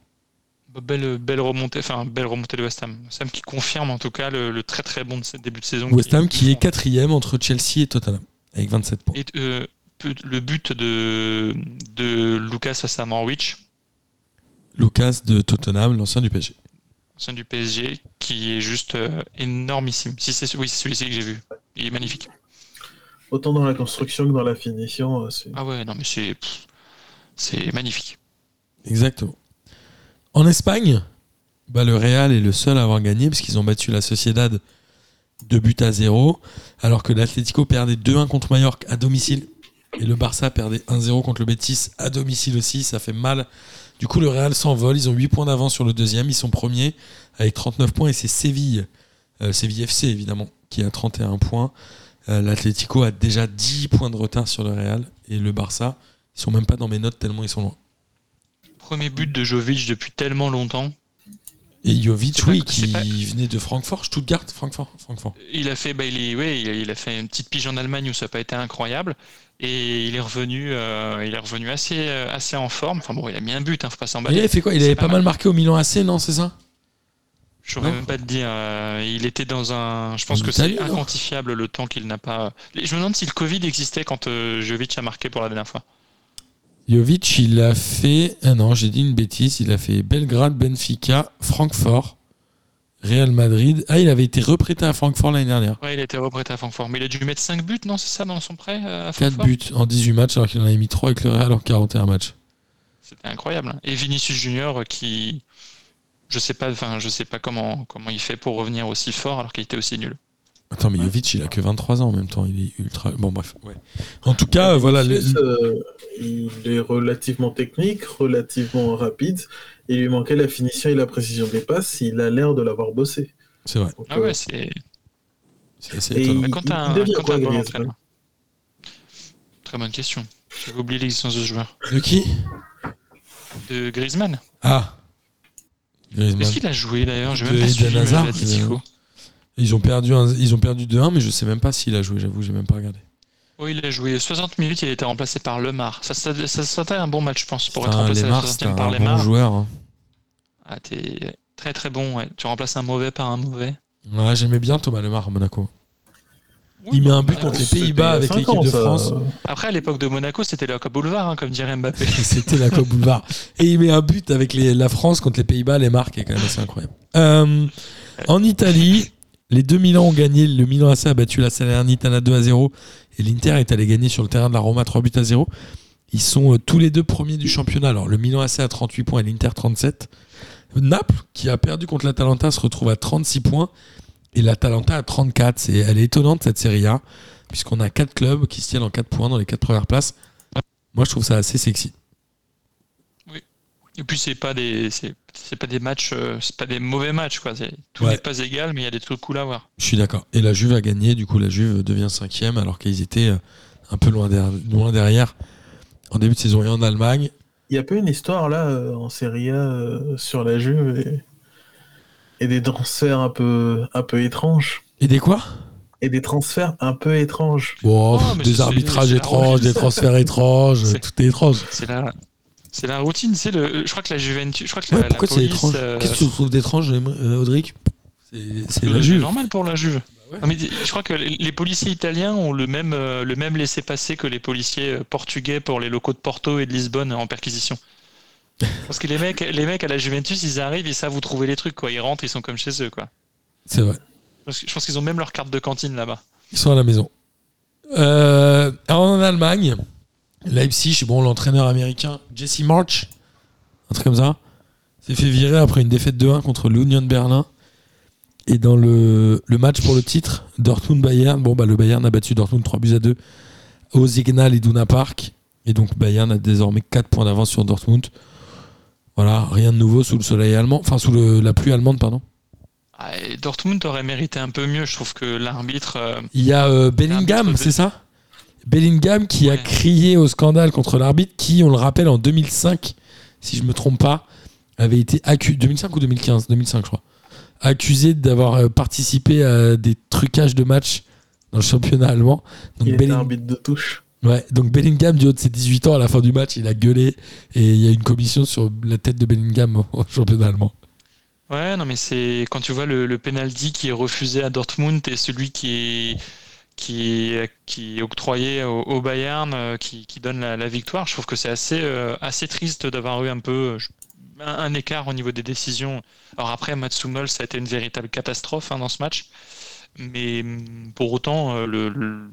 Speaker 5: Belle, belle remontée, enfin belle remontée de West Ham. West Ham qui confirme en tout cas le, le très très bon début de saison.
Speaker 3: West Ham qui est quatrième entre Chelsea et Tottenham avec 27 points.
Speaker 5: Et euh, le but de, de Lucas face à Norwich,
Speaker 3: Lucas de Tottenham, l'ancien du PSG.
Speaker 5: ancien du PSG, qui est juste euh, énormissime. Si c'est oui, c'est celui-ci que j'ai vu. Il est magnifique.
Speaker 4: Autant dans la construction que dans la finition. euh, c'est-
Speaker 5: Ah ouais, non mais c'est c'est magnifique.
Speaker 3: Exactement. En Espagne, bah, le Real est le seul à avoir gagné parce qu'ils ont battu la Sociedad 2 buts à 0, alors que l'Atlético perdait 2-1 contre Mallorca à domicile et le Barça perdait 1-0 contre le Betis à domicile aussi. Ça fait mal. Du coup, le Real s'envole. Ils ont 8 points d'avance sur le deuxième. Ils sont premiers avec 39 points et c'est Séville, euh, Séville FC évidemment, qui a 31 points. Euh, L'Atlético a déjà 10 points de retard sur le Real et le Barça, ils sont même pas dans mes notes tellement ils sont loin.
Speaker 5: Premier but de Jovic depuis tellement longtemps.
Speaker 3: Et Jovic, oui, qui
Speaker 5: pas-
Speaker 3: venait de Francfort, Stuttgart, Francfort, Francfort.
Speaker 5: Il a fait, bah, il, est- ouais, il, a, il fait une petite pige en Allemagne où ça n'a pas été incroyable. Et il est revenu, euh, il est revenu assez, euh, assez en forme. Enfin bon, il a mis un but, hein, faut pas
Speaker 3: il
Speaker 5: s'emballer.
Speaker 3: avait fait quoi? Il avait
Speaker 5: pas
Speaker 3: pas mal
Speaker 5: mal.
Speaker 3: marqué au Milan AC, non, c'est ça?
Speaker 5: Je
Speaker 3: Non.
Speaker 5: même pas te dire. euh, il était dans un. Je pense
Speaker 3: En
Speaker 5: que c'est inquantifiable le temps qu'il n'a pas. Je me demande si le Covid existait quand euh, Jovic a marqué pour la dernière fois.
Speaker 3: Jovic, il a fait. Ah non, j'ai dit une bêtise. Il a fait Belgrade, Benfica, Francfort, Real Madrid. Ah, il avait été reprêté à Francfort l'année dernière.
Speaker 5: Ouais, il a été reprêté à Francfort. Mais il a dû mettre 5 buts, non C'est ça dans son prêt euh, à
Speaker 3: 4
Speaker 5: Francfort
Speaker 3: buts en 18 matchs, alors qu'il en avait mis 3 avec le Real en 41 matchs.
Speaker 5: C'était incroyable. hein. Et Vinicius Junior euh, qui. Je sais pas, enfin, je sais pas comment, comment il fait pour revenir aussi fort alors qu'il était aussi nul.
Speaker 3: Attends, mais Jovic, il a que 23 ans en même temps. Il est ultra. Bon, bref. Ouais. En tout cas, euh, voilà. le-
Speaker 4: Vinicius, euh, il est relativement technique, relativement rapide. Il lui manquait la finition et la précision des passes. Il a l'air de l'avoir bossé.
Speaker 3: C'est vrai.
Speaker 4: Donc,
Speaker 5: Ah
Speaker 4: euh,
Speaker 5: ouais, c'est.
Speaker 3: C'est assez étonnant.
Speaker 5: Mais quand
Speaker 4: il-
Speaker 5: t'as
Speaker 4: il
Speaker 5: un,
Speaker 4: devient
Speaker 5: quand un bon Très bonne question. J'avais oublié l'existence de ce joueur.
Speaker 3: De qui?
Speaker 5: De Griezmann.
Speaker 3: Ah Griezmann.
Speaker 5: Est-ce qu'il a joué d'ailleurs? J'ai même pas suivi euh.
Speaker 3: Ils ont perdu, un- ils ont perdu 2-1, mais je sais même pas s'il a joué, j'avoue, j'ai même pas regardé.
Speaker 5: Oui, il a joué 60 minutes, il a été remplacé par Lemar. Ça, ça, ça, sentait un bon match, je pense, pour être remplacé à la
Speaker 3: Lemar, c'était
Speaker 5: 60e par
Speaker 3: un bon joueur. hein.
Speaker 5: Ah, t'es très très bon, ouais. Tu remplaces un mauvais par un mauvais.
Speaker 3: Ouais, j'aimais bien Thomas Lemar à Monaco.
Speaker 5: Oui,
Speaker 3: Il met un but contre les Pays-Bas avec l'équipe de. France.
Speaker 5: Après, à l'époque de Monaco, c'était la Coupe Boulevard, hein, comme dirait Mbappé. *laughs*
Speaker 3: C'était la Coupe Boulevard. Et il met un but avec les- la France contre les Pays-Bas, les marques, est quand même assez incroyable. Euh, en Italie, les deux Milan ont gagné. Le Milan AC a battu la Salernitana 2 à 0 et l'Inter est allé gagner sur le terrain de la Roma 3 buts à 0. Ils sont euh, tous les deux premiers du championnat. Alors le Milan AC a 38 points et l'Inter 37. Naples, qui a perdu contre l'Atalanta, se retrouve à 36 points et l'Atalanta à 34. C'est, elle est étonnante cette série A, puisqu'on a quatre clubs qui se tiennent en 4 points dans les 4 premières places. Moi, je trouve ça assez sexy.
Speaker 5: Et puis, c'est pas des, c'est, c'est pas des matchs, euh, c'est pas des mauvais matchs, quoi. C'est- tout
Speaker 3: Ouais.
Speaker 5: n'est pas égal, mais il y a des trucs cool à voir.
Speaker 3: Je suis d'accord. Et la Juve a gagné, du coup la Juve devient cinquième alors qu'ils étaient euh, un peu loin, der- loin derrière en début de saison. Et en Allemagne,
Speaker 4: Il y a pas une histoire là euh, en Serie A sur la Juve et, et des transferts un peu, un peu étranges?
Speaker 3: et des quoi?
Speaker 4: Et des transferts un peu étranges.
Speaker 3: Bon,
Speaker 5: Oh,
Speaker 3: des arbitrages étranges, des transferts étranges, *laughs*
Speaker 5: C'est-
Speaker 3: tout est étrange.
Speaker 5: C'est la, c'est la routine, c'est le, je crois que la Juventus, je crois que
Speaker 3: Ouais,
Speaker 5: la, la
Speaker 3: pourquoi c'est
Speaker 5: police,
Speaker 3: étrange
Speaker 5: euh,
Speaker 3: Qu'est-ce que tu trouves d'étrange, euh, Audric C'est la Juve.
Speaker 5: normal pour la Juve. mais je crois que les policiers italiens ont le même, euh, le même laissé-passer que les policiers portugais pour les locaux de Porto et de Lisbonne en perquisition. *laughs* Parce que les mecs, les mecs à la Juventus, ils arrivent, ils savent vous trouver les trucs, quoi. Ils rentrent, ils sont comme chez eux, quoi.
Speaker 3: C'est vrai.
Speaker 5: Je pense qu'ils ont même leur carte de cantine là-bas.
Speaker 3: Ils sont à la maison. Euh, en Allemagne, Leipzig, bon, l'entraîneur américain Jesse March, un truc comme ça, s'est fait virer après une défaite 2-1 contre l'Union de Berlin. Et dans le, le match pour le titre, Dortmund-Bayern, bon, bah, le Bayern a battu Dortmund 3 buts à 2 au Signal Iduna Park. Et donc Bayern a désormais 4 points d'avance sur Dortmund. Voilà, rien de nouveau sous le soleil allemand, enfin sous le, la pluie allemande, pardon.
Speaker 5: Ah, Dortmund aurait mérité un peu mieux, je trouve que l'arbitre. Euh,
Speaker 3: Il y a euh, Bellingham, c'est ça? Bellingham qui a crié au scandale contre l'arbitre, qui, on le rappelle, en 2005, si je me trompe pas, avait été accusé. 2005 ou 2015 2005, je crois. Accusé d'avoir euh, participé à des trucages de matchs dans le championnat allemand.
Speaker 4: Donc, il arbitre de touche.
Speaker 3: Ouais, donc Bellingham, du haut de ses 18 ans, à la fin du match, il a gueulé et il y a une commission sur la tête de Bellingham au championnat allemand.
Speaker 5: Ouais, non, mais c'est quand tu vois le, penalty qui est refusé à Dortmund et celui qui est, qui qui octroyé au, Bayern, euh, qui, donne la, victoire, je trouve que c'est assez, euh, assez triste d'avoir eu un peu un, écart au niveau des décisions. Alors après, Mats Hummels, ça a été une véritable catastrophe hein, dans ce match. Mais mm, pour autant, euh, le,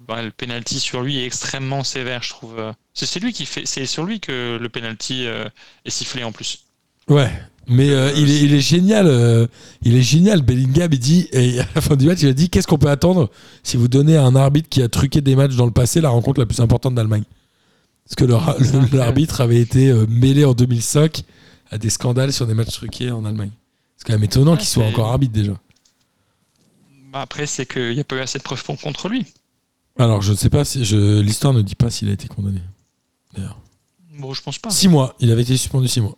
Speaker 5: bah, le, penalty sur lui est extrêmement sévère, je trouve. C'est lui qui fait, c'est sur lui que le penalty euh, est sifflé en plus.
Speaker 3: Ouais, mais euh, il, est, il, est, génial. il est génial. Bellingham, il dit, et à la fin du match, il a dit qu'est-ce qu'on peut attendre si vous donnez à un arbitre qui a truqué des matchs dans le passé la rencontre la plus importante d'Allemagne? Parce que l'arbitre avait été mêlé en 2005 à des scandales sur des matchs truqués en Allemagne. C'est quand même étonnant qu'il soit encore arbitre déjà.
Speaker 5: Bah, après, c'est qu'il n'y a pas eu assez de preuves contre lui.
Speaker 3: Alors, je ne sais pas si. Je... L'histoire ne dit pas s'il a été condamné. D'ailleurs.
Speaker 5: Bon, je pense pas.
Speaker 3: Six mois. Il avait été suspendu six mois.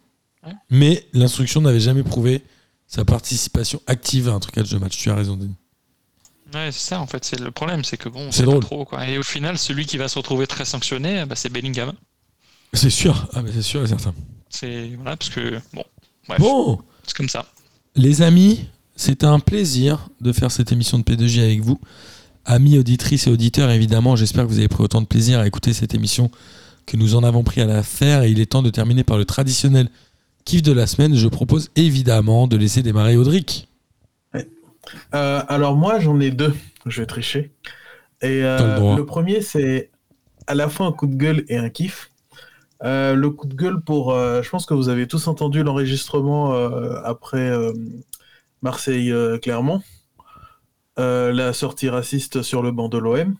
Speaker 3: Mais l'instruction n'avait jamais prouvé sa participation active à un trucage de match. Tu as raison, Denis.
Speaker 5: Ouais, c'est ça en fait, c'est le problème, c'est que bon,
Speaker 3: c'est
Speaker 5: trop quoi. Et au final, celui qui va se retrouver très sanctionné, bah, c'est Bellingham.
Speaker 3: C'est sûr, ah, mais c'est sûr et certain.
Speaker 5: C'est voilà parce que bon,
Speaker 3: bref, bon,
Speaker 5: c'est comme ça.
Speaker 3: Les amis, c'était un plaisir de faire cette émission de P2J avec vous. Amis auditrices et auditeurs, évidemment, j'espère que vous avez pris autant de plaisir à écouter cette émission que nous en avons pris à la faire. Et il est temps de terminer par le traditionnel kiff de la semaine. Je propose évidemment de laisser démarrer Audric.
Speaker 4: Euh, alors moi, j'en ai deux. Je vais tricher. Et euh, le, premier, c'est à la fois un coup de gueule et un kiff. Euh, le coup de gueule pour, je pense que vous avez tous entendu l'enregistrement après Marseille-Clermont, la sortie raciste sur le banc de l'OM.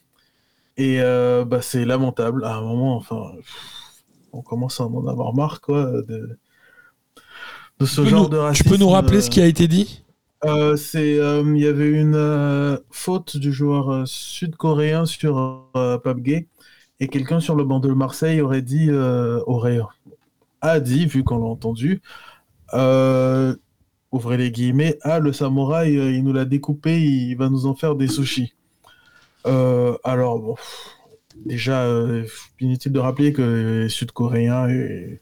Speaker 4: Et bah, c'est lamentable. À un moment, enfin, on commence à en avoir marre, quoi, de, ce genre de racisme.
Speaker 3: Tu peux nous rappeler ce qui a été dit?
Speaker 4: Euh, c'est il y avait une faute du joueur sud-coréen sur Gay et quelqu'un sur le banc de Marseille aurait dit aurait a dit vu qu'on l'a entendu ouvrez les guillemets, ah, le samouraï, euh, il nous l'a découpé, il va nous en faire des sushis. Euh, alors, bon, déjà, euh, inutile de rappeler que Sud-Coréens et,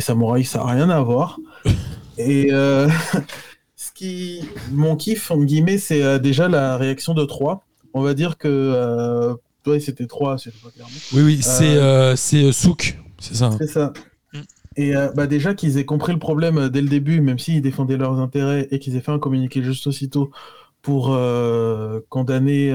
Speaker 4: samouraï, ça n'a rien à voir. *laughs* et *laughs* ce qui, mon kiff, en guillemets, c'est déjà la réaction de Troyes. On va dire que, toi, c'était Troyes, c'est pas clairement.
Speaker 3: Oui, oui, c'est Souk, c'est ça. Hein.
Speaker 4: C'est ça. Et euh, bah déjà qu'ils aient compris le problème euh, dès le début, même s'ils défendaient leurs intérêts et qu'ils aient fait un communiqué juste aussitôt pour euh, condamner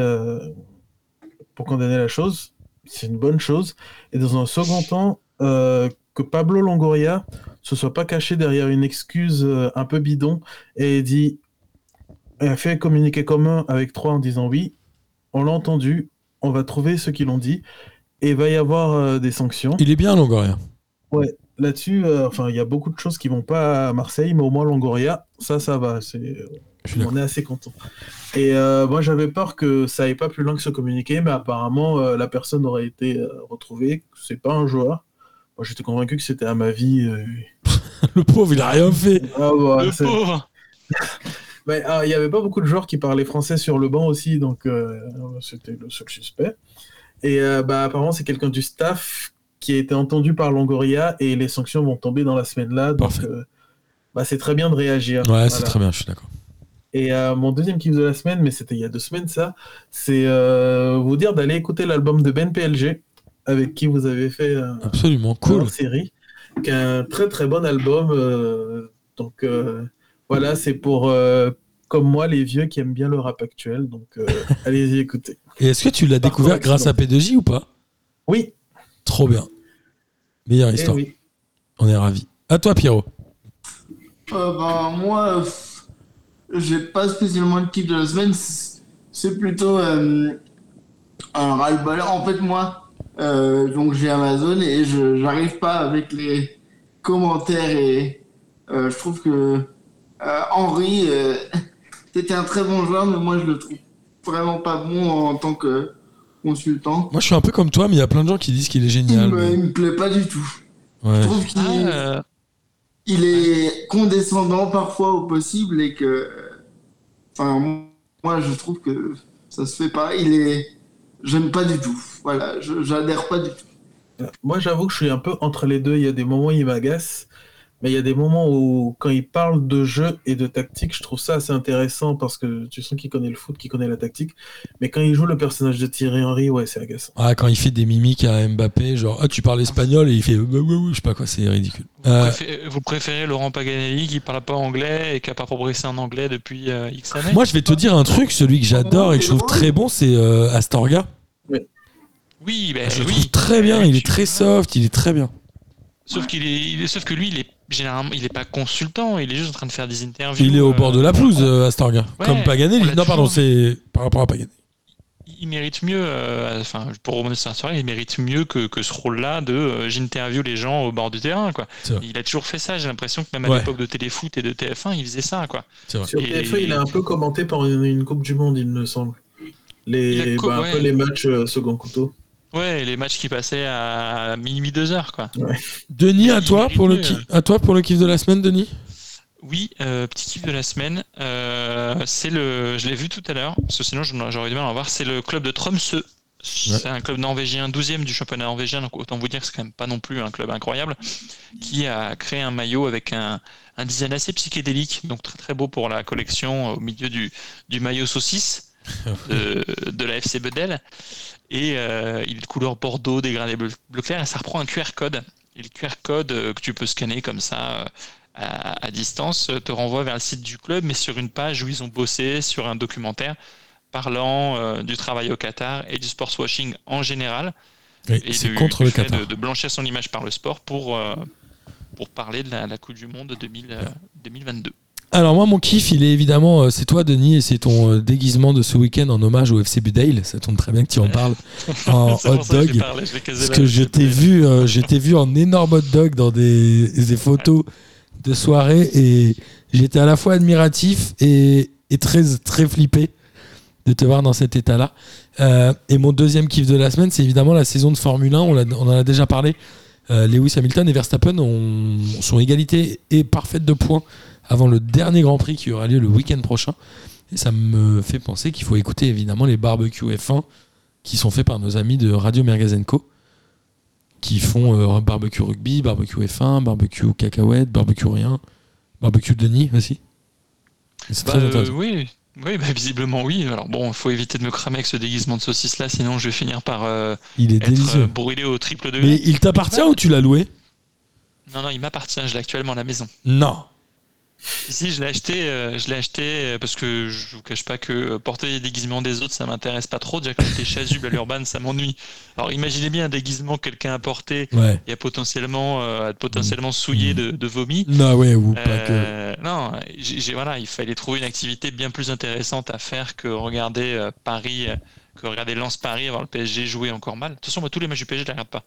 Speaker 4: pour condamner la chose, c'est une bonne chose. Et dans un second temps, que Pablo Longoria se soit pas caché derrière une excuse un peu bidon et dit a fait un communiqué commun avec trois en disant oui, on l'a entendu, on va trouver ceux qui l'ont dit et il va y avoir des sanctions.
Speaker 3: Il est bien Longoria.
Speaker 4: Ouais, là-dessus, euh, enfin, il y a beaucoup de choses qui vont pas à Marseille, mais au moins Longoria, ça, ça va. C'est, on est assez content. Et euh, moi, j'avais peur que ça aille pas plus loin que ce communiqué, mais apparemment, euh, la personne aurait été retrouvée. C'est pas un joueur. Moi, j'étais convaincu que c'était à ma vie.
Speaker 3: le pauvre, il a rien fait.
Speaker 5: Ah, bah, le pauvre. *laughs*
Speaker 4: Ah, il y avait pas beaucoup de joueurs qui parlaient français sur le banc aussi, donc c'était le seul suspect. Et bah, apparemment, c'est quelqu'un du staff qui a été entendu par Longoria et les sanctions vont tomber dans la semaine là. Donc, euh, bah, c'est très bien de réagir.
Speaker 3: Ouais, c'est très bien, je suis d'accord.
Speaker 4: Et euh, mon deuxième kiff de la semaine, mais c'était il y a deux semaines ça, c'est euh, vous dire d'aller écouter l'album de Ben PLG, avec qui vous avez fait euh,
Speaker 3: Absolument, cool.
Speaker 4: une série, qui est un très très bon album. euh, donc euh, voilà, c'est pour euh, comme moi les vieux qui aiment bien le rap actuel. Donc euh, *laughs* allez-y écouter.
Speaker 3: Et est-ce que tu l'as découvert grâce à P2J ou pas?
Speaker 4: Oui,
Speaker 3: Trop bien. Meilleure
Speaker 4: eh
Speaker 3: histoire.
Speaker 4: oui.
Speaker 3: On est ravis. À toi, Pierrot.
Speaker 2: Euh, ben, moi, j'ai pas spécialement le kiff de la semaine. c'est- plutôt euh, un ras-le-bol. En fait, moi, euh, donc j'ai Amazon et je j'arrive pas avec les commentaires et euh, je trouve que euh, Henry, euh, *laughs* c'était un très bon joueur, mais moi je le trouve vraiment pas bon en tant que consultant.
Speaker 3: Moi, je suis un peu comme toi, mais il y a plein de gens qui disent qu'il est
Speaker 2: Il
Speaker 3: génial.
Speaker 2: me,
Speaker 3: mais-
Speaker 2: il me plaît pas du tout.
Speaker 3: Ouais.
Speaker 2: Je trouve qu'il
Speaker 5: Ah,
Speaker 2: il est condescendant parfois au possible et que moi je trouve que ça se fait pas. Il est j'aime pas du tout. Voilà j'adhère pas du tout.
Speaker 4: Moi, j'avoue que je suis un peu entre les deux. Il y a des moments où il m'agace, mais il y a des moments où, quand il parle de jeu et de tactique, je trouve ça assez intéressant parce que tu sens qu'il connaît le foot, qu'il connaît la tactique. Mais quand il joue le personnage de Thierry Henry, ouais, c'est agaçant.
Speaker 3: Ah, quand il fait des mimiques à Mbappé, genre, ah, tu parles espagnol et il fait, bah, ouais, ouais, je sais pas quoi, c'est ridicule. Euh,
Speaker 5: préfé- Vous préférez Laurent Paganelli qui parle pas anglais et qui a pas progressé en anglais depuis euh, X années?
Speaker 3: Moi, je vais te dire un truc, celui que j'adore et que je trouve très bon, c'est euh, Astorga.
Speaker 5: Oui, ben
Speaker 3: Je le
Speaker 5: oui.
Speaker 3: trouve très bien, il est très soft, il est très bien.
Speaker 5: Sauf qu'il est, il est- sauf que lui, il est généralement, il est pas consultant, il est juste en train de faire des interviews.
Speaker 3: Il est au
Speaker 5: euh,
Speaker 3: bord de la pelouse, euh, Astorga.
Speaker 5: Ouais,
Speaker 3: Comme
Speaker 5: on
Speaker 3: Paganelli. Non, pardon, c'est par rapport à Paganelli.
Speaker 5: il mérite mieux, euh, enfin, pour remonter sur la soirée, il mérite mieux que, que ce rôle-là de euh, j'interview les gens au bord du terrain, quoi. Il a toujours fait ça, j'ai l'impression que même à
Speaker 3: Ouais.
Speaker 5: l'époque de Téléfoot et de TF1, il faisait ça, quoi.
Speaker 4: Sur
Speaker 5: Et-
Speaker 4: TF1, il a un peu commenté pendant une, une Coupe du Monde, il me semble. Les,
Speaker 5: Il a co-
Speaker 4: bah, un
Speaker 5: ouais.
Speaker 4: peu les matchs euh, second couteau.
Speaker 5: Ouais, les matchs qui passaient à minuit, deux heures, quoi.
Speaker 3: Denis, à
Speaker 5: Il
Speaker 3: toi,
Speaker 5: mérite
Speaker 3: pour le
Speaker 5: mieux.
Speaker 3: ki- à toi pour le kiff de la semaine, Denis?
Speaker 5: Oui, euh, petit kiff de la semaine. euh, c'est le, je l'ai vu tout à l'heure, parce que sinon j'aurais du mal à en voir. C'est le club de Tromsø. C'est un club norvégien, 12e du championnat norvégien, donc autant vous dire que c'est quand même pas non plus un club incroyable, qui a créé un maillot avec un, un design assez psychédélique, donc très très beau pour la collection au milieu du, du maillot saucisse *laughs* de, de la FC Bedel. Et euh, il est de couleur bordeaux, dégradé bleu, bleu clair, et ça reprend un QR code. Et le QR code euh, que tu peux scanner comme ça euh, à, à distance te renvoie vers le site du club, mais sur une page où ils ont bossé sur un documentaire parlant du travail au Qatar et du sports washing en général.
Speaker 3: Oui,
Speaker 5: Et
Speaker 3: c'est contre le Qatar.
Speaker 5: De, de blanchir son image par le sport pour, pour parler de la, la Coupe du Monde 2000, euh, 2022.
Speaker 3: Alors moi, mon kiff, il est évidemment, euh, c'est toi, Denis, et c'est ton euh, déguisement de ce week-end en hommage au FC Budale. Ça tombe très bien que tu en parles *laughs* en hot
Speaker 5: que
Speaker 3: dog.
Speaker 5: parlé,
Speaker 3: Parce
Speaker 5: là,
Speaker 3: que
Speaker 5: je
Speaker 3: je t'ai vu, euh, je t'ai vu en énorme hot dog dans des, des photos de soirée et j'étais à la fois admiratif et, et très, très flippé de te voir dans cet état-là. Euh, et mon deuxième kiff de la semaine, c'est évidemment la saison de Formule 1. On, en a déjà parlé. Euh, Lewis Hamilton et Verstappen ont, sont égalité et parfaite de points avant le dernier Grand Prix qui aura lieu le week-end prochain. Et ça me fait penser qu'il faut écouter évidemment les barbecues F1 qui sont faits par nos amis de Radio Mergazenco qui font euh, barbecue rugby, barbecue F1, barbecue cacahuète, barbecue rien, barbecue Denis aussi. C'est
Speaker 5: Bah,
Speaker 3: très
Speaker 5: euh,
Speaker 3: intéressant.
Speaker 5: oui, oui bah, visiblement oui. Alors bon, il faut éviter de me cramer avec ce déguisement de saucisse là, sinon je vais finir par euh,
Speaker 3: Il est
Speaker 5: être
Speaker 3: délicieux.
Speaker 5: euh, brûlé au triple degré.
Speaker 3: Mais il t'appartient ou tu l'as loué?
Speaker 5: Non, non, il m'appartient, je l'ai actuellement à la maison.
Speaker 3: Non.
Speaker 5: Ici, je l'ai acheté, euh, je l'ai acheté euh, parce que je vous cache pas que euh, porter les déguisements des autres, ça m'intéresse pas trop. Déjà que j'étais chasuble à l'urban, ça m'ennuie. Alors imaginez bien un déguisement que quelqu'un a porté
Speaker 3: Ouais.
Speaker 5: et a potentiellement, euh, a potentiellement souillé de, de vomi.
Speaker 3: Non, ouais, ou pas que.
Speaker 5: Non, j'ai, voilà, il fallait trouver une activité bien plus intéressante à faire que regarder Paris, que regarder Lens Paris, avoir le PSG jouer encore mal. De toute façon, moi, tous les matchs du PSG, je les regarde pas.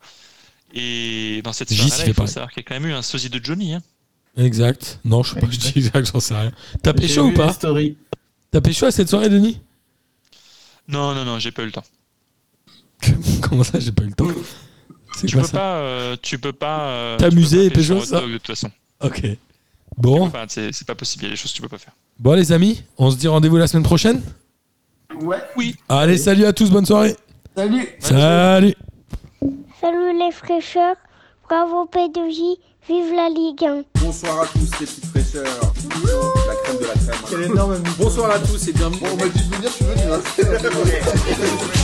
Speaker 5: Et dans cette soirée-là, il faut
Speaker 3: pareil.
Speaker 5: savoir qu'il y a quand même eu un sosie de Johnny. Hein.
Speaker 3: Exact. Non, je sais pas, je dis exact, j'en sais rien. T'as pécho ou pas. T'as pécho à cette soirée, Denis
Speaker 5: Non, non, non, j'ai pas eu le temps. *laughs*
Speaker 3: Comment ça, j'ai pas eu le temps C'est
Speaker 5: Tu
Speaker 3: quoi
Speaker 5: peux
Speaker 3: ça
Speaker 5: pas, euh, tu peux pas. euh,
Speaker 3: T'amuser et pécho, ça
Speaker 5: De toute façon,
Speaker 3: Ok. Bon,
Speaker 5: Enfin, c'est, c'est pas possible. Il y a des choses que tu peux pas faire.
Speaker 3: bon les amis, on se dit rendez-vous la semaine prochaine
Speaker 2: Ouais.
Speaker 3: Allez, salut à tous, bonne soirée
Speaker 2: Salut.
Speaker 3: Salut
Speaker 6: Salut les fraîcheurs, bravo P2J, vive la Ligue 1.
Speaker 1: Bonsoir à tous les petites fraîcheurs. La crème de la crème.
Speaker 4: Quel énorme
Speaker 1: Bonsoir à tous et bienvenue.
Speaker 4: Bon, on m'a dit de venir, suis venu. Hein. *laughs*